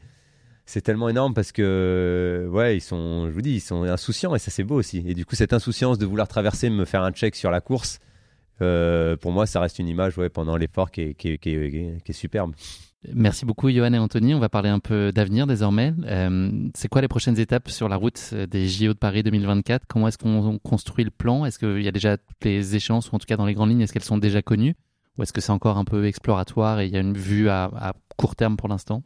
c'est tellement énorme parce que ouais ils sont je vous dis ils sont insouciants et ça c'est beau aussi et du coup cette insouciance de vouloir traverser me faire un check sur la course euh, pour moi, ça reste une image ouais, pendant l'effort qui est, qui, qui, est, superbe. Merci beaucoup, Johan et Anthony. On va parler un peu d'avenir désormais. Euh, c'est quoi les prochaines étapes sur la route des JO de Paris 2024 Comment est-ce qu'on construit le plan? Est-ce qu'il y a déjà toutes les échéances, ou en tout cas dans les grandes lignes, est-ce qu'elles sont déjà connues? Ou est-ce que c'est encore un peu exploratoire et il y a une vue à, court terme pour l'instant?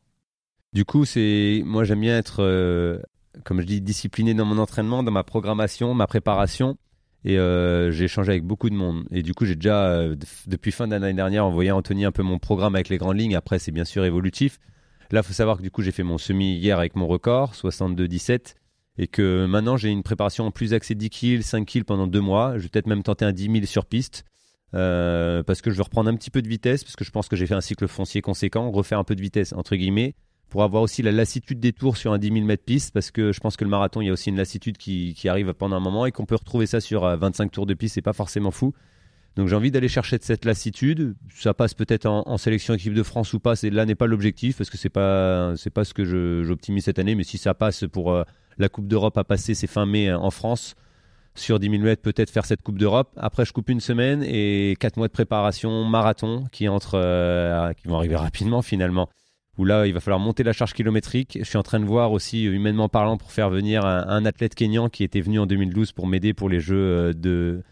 Du coup, c'est moi j'aime bien être, euh, comme je dis, discipliné dans mon entraînement, dans ma programmation, ma préparation. Et euh, j'ai échangé avec beaucoup de monde. Et du coup, j'ai déjà, euh, depuis fin d'année dernière, envoyé à Anthony un peu mon programme avec les grandes lignes. Après, c'est bien sûr évolutif. Là, faut savoir que du coup, j'ai fait mon semi hier avec mon record, 62-17. Et que maintenant, j'ai une préparation en plus accès 10 kills, 5 kills pendant deux mois. Je vais peut-être même tenter un 10 000 sur piste. Parce que je veux reprendre un petit peu de vitesse, parce que je pense que j'ai fait un cycle foncier conséquent, refaire un peu de vitesse, entre guillemets, pour avoir aussi la lassitude des tours sur un 10 000 mètres piste, parce que je pense que le marathon, il y a aussi une lassitude qui, arrive pendant un moment et qu'on peut retrouver ça sur 25 euh, tours de piste, c'est pas forcément fou. Donc j'ai envie d'aller chercher cette lassitude. Ça passe peut-être en, sélection équipe de France ou pas. C'est là n'est pas l'objectif parce que c'est pas pas ce que j'optimise cette année. Mais si ça passe pour euh, la Coupe d'Europe à passer, c'est fin mai euh, en France sur 10 000 mètres, peut-être faire cette Coupe d'Europe. Après, je coupe une semaine et quatre mois de préparation marathon qui entre qui vont arriver rapidement finalement où là, il va falloir monter la charge kilométrique. Je suis en train de voir aussi, euh, humainement parlant, pour faire venir un, athlète kényan qui était venu en 2012 pour m'aider pour les Jeux euh, de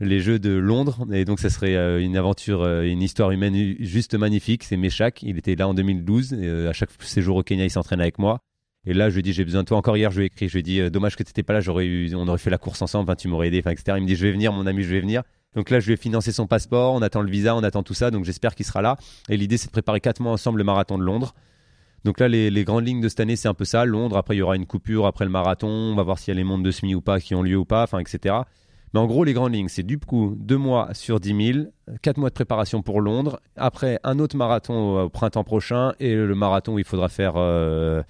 les Jeux de Londres. Et donc, ça serait euh, une aventure, une histoire humaine juste magnifique. C'est Meshak. Il était là en 2012. Et, à chaque séjour au Kenya, il s'entraîne avec moi. Et là, je lui dit, j'ai besoin de toi. Encore hier, je lui ai écrit. Je lui ai dit, dommage que tu n'étais pas là. J'aurais eu, on aurait fait la course ensemble. Tu m'aurais aidé, enfin, etc. Il me dit, je vais venir, mon ami, je vais venir. Donc là, je lui ai financé son passeport, on attend le visa, on attend tout ça, donc j'espère qu'il sera là. Et l'idée, c'est de préparer quatre mois ensemble le marathon de Londres. Donc là, les, grandes lignes de cette année, c'est un peu ça. Londres, après, il y aura une coupure après le marathon. On va voir s'il y a les mondes de semi ou pas qui ont lieu ou pas, enfin, etc. Mais en gros, les grandes lignes, c'est du coup deux mois sur 10 000, quatre mois de préparation pour Londres. Après, un autre marathon au, printemps prochain et le marathon où il faudra faire. Euh,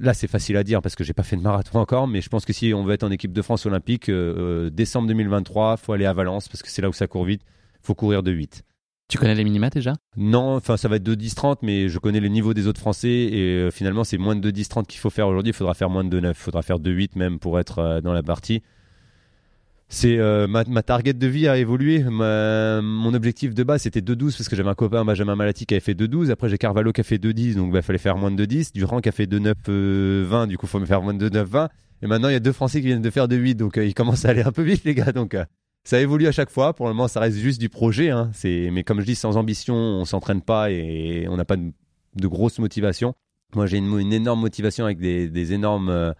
là, c'est facile à dire parce que j'ai pas fait de marathon encore, mais je pense que si on veut être en équipe de France olympique, euh, euh, décembre 2023, faut aller à Valence parce que c'est là où ça court vite. Faut courir de 8. Tu connais les minima déjà? Non, enfin ça va être de 10-30, mais je connais le niveau des autres Français et euh, finalement c'est moins de 10-30 qu'il faut faire aujourd'hui. Il faudra faire moins de 9, il faudra faire de 8 même pour être dans la partie c'est euh, ma, ma, target de vie a évolué. mon objectif de base c'était 2-12 parce que j'avais un copain Benjamin Malati qui avait fait 2-12. Après j'ai Carvalho qui a fait 2-10, donc il bah, fallait faire moins de 2-10. Durand qui a fait 2-9-20, euh, du coup il faut me faire moins de 2-9-20. Et maintenant il y a deux Français qui viennent de faire 2-8, donc euh, il commence à aller un peu vite les gars. Donc ça évolue à chaque fois. Pour le moment ça reste juste du projet. Hein. Mais comme je dis, sans ambition on s'entraîne pas et on n'a pas de, de, grosse motivation. Moi j'ai une, une, énorme motivation avec des, des énormes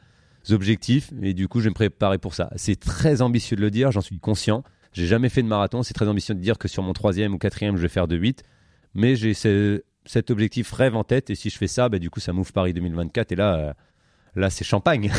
objectifs et du coup je vais me préparer pour ça. C'est très ambitieux de le dire, j'en suis conscient. J'ai jamais fait de marathon, c'est très ambitieux de dire que sur mon troisième ou quatrième je vais faire de 8, mais j'ai cet objectif rêve en tête et si je fais ça, bah, du coup ça m'ouvre Paris 2024 et là, euh, Là, c'est champagne.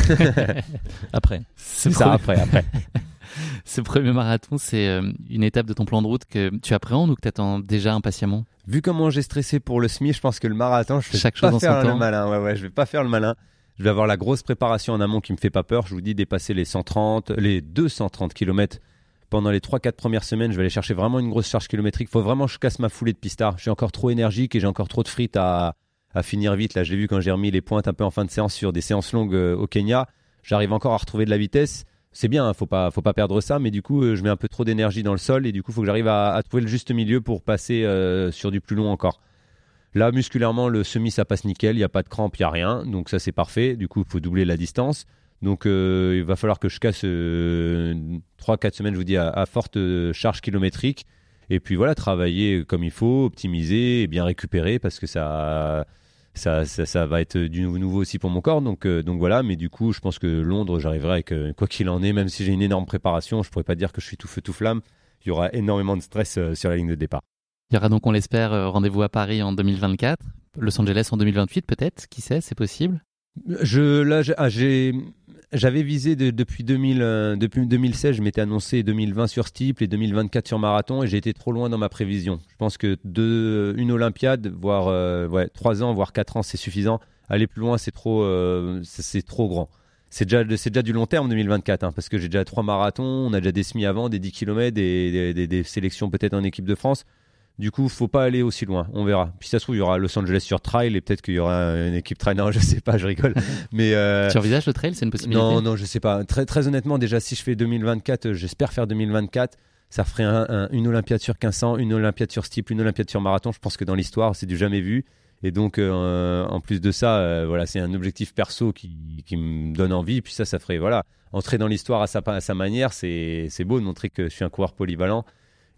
[laughs] après. C'est ça, après, après. [laughs] Ce premier marathon, c'est euh, une étape de ton plan de route que tu appréhendes ou que tu attends déjà impatiemment? Vu comment j'ai stressé pour le SMI, je pense que le marathon, je vais Chaque pas chose faire le temps. malin. Ouais, ouais, je vais pas faire le malin. Je vais avoir la grosse préparation en amont qui me fait pas peur. Je vous dis dépasser les 130, les 230 km pendant les 3-4 premières semaines. Je vais aller chercher vraiment une grosse charge kilométrique. Faut vraiment que je casse ma foulée de pistard. Je suis encore trop énergique et j'ai encore trop de frites à, finir vite. Là, je l'ai vu quand j'ai remis les pointes un peu en fin de séance sur des séances longues euh, au Kenya. J'arrive encore à retrouver de la vitesse. C'est bien, hein, faut pas, faut pas perdre ça, mais du coup, euh, je mets un peu trop d'énergie dans le sol et du coup, faut que j'arrive à, à trouver le juste milieu pour passer euh, sur du plus long encore. Là, musculairement, le semi, ça passe nickel. Il n'y a pas de crampes, il n'y a rien. Donc, ça, c'est parfait. Du coup, il faut doubler la distance. Donc, euh, il va falloir que je casse euh, 3-4 semaines, je vous dis, à, à forte euh, charge kilométrique. Et puis, voilà, travailler comme il faut, optimiser et bien récupérer parce que ça, ça, ça, ça va être du nouveau, aussi pour mon corps. Donc, euh, donc, voilà. Mais du coup, je pense que Londres, j'arriverai avec, quoi qu'il en est, même si j'ai une énorme préparation, je pourrais pas dire que je suis tout feu, tout flamme. Il y aura énormément de stress sur la ligne de départ. Il y aura donc, on l'espère, euh, rendez-vous à Paris en 2024, Los Angeles en 2028 peut-être, qui sait, c'est possible Je, là, j'ai- ah, j'avais visé de- depuis, 2000, euh, 2016, je m'étais annoncé 2020 sur steeple et 2024 sur marathon et j'ai été trop loin dans ma prévision. Je pense que deux, une Olympiade, voire euh, trois ans, voire quatre ans, c'est suffisant. Aller plus loin, c'est trop, euh, trop grand. C'est déjà, déjà du long terme 2024, hein, parce que j'ai déjà trois marathons, on a déjà des semis avant, des 10 km, des sélections peut-être en équipe de France. Du coup, faut pas aller aussi loin. On verra. Puis ça se trouve, il y aura Los Angeles sur trail et peut-être qu'il y aura une équipe trail. Non, [laughs] je sais pas, je rigole. Mais euh, Tu envisages le trail, c'est une possibilité? Non, non, je sais pas. Très, très honnêtement, déjà, si je fais 2024, euh, j'espère faire 2024. Ça ferait un- un- une Olympiade sur 1500, une Olympiade sur steeple, une Olympiade sur marathon. Je pense que dans l'histoire, c'est du jamais vu. Et donc, euh, en plus de ça, euh, voilà, c'est un objectif perso qui, qui me donne envie. Et puis ça, ça ferait, voilà, entrer dans l'histoire à sa, à sa manière. C'est c'est beau de montrer que je suis un coureur polyvalent.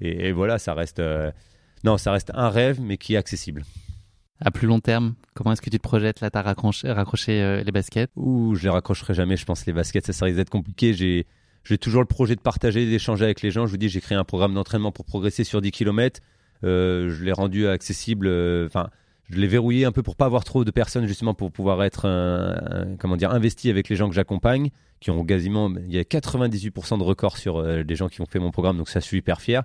Et, et voilà, ça reste, euh, non, ça reste un rêve, mais qui est accessible. À plus long terme, comment est-ce que tu te projettes? Là, tu as raccroché, raccroché, euh, les baskets? Ouh, je les raccrocherai jamais, je pense, les baskets, ça, ça risque d'être compliqué. J'ai, j'ai toujours le projet de partager, d'échanger avec les gens. Je vous dis, j'ai créé un programme d'entraînement pour progresser sur 10 km. je l'ai rendu accessible, euh, enfin, je l'ai verrouillé un peu pour pas avoir trop de personnes, justement, pour pouvoir être, un- un- comment dire, investi avec les gens que j'accompagne, qui ont quasiment, il y a 98% de records sur euh, les gens qui ont fait mon programme, donc ça, je suis hyper fier.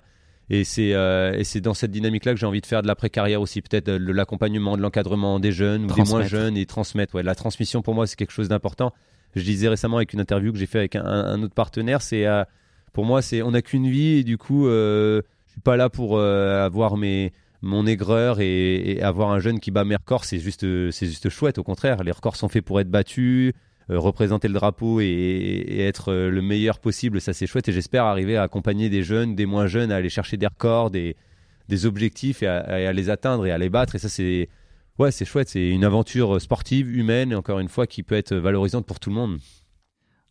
Et c'est euh, dans cette dynamique-là que j'ai envie de faire de l'après-carrière aussi, peut-être euh, de l'accompagnement, de l'encadrement des jeunes ou des moins jeunes et transmettre. Ouais, la transmission pour moi c'est quelque chose d'important. Je disais récemment avec une interview que j'ai fait avec un, un autre partenaire, c'est euh, pour moi c'est on n'a qu'une vie et du coup euh, je suis pas là pour euh, avoir mes mon aigreur et, et avoir un jeune qui bat mes records, c'est juste c'est juste chouette. Au contraire, les records sont faits pour être battus représenter le drapeau et, être euh, le meilleur possible, ça c'est chouette. Et j'espère arriver à accompagner des jeunes, des moins jeunes, à aller chercher des records, des, des objectifs et à, les atteindre et à les battre. Et ça c'est ouais c'est chouette, c'est une aventure sportive, humaine et encore une fois qui peut être valorisante pour tout le monde.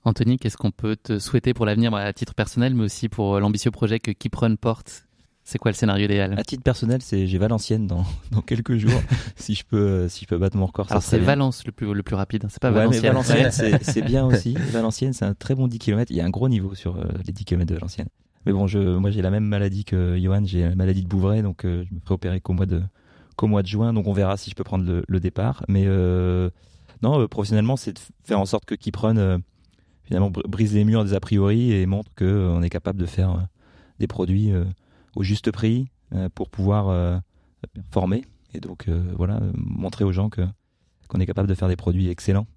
Anthony, qu'est-ce qu'on peut te souhaiter pour l'avenir bah, à titre personnel, mais aussi pour euh, l'ambitieux projet que Keep Run porte? C'est quoi le scénario idéal À titre personnel, c'est j'ai Valenciennes dans, [laughs] dans quelques jours. [laughs] si je peux euh, si je peux battre mon record, Alors c'est. Valence le plus, le plus rapide, hein, c'est pas Ouais, Valenciennes. Valenciennes, [laughs] c'est bien aussi. Valenciennes, c'est un très bon 10 km. Il y a un gros niveau sur euh, les 10 km de Valenciennes. Mais bon, je, moi j'ai la même maladie que Johan, j'ai la maladie de Bouvray, donc euh, je me ferai opérer qu'au mois de qu'au mois de juin, donc on verra si je peux prendre le, le départ. Mais euh, non, professionnellement, c'est de faire en sorte que Kiprun euh, finalement br- brise les murs des a priori et montre que euh, on est capable de faire des produits au juste prix euh, pour pouvoir euh, performer et donc euh, voilà montrer aux gens que qu'on est capable de faire des produits excellents.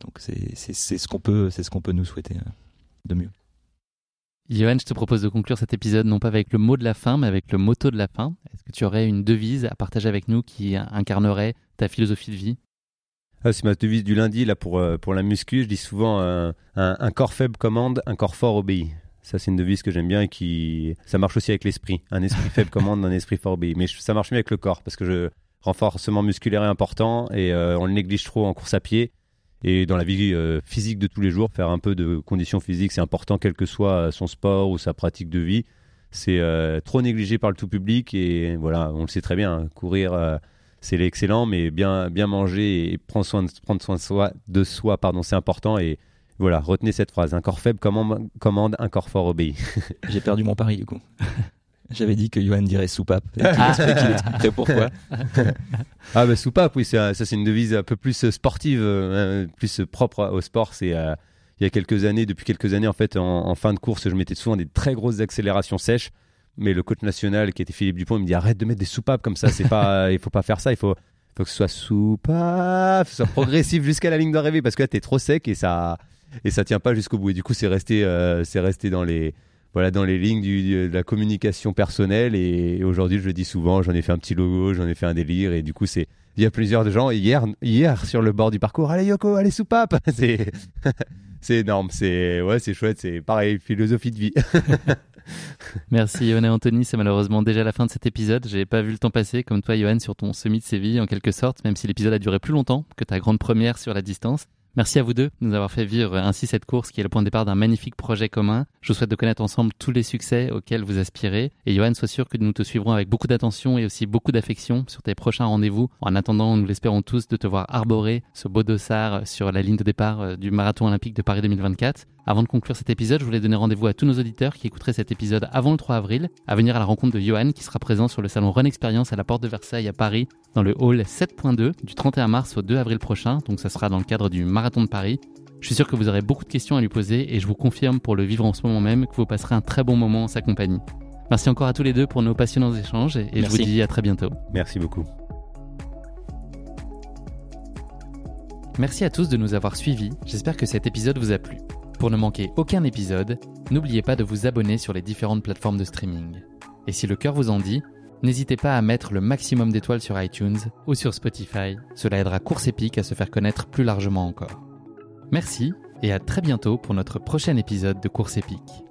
Donc c'est c'est c'est ce qu'on peut c'est ce qu'on peut nous souhaiter de mieux. Johan, je te propose de conclure cet épisode non pas avec le mot de la fin, mais avec le motto de la fin. Est-ce que tu aurais une devise à partager avec nous qui incarnerait ta philosophie de vie? Ah, c'est ma devise du lundi là pour pour la muscu, je dis souvent euh, un, un corps faible commande, un corps fort obéit. Ça, c'est une devise que j'aime bien et qui. Ça marche aussi avec l'esprit. Un esprit faible commande, un esprit fort obéit. Mais ça marche mieux avec le corps parce que je renforcement musculaire est important et euh, on le néglige trop en course à pied. Et dans la vie euh, physique de tous les jours, faire un peu de conditions physiques, c'est important, quel que soit son sport ou sa pratique de vie. C'est euh, trop négligé par le tout public et voilà, on le sait très bien. courir, c'est l'excellent, mais bien, bien manger et prendre soin de, prendre soin soi, de soi pardon, c'est important. Et voilà, retenez cette phrase un corps faible commande, commande un corps fort obéit. [laughs] J'ai perdu mon pari du coup. [laughs] J'avais dit que Johan dirait soupape. Et expliquerait pourquoi. [laughs] ah bah soupape, oui, ça c'est une devise un peu plus sportive, euh, plus propre au sport. C'est euh, il y a quelques années, depuis quelques années en fait, en, fin de course, je mettais souvent des très grosses accélérations sèches. Mais le coach national qui était Philippe Dupont, il me dit arrête de mettre des soupapes comme ça. C'est pas, il faut pas faire ça. Il faut, faut que ce soit soupape, soit progressif jusqu'à la ligne d'arrivée parce que là t'es trop sec et ça et ça tient pas jusqu'au bout. Et du coup c'est resté, euh, c'est resté dans les voilà, dans les lignes de la communication personnelle. Et, aujourd'hui, je le dis souvent, j'en ai fait un petit logo, j'en ai fait un délire. Et du coup, c'est il y a plusieurs de gens. Hier, hier sur le bord du parcours, allez Yoko, allez soupape. [laughs] C'est [laughs] c'est énorme. C'est ouais, c'est chouette. C'est pareil, philosophie de vie. [laughs] Merci Yohan et Anthony, c'est malheureusement déjà la fin de cet épisode. J'ai pas vu le temps passer comme toi Yohan sur ton semi de Séville en quelque sorte, même si l'épisode a duré plus longtemps que ta grande première sur la distance. Merci à vous deux de nous avoir fait vivre ainsi cette course qui est le point de départ d'un magnifique projet commun. Je vous souhaite de connaître ensemble tous les succès auxquels vous aspirez. Et Johan, sois sûr que nous te suivrons avec beaucoup d'attention et aussi beaucoup d'affection sur tes prochains rendez-vous. En attendant, nous l'espérons tous de te voir arborer ce beau dossard sur la ligne de départ euh, du marathon olympique de Paris 2024. Avant de conclure cet épisode, je voulais donner rendez-vous à tous nos auditeurs qui écouteraient cet épisode avant le 3 avril à venir à la rencontre de Johan qui sera présent sur le salon Run Experience à la porte de Versailles à Paris dans le hall 7.2 du 31 mars au 2 avril prochain. Donc ça sera dans le cadre du marathon de Paris. Je suis sûr que vous aurez beaucoup de questions à lui poser et je vous confirme pour le vivre en ce moment même que vous passerez un très bon moment en sa compagnie. Merci encore à tous les deux pour nos passionnants échanges et je vous dis à très bientôt. Merci beaucoup. Merci à tous de nous avoir suivis. J'espère que cet épisode vous a plu. Pour ne manquer aucun épisode, n'oubliez pas de vous abonner sur les différentes plateformes de streaming. Et si le cœur vous en dit, n'hésitez pas à mettre le maximum d'étoiles sur iTunes ou sur Spotify, cela aidera Course Épique à se faire connaître plus largement encore. Merci et à très bientôt pour notre prochain épisode de Course Épique.